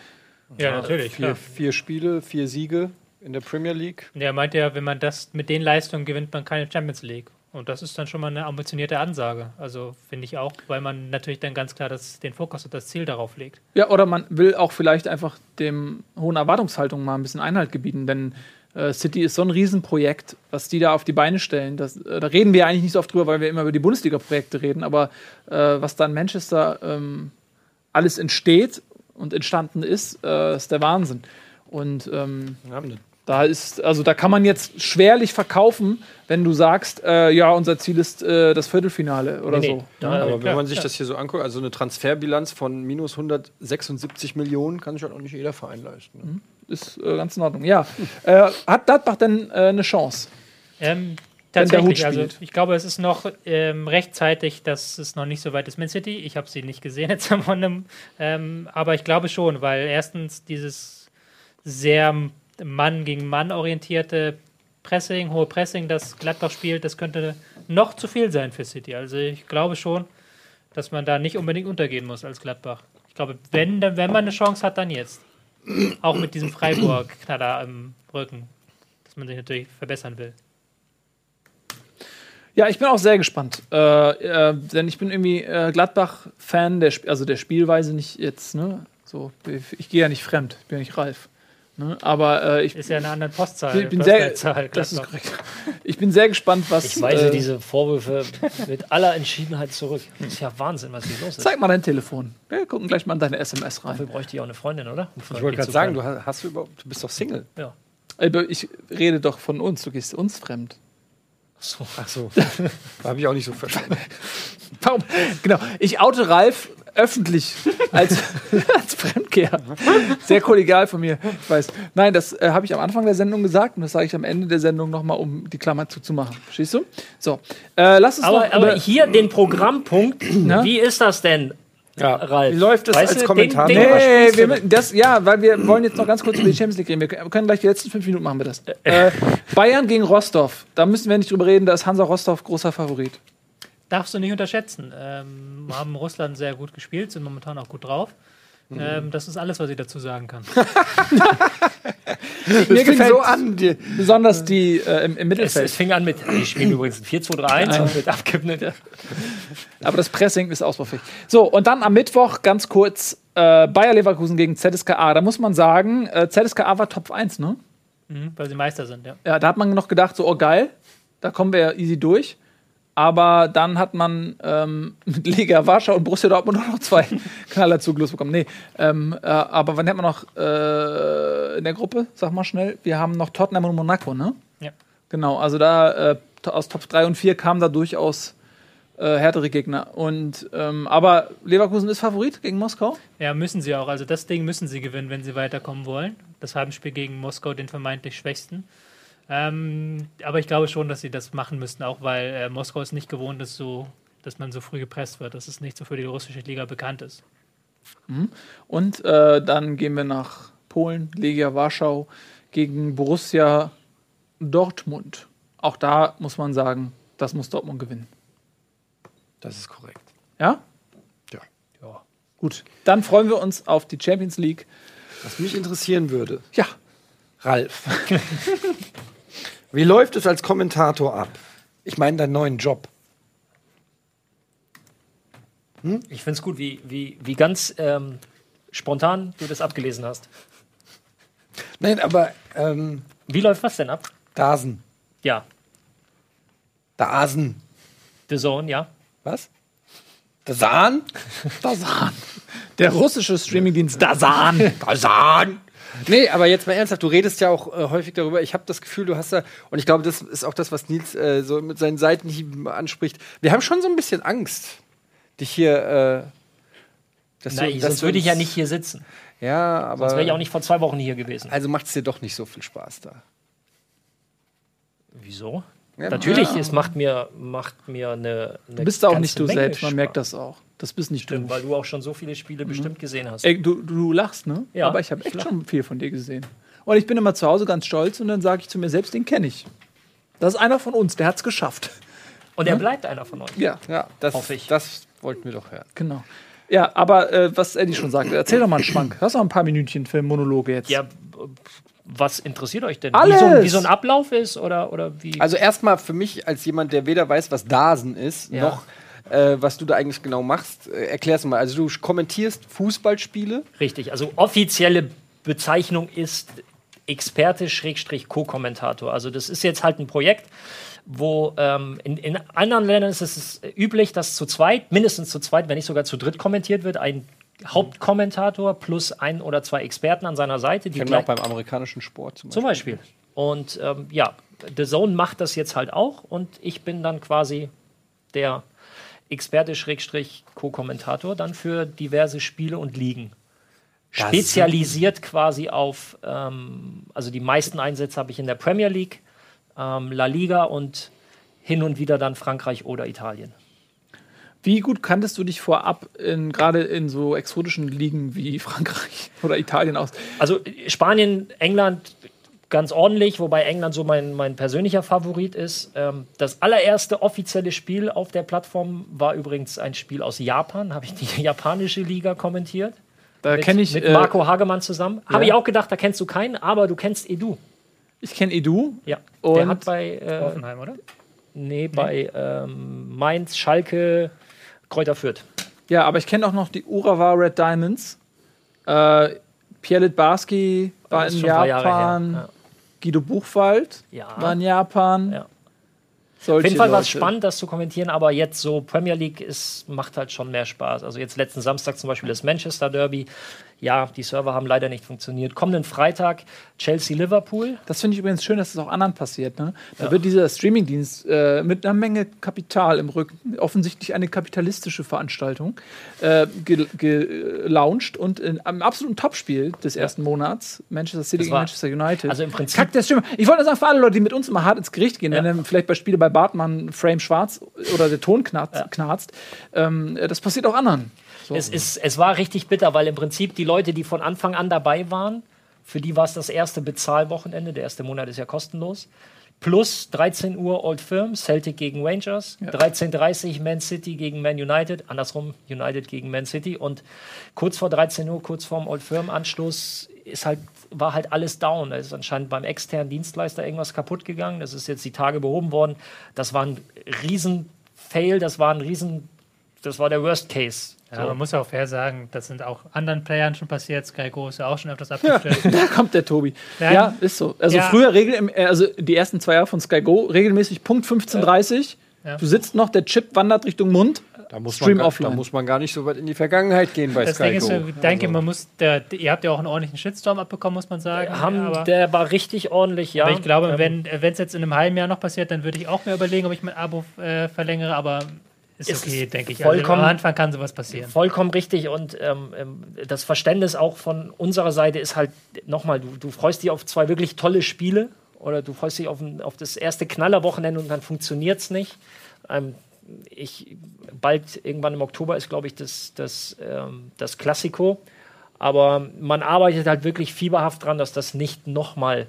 Ja, natürlich. vier, vier Spiele, vier Siege in der Premier League. Der meinte ja, wenn man das mit den Leistungen gewinnt, man keine Champions League. Und das ist dann schon mal eine ambitionierte Ansage. Also finde ich auch, weil man natürlich dann ganz klar das, den Fokus und das Ziel darauf legt. Ja, oder man will auch vielleicht einfach dem hohen Erwartungshaltung mal ein bisschen Einhalt gebieten, denn äh, City ist so ein Riesenprojekt, was die da auf die Beine stellen. Das, äh, da reden wir eigentlich nicht so oft drüber, weil wir immer über die Bundesliga-Projekte reden, aber äh, was da in Manchester ähm, alles entsteht und entstanden ist, äh, ist der Wahnsinn. Und ähm, Ja, da ist, also da kann man jetzt schwerlich verkaufen, wenn du sagst, äh, ja, unser Ziel ist äh, das Viertelfinale oder Nee, so. nee, da- Aber wenn klar, man sich ja. das hier so anguckt, also eine Transferbilanz von minus 176 Millionen kann sich halt auch nicht jeder Verein leisten. Ne? Ist äh, ganz in Ordnung. Ja. äh, hat Gladbach denn äh, eine Chance? Ähm, tatsächlich, also ich glaube, es ist noch ähm, rechtzeitig, dass es noch nicht so weit ist. Man City, ich habe sie nicht gesehen jetzt am Wochenende, ähm, aber ich glaube schon, weil erstens dieses sehr Mann gegen Mann orientierte Pressing, hohe Pressing, das Gladbach spielt, das könnte noch zu viel sein für City. Also ich glaube schon, dass man da nicht unbedingt untergehen muss als Gladbach. Ich glaube, wenn, wenn man eine Chance hat, dann jetzt. Auch mit diesem Freiburg-Knaller im Rücken, dass man sich natürlich verbessern will. Ja, ich bin auch sehr gespannt. Äh, äh, denn ich bin irgendwie äh, Gladbach-Fan, der, also der Spielweise nicht jetzt, ne? So, ich, ich gehe ja nicht fremd, ich bin ja nicht Ralf. Ne? Aber äh, ich, Ist ja eine andere Postzahl. ich bin sehr, Postleitzahl, das ist korrekt. Ich bin sehr gespannt, was. Ich weise äh, diese Vorwürfe mit aller Entschiedenheit zurück. Das ist ja Wahnsinn, was hier los ist. Zeig mal dein Telefon. Wir gucken gleich mal in deine SMS rein. Dafür bräuchte ich auch eine Freundin, oder? Um Ich wollte gerade sagen, du hast, hast du überhaupt, du bist doch Single. Ja. Aber Ich rede doch von uns, du gehst uns fremd. So. Ach so. Habe ich auch nicht so verstanden. Warum? Genau. Ich oute Ralf öffentlich als, als Fremdgeher. Sehr kollegial von mir. Ich weiß. Nein, das äh, habe ich am Anfang der Sendung gesagt und das sage ich am Ende der Sendung nochmal, um die Klammer zuzumachen. Verstehst du? So. Äh, lass uns Aber, aber hier den Programmpunkt, Na? wie ist das denn, Ja. Ralf? Wie läuft es Weißt als du, Kommentator? den- den- Nee, wir, das, ja, weil wir wollen jetzt noch ganz kurz über die Champions League reden. Wir können wir können gleich die letzten fünf Minuten machen wir das. Äh, Bayern gegen Rostov. Da müssen wir nicht drüber reden, da ist Hansa Rostov großer Favorit. Darfst du nicht unterschätzen. Ähm, haben Russland sehr gut gespielt, sind momentan auch gut drauf. Mhm. Ähm, das ist alles, was ich dazu sagen kann. Mir fing gefällt so an. Die, besonders die äh, im, im Es, Mittelfeld. es fing an mit, die spielen übrigens ein 4-2-3-1 und mit abkippenden. Aber das Pressing ist ausbaufähig. So, und dann am Mittwoch ganz kurz äh, Bayer Leverkusen gegen ZSKA. Da muss man sagen, äh, ZSKA war Top 1, ne? Mhm, weil sie Meister sind, ja. Ja, da hat man noch gedacht, so, oh geil, da kommen wir ja easy durch. Aber dann hat man ähm, mit Lega Warschau und Borussia Dortmund auch noch zwei Knaller zugelost bekommen. Nee, ähm, äh, aber wann hat man noch äh, in der Gruppe? Sag mal schnell. Wir haben noch Tottenham und Monaco, ne? Ja. Genau, also da äh, aus Top 3 und 4 kamen da durchaus äh, härtere Gegner. Und, ähm, aber Leverkusen ist Favorit gegen Moskau? Ja, müssen sie auch. Also das Ding müssen sie gewinnen, wenn sie weiterkommen wollen. Das Heimspiel gegen Moskau, den vermeintlich schwächsten. Ähm, aber ich glaube schon, dass sie das machen müssten, auch weil äh, Moskau es nicht gewohnt ist, so, dass man so früh gepresst wird. Das ist nicht so für die russische Liga bekannt ist. Und äh, dann gehen wir nach Polen, Legia Warschau gegen Borussia Dortmund. Auch da muss man sagen, das muss Dortmund gewinnen. das ist korrekt. Ja? Ja. Ja. Gut, dann freuen wir uns auf die Champions League. Was mich interessieren würde, Ja, Ralf. Wie läuft es als Kommentator ab? Ich meine deinen neuen Job. Ich finde es gut, wie, wie, wie ganz ähm, spontan du das abgelesen hast. Nein, aber ähm, Wie läuft was denn ab? Dasen. Ja, Dasen. The Zone, ja. Was? Dasan? Dazan. Der russische Streamingdienst Dazan. Dasan. Nee, aber jetzt mal ernsthaft, du redest ja auch äh, häufig darüber. Ich habe das Gefühl, du hast da, und ich glaube, das ist auch das, was Nils äh, so mit seinen Seitenhieben anspricht. Wir haben schon so ein bisschen Angst, dich hier. Äh, dass Nein, du, sonst du würde ich ja nicht hier sitzen. Ja, aber. Sonst wäre ich auch nicht vor zwei Wochen hier gewesen. Also macht es dir doch nicht so viel Spaß da. Wieso? Ja, Natürlich, ja. es macht mir, macht mir eine, eine Du bist auch nicht du Menge selbst, man merkt das auch. Das bist nicht Stimmt, du. weil du auch schon so viele Spiele bestimmt gesehen hast. Ey, du, du lachst, ne? Ja, Aber ich habe echt lach. schon viel von dir gesehen. Und ich bin immer zu Hause ganz stolz und dann sage ich zu mir selbst, den kenne ich. Das ist einer von uns, der hat's geschafft. Und er bleibt einer von euch. Ja, Ja, das, Hoffe ich. das wollten wir doch hören. genau. Ja, aber äh, was Eddie schon sagte, erzähl doch mal einen Schwank. Hast du noch ein paar Minütchen für Monologe jetzt? Ja, was interessiert euch denn? Alles! Wie so, wie so ein Ablauf ist oder, oder wie? Also erstmal für mich als jemand, der weder weiß, was Dasen ist, Ja. noch äh, was du da eigentlich genau machst, äh, erklär's mal. Also du kommentierst Fußballspiele. Richtig, also offizielle Bezeichnung ist Experte-Co-Kommentator. Also das ist jetzt halt ein Projekt, wo ähm, in, in anderen Ländern ist es üblich, dass zu zweit, mindestens zu zweit, wenn nicht sogar zu dritt kommentiert wird, ein Hauptkommentator plus ein oder zwei Experten an seiner Seite, die Kennen wir auch beim amerikanischen Sport zum zum Beispiel. Und ähm, ja, The Zone macht das jetzt halt auch und ich bin dann quasi der Experte-Co-Kommentator dann für diverse Spiele und Ligen. Spezialisiert quasi auf, ähm, also die meisten Einsätze habe ich in der Premier League, ähm, La Liga und hin und wieder dann Frankreich oder Italien. Wie gut kanntest du dich vorab in, gerade in so exotischen Ligen wie Frankreich oder Italien aus? Also Spanien, England ganz ordentlich, wobei England so mein, mein persönlicher Favorit ist. Ähm, das allererste offizielle Spiel auf der Plattform war übrigens ein Spiel aus Japan, habe ich die japanische Liga kommentiert. Da kenne ich. Mit äh, Marco Hagemann zusammen. Habe ich auch gedacht, da kennst du keinen, aber du kennst Edu. ich kenne Edu. Ja. Und- der hat bei, äh, Hoffenheim, oder? nee, bei ähm, Mainz, Schalke, Kräuter Fürth. Ja, aber ich kenne auch noch die Urawa Red Diamonds. Äh, Pierre Litbarski war in Japan. her. Guido Buchwald Ja. war in Japan. Ja. Auf jeden Fall war es spannend, das zu kommentieren, aber jetzt so Premier League ist, macht halt schon mehr Spaß. Also jetzt letzten Samstag zum Beispiel das Manchester Derby. Ja, die Server haben leider nicht funktioniert. Kommenden Freitag Chelsea-Liverpool. Das finde ich übrigens schön, dass es auch anderen passiert. Ne? Da wird dieser Streamingdienst äh, mit einer Menge Kapital im Rücken, offensichtlich eine kapitalistische Veranstaltung, äh, ge- gelauncht und in einem absoluten Topspiel des ersten Monats, Manchester City Das gegen Manchester United. also im Prinzip- Kack der Stimme. Ich wollte nur sagen, für alle Leute, die mit uns immer hart ins Gericht gehen, Ja. wenn dann vielleicht bei Spiele bei Bartmann Frame schwarz oder der Ton knarzt, knarzt ähm, das passiert auch anderen. So. Es, ist, es war richtig bitter, weil im Prinzip die Leute, die von Anfang an dabei waren, für die war es das erste Bezahlwochenende. Der erste Monat ist ja kostenlos. Plus 13 Uhr Old Firm, Celtic gegen Rangers. 13.30 Uhr Man City gegen Man United. Andersrum, United gegen Man City. Und kurz vor 13 Uhr, kurz vorm Old Firm Anstoß, ist halt, war halt alles down. Da ist anscheinend beim externen Dienstleister irgendwas kaputt gegangen. Das ist jetzt die Tage behoben worden. Das war ein riesen Fail, das war ein riesen, das war der Worst Case. Ja, man muss auch fair sagen, das sind auch anderen Playern schon passiert. Sky Go ist ja auch schon öfters abgestürzt. Da kommt der Tobi. Nein. Ja, ist so. Also Ja. früher regel im, äh, also die ersten zwei Jahre von Sky Go regelmäßig Punkt 15:30. Ja. Du sitzt noch, der Chip wandert Richtung Mund. Da muss, Stream man, gar- offline. da muss man gar nicht so weit in die Vergangenheit gehen bei Das Sky Ding ist, Go. ich denke, man muss, der, ihr habt ja auch einen ordentlichen Shitstorm abbekommen, muss man sagen. Haben, aber, der war richtig ordentlich, ja. aber ich glaube, Ähm, wenn es jetzt in einem halben Jahr noch passiert, dann würde ich auch mir überlegen, ob ich mein Abo äh, verlängere, aber ist Es okay, ist denke ich. vollkommen- also, am Anfang kann sowas passieren. Vollkommen richtig und ähm, ähm, das Verständnis auch von unserer Seite ist halt, nochmal, du, du freust dich auf zwei wirklich tolle Spiele oder du freust dich auf, ein, auf das erste Knallerwochenende und dann funktioniert es nicht. Ähm, ich, bald irgendwann im Oktober ist, glaube ich, das, das, ähm, das Klassiko. Aber man arbeitet halt wirklich fieberhaft dran, dass das nicht nochmal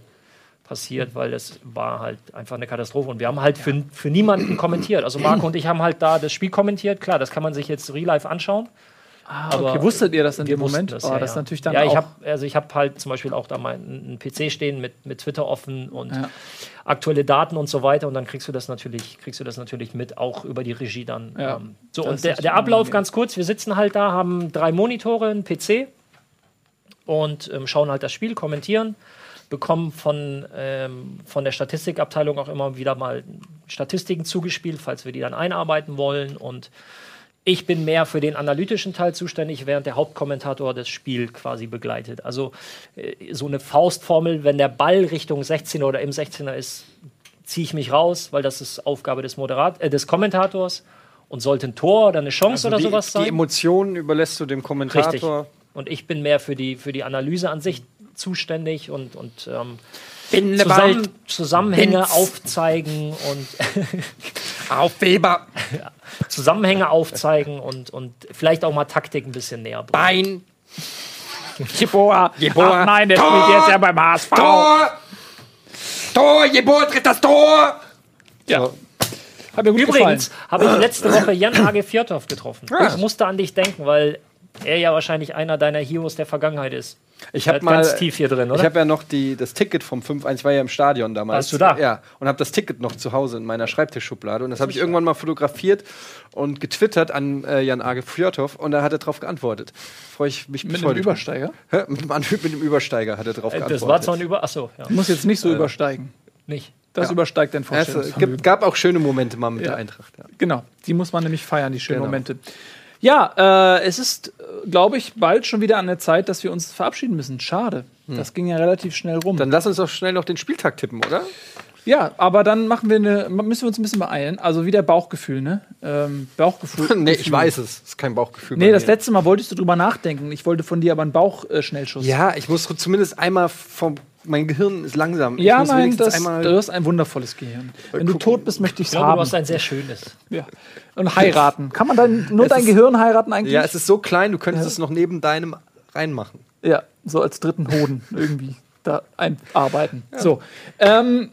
passiert, weil es war halt einfach eine Katastrophe. Und wir haben halt für, für niemanden kommentiert. Also Marco und ich haben halt da das Spiel kommentiert. Klar, das kann man sich jetzt real life anschauen. aber Okay, wusstet ihr das in dem Moment? Das, oh, ja, das natürlich dann ja, ich habe also ich habe halt zum Beispiel auch da mal einen PC stehen mit, mit Twitter offen und Ja. aktuelle Daten und so weiter und dann kriegst du das natürlich kriegst du das natürlich mit auch über die Regie dann. Ja, ähm, so das und der, der Ablauf unangenehm. ganz kurz: Wir sitzen halt da, haben drei Monitore, einen PC und ähm, schauen halt das Spiel, kommentieren, bekommen von, ähm, von der Statistikabteilung auch immer wieder mal Statistiken zugespielt, falls wir die dann einarbeiten wollen. Und ich bin mehr für den analytischen Teil zuständig, während der Hauptkommentator das Spiel quasi begleitet. Also äh, so eine Faustformel, wenn der Ball Richtung 16er oder im 16er ist, ziehe ich mich raus, weil das ist Aufgabe des, Moderat äh, des Kommentators. Und sollte ein Tor oder eine Chance oder Also die, sowas sein. die Emotionen überlässt du dem Kommentator. Und ich bin mehr für die, für die Analyse an sich zuständig und, und ähm, Bin zusammen, Zusammenhänge Binz. aufzeigen und Auf Weber. Zusammenhänge aufzeigen und, und vielleicht auch mal Taktik ein bisschen näher bringen. Bein. Jeboa. Jeboa. Ach nein, der Tor. spielt jetzt ja beim HSV. Tor! Tor! Jeboa tritt das Tor! Ja. Hat mir gut Übrigens habe ich letzte Woche Jan Age Fjordhoff getroffen. Ja. Ich musste an dich denken, weil er ja wahrscheinlich einer deiner Heroes der Vergangenheit ist. Ich habe mal. ganz tief hier drin, oder? Ich habe ja noch die, das Ticket vom 5-1, ich war ja im Stadion damals. Warst du da? Ja, und habe das Ticket noch zu Hause in meiner Schreibtischschublade. Und das habe ich irgendwann mal fotografiert und getwittert an äh, Jan Age Fjordhoff und da hat er drauf geantwortet. Freue ich mich Mit dem. Übersteiger. Hä? Mit dem, mit dem Übersteiger hat er drauf Äh, geantwortet. das war zwar ein Über. Achso, ja. Du musst jetzt nicht so übersteigen. Nicht. Das Ja. übersteigt dein es Vorstellungsvermögen. gibt, gab auch schöne Momente mal mit Ja. der Eintracht. Ja. Genau, die muss man nämlich feiern, die schönen Genau. Momente. Ja, äh, es ist, äh, glaube ich, bald schon wieder an der Zeit, dass wir uns verabschieden müssen. Schade. Das ging ja relativ schnell rum. Dann lass uns doch schnell noch den Spieltag tippen, oder? ja, aber dann machen wir eine, müssen wir uns ein bisschen beeilen. Also wieder Bauchgefühl, ne? Ähm, Bauchgefühl. nee, ich weiß es. Das ist kein Bauchgefühl. Nee, das letzte Mal wolltest du drüber nachdenken. Ich wollte von dir aber einen Bauchschnellschuss. Ja, ich muss zumindest einmal vom. Mein Gehirn ist langsam. ja ich muss nein, das, einmal. du hast ein wundervolles Gehirn. Wenn du tot bist, möchte ich es glaube, du haben. hast ein sehr schönes. Ja. Und heiraten. Kann man dann nur Es dein ist- Gehirn heiraten eigentlich? ja, es ist so klein, du könntest es noch neben deinem reinmachen. Ja, so als dritten Hoden irgendwie. Charakter einarbeiten. So. Ähm,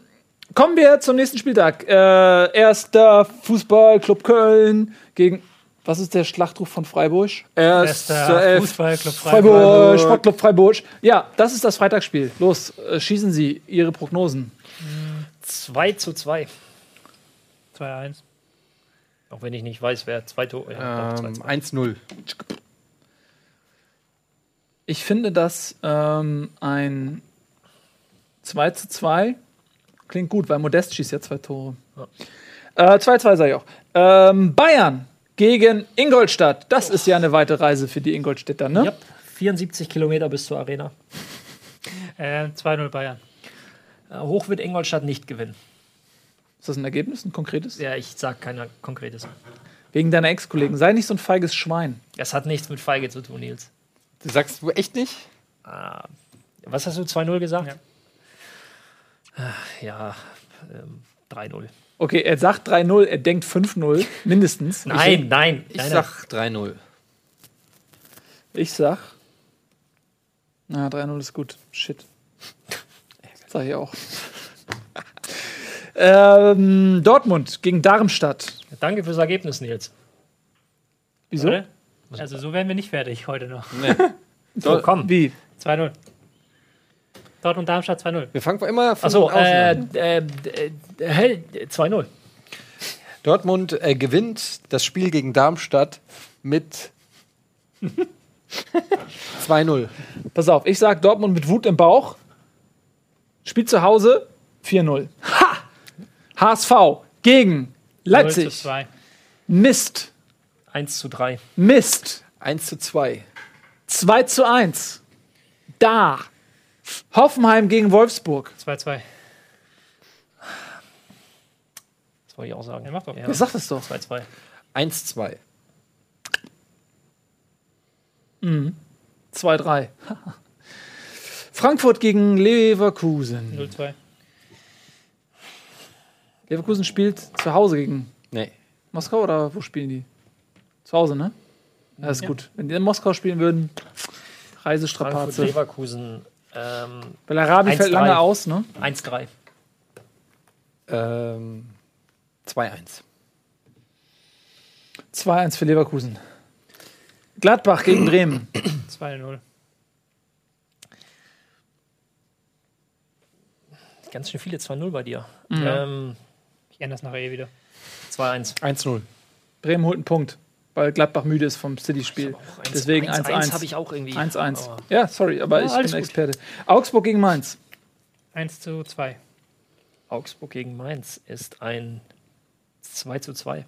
kommen wir zum nächsten Spieltag. Äh, erster Fußballclub Köln gegen. Was ist der Schlachtruf von Freiburg? Bester Erster Fußballclub Freiburg, Freiburg. Sportclub Freiburg. Ja, das ist das Freitagsspiel. Los, äh, schießen Sie Ihre Prognosen. 2 zu 2. 2-1. Auch wenn ich nicht weiß, wer zwei Tore. Ja, Ähm, 2-2. 1-0. Ich finde, dass ähm, ein 2 zu 2 klingt gut, weil Modest schießt ja zwei Tore. Äh, 2-2 sage ich auch. Ähm, Bayern gegen Ingolstadt. Das ist ja eine weite Reise für die Ingolstädter, ne? Ja, 74 Kilometer bis zur Arena. Äh, 2-0 Bayern. Äh, Hoch wird Ingolstadt nicht gewinnen. Ist das ein Ergebnis, ein konkretes? Ja, ich sag kein konkretes. Wegen deiner Ex-Kollegen. Sei nicht so ein feiges Schwein. Das hat nichts mit Feige zu tun, Nils. Du sagst du echt nicht? Ah, was hast du, 2-0 gesagt? Ja, ja ähm, 3-0. Okay, er sagt 3-0, er denkt 5-0, mindestens. Nein, nein. Ich nein, sag 3-0. Ich sag. Na, 3-0 ist gut. Shit. Sag ich auch. ähm, Dortmund gegen Darmstadt. Danke fürs Ergebnis, Nils. Wieso? Also so werden wir nicht fertig heute noch. So, komm. Wie? 2-0. Dortmund Darmstadt 2-0. Wir fangen immer von Achso, äh, an. äh, äh, hell, 2-0. Dortmund äh, gewinnt das Spiel gegen Darmstadt mit 2-0. Pass auf, ich sag Dortmund mit Wut im Bauch. Spielt zu Hause 4-0. Ha! HSV gegen 0 Leipzig. zu 2. Mist. 1 zu 3. Mist. 1 zu 2. 2 zu 1. Da. Hoffenheim gegen Wolfsburg. 2-2. Das wollte ich auch sagen. Ja, mach doch. Ja, sag das doch. 2-2. 1 2. 2-3. Frankfurt gegen Leverkusen. 0-2. Leverkusen spielt zu Hause gegen Nee. Moskau oder wo spielen die? Zu Hause, ne? Ja, ist gut. Wenn die in Moskau spielen würden, Frankfurt, Reisestrapaze. Leverkusen ähm, Weil Arabi fällt 1-3. lange aus, ne? 1-3. Ähm, 2-1. 2-1 für Leverkusen. Gladbach gegen Bremen. 2-0. Ganz schön viele 2-0 bei dir. Mhm. Ähm, Ich ändere das nachher eh wieder. 2-1. 1-0. Bremen holt einen Punkt, weil Gladbach müde ist vom City-Spiel. Deswegen 1-1 1-1. habe ich auch irgendwie. 1-1. Aber Ja, sorry, aber Ja, ich bin gut. Experte. Augsburg gegen Mainz. 1 zu 2. Augsburg gegen Mainz ist ein 2 zu 2.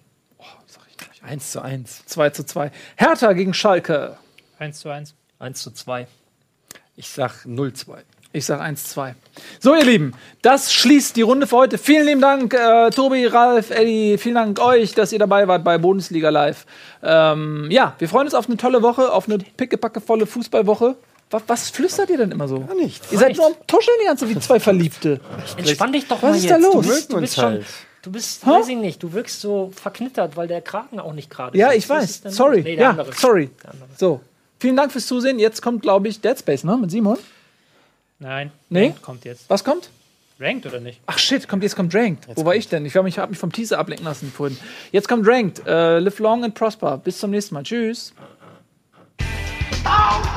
1 zu 1. 2 zu 2. Hertha gegen Schalke. 1 zu 1. 1 zu 2. Ich sag 0-2. Ich sage 1-2. So, ihr Lieben, das schließt die Runde für heute. Vielen lieben Dank, äh, Tobi, Ralf, Eddie. Vielen Dank euch, dass ihr dabei wart bei Bundesliga Live. Ähm, ja, wir freuen uns auf eine tolle Woche, auf eine pickepackevolle Fußballwoche. Was, was flüstert ihr denn immer so? Gar nichts. Ihr seid nur am Tuscheln die ganze Zeit wie zwei Verliebte. Entspann dich doch Was mal ist jetzt. da los? Du bist, du bist schon. halt. Du bist, Hä? weiß ich nicht, du wirkst so verknittert, weil der Kragen auch nicht gerade Ja, sitzt. ich Was weiß. ist Sorry. Nee, ja, andere. sorry. So, vielen Dank fürs Zusehen. Jetzt kommt, glaube ich, Dead Space, ne? Mit Simon. Nein. Nee? Ranked kommt jetzt. Was kommt? Ranked oder nicht? Ach shit, kommt jetzt kommt Ranked. Jetzt Wo war kommt. ich denn? Ich, habe mich vom Teaser ablenken lassen vorhin. Jetzt kommt Ranked. Äh, live long and prosper. Bis zum nächsten Mal. Tschüss. Oh!